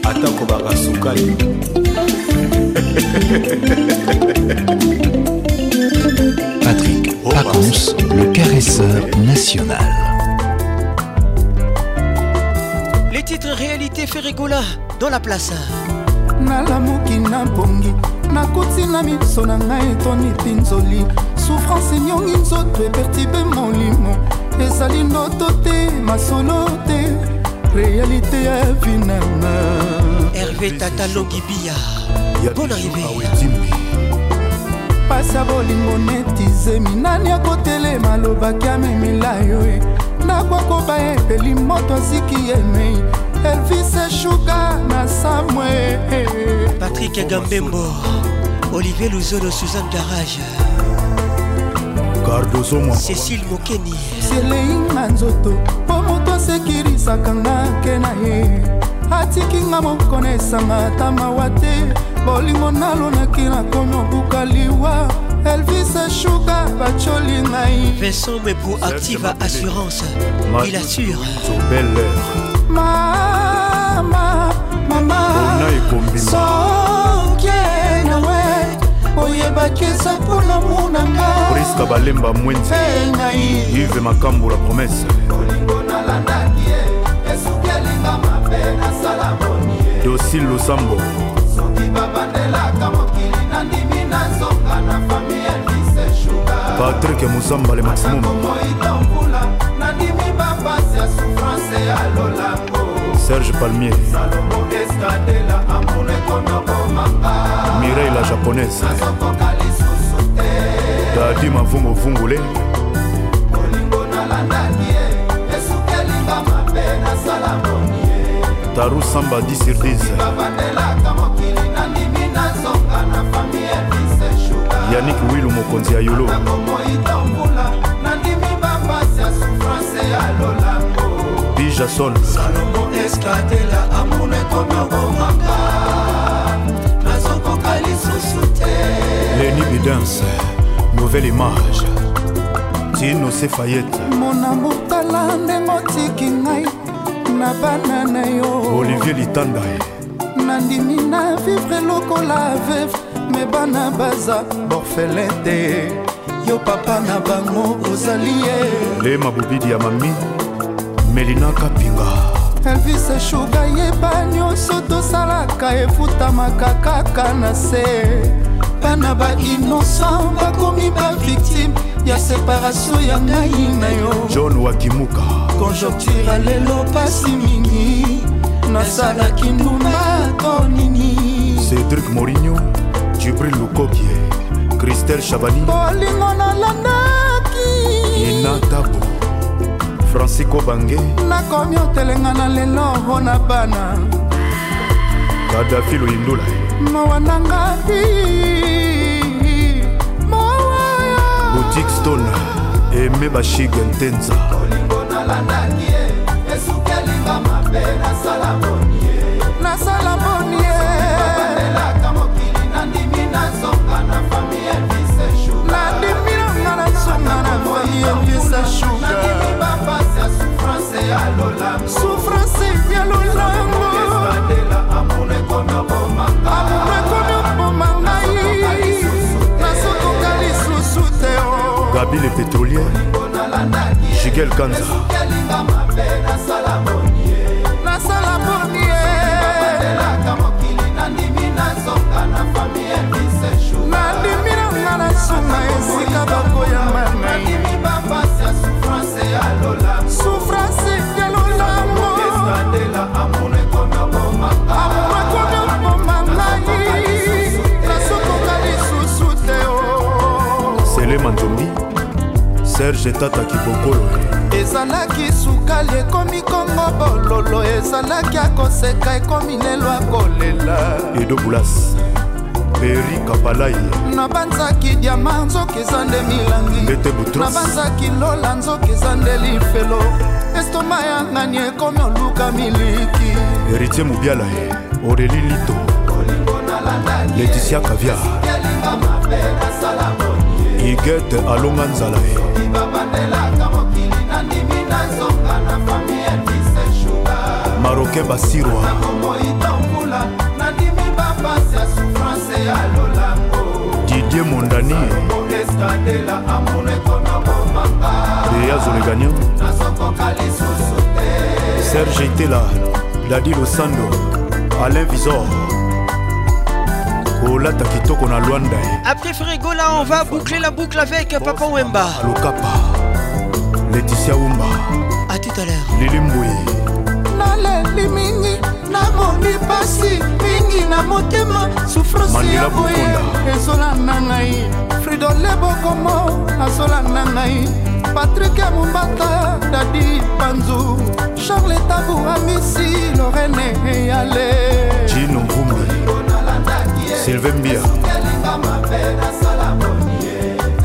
atako bakasukali <laughs> Le caresseur national. Les titres réalité fait rigola dans la place. nalamuki na bongi nakuti na miso na ngai etoni mpinzoli souffrance enyongi nzoto epertibe molimo. Ezali ndoto te masolo te. Réalité ya vinanga Hervé Tata Longibia, bonne pasi ya bolingo neti zemi. Nani akotelema alobaki amemila yo e? Nakwakoba epeli moto aziki yemei elvis eshuka na samwe Patrick Gambembo, Olivier Luzolo, Suzanne Garage, Cécile Mokeni, seleinga nzoto mpo moto asekirisaka nga ke na ye. Atikinga moko na esanga ata mawa te bolingo nalonaki nakomi obuka liwa elvis eshuka bacoli ngai. Vincent Mebou Activa Assurance, il assure. mama mama. Ona ekombima. soki nawe oyebaki eza mpona monanga priska balemba mwenzi. Ive makambo la promese nalandaki ye. Esuki elinga mabe nasala boni ye dosi losambo patrik musamba le maximum. Moito mbula nandimi bapasi ya souffrance ya lolango serge palmier. Salomo eskadela amuna ekonokomanga mireille la japonaise. Nazokoka lisusu te dadi mavunguvungule bolingo nalandaki ye esuki elinga mabe nasala boni ye taru samba 10 sur 10 babandelaka mokili yanik wilu mokonzi ya yolo. Moito mbula nandimi bapasi ya souffrance ya lolango bija sol. Salomo eskadela amuna ekonokomanga nazokoka lisusu te leni bidance nouvelle image. Tino sefayete mona motala ndenge otiki ngai na bana na yo. Olivier litanda nandimi na vivre lokola veve me bana baza borfelin te. Yo papa na bango ozali ye. Lema bobidi ya mami melina kapinga. Elvis shuga yeba nyonso tosalaka efutamaka kaka na se. Bana bainocent bakomi bavictime ya separatio ya ngai na yo. John wakimuka. Conjoncture lelo pasi mingi nasalaki nduma to nini. Cédrik morinho jibril lukokie christel chabani. Bolingo nalandaki. Inatabo francisco bange. Nakomi otelenga na lelo mpo na bana. Kadafi loyindula mawa na ngai boutique stone eme bashige ntenza. Olingo nalandaki ye. Esukelinga mabe nasala boni ye nasala boni pétrolière jigel kanza. Nasala bonie nandimi nanga na nsonga esika bako. Serge tata kibokolo ezalaki sukali ekomi kongo bololo ezalaki akoseka ekomi lelo akolela. Edo bulas peri kapalai nabanzaki diama nzoki eza nde milangi. Nabanzaki lola nzoki eza nde lifelo. Estoma ya ngani ekomi oluka miliki. Héritier mobiala aurélie lito. Leticia kavia igete alonga nzala marocain basirwa. Didie mondani. Deya zolegania. Serge itela dadi losando alain visor kolata kitoko na lwanda Après Frégola, on va boucler la boucle avec Papa Wemba. lokapa leticia wumba A tout à l'heure. lili mbui naleli mingi namoni pasi mingi na motema Mandela ya boye ezolanda ngai. Fridole bokomo azolanda ngai. Patrik ya mombata dadi panzu. Charle tabu amisi lorene eyale. Jino mvumbi sylvain mbia.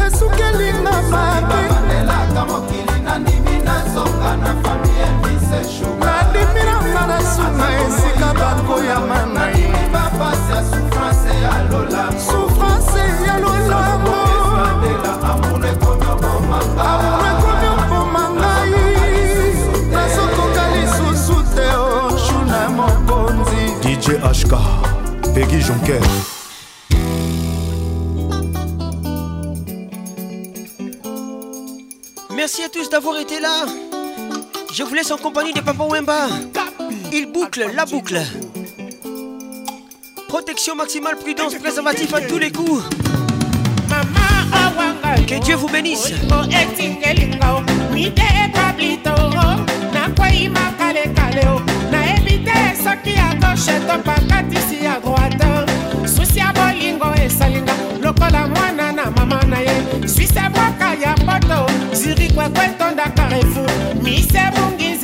Esukelinga mabe nadimiranga na suna esika bakoyama nai souffrance ya lolango amour ekomi oboma ngai nazokoka lisusu te oshuna mokonzi dj hk pegi jonker tous d'avoir été là. Je vous laisse en compagnie de Papa Wemba. Il boucle la boucle. Protection maximale, prudence, préservatif à tous les coups. Que Dieu vous bénisse. ziri kwakwetondaka refu mise mungizi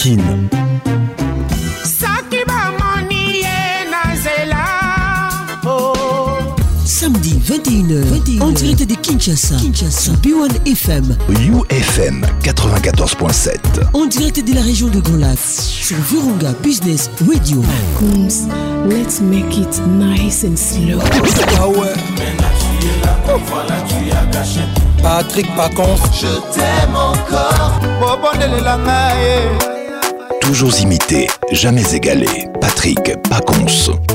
Skin. Samedi 21h, 21h, en direct de Kinshasa, Kinshasa, B1 FM, UFM 94.7, en direct de la région de Grand Lac, sur Virunga Business Radio. Coons, let's make it nice and slow. Ah ouais. Patrick Pacons, je t'aime encore toujours imité, jamais égalé. Patrick Pacons.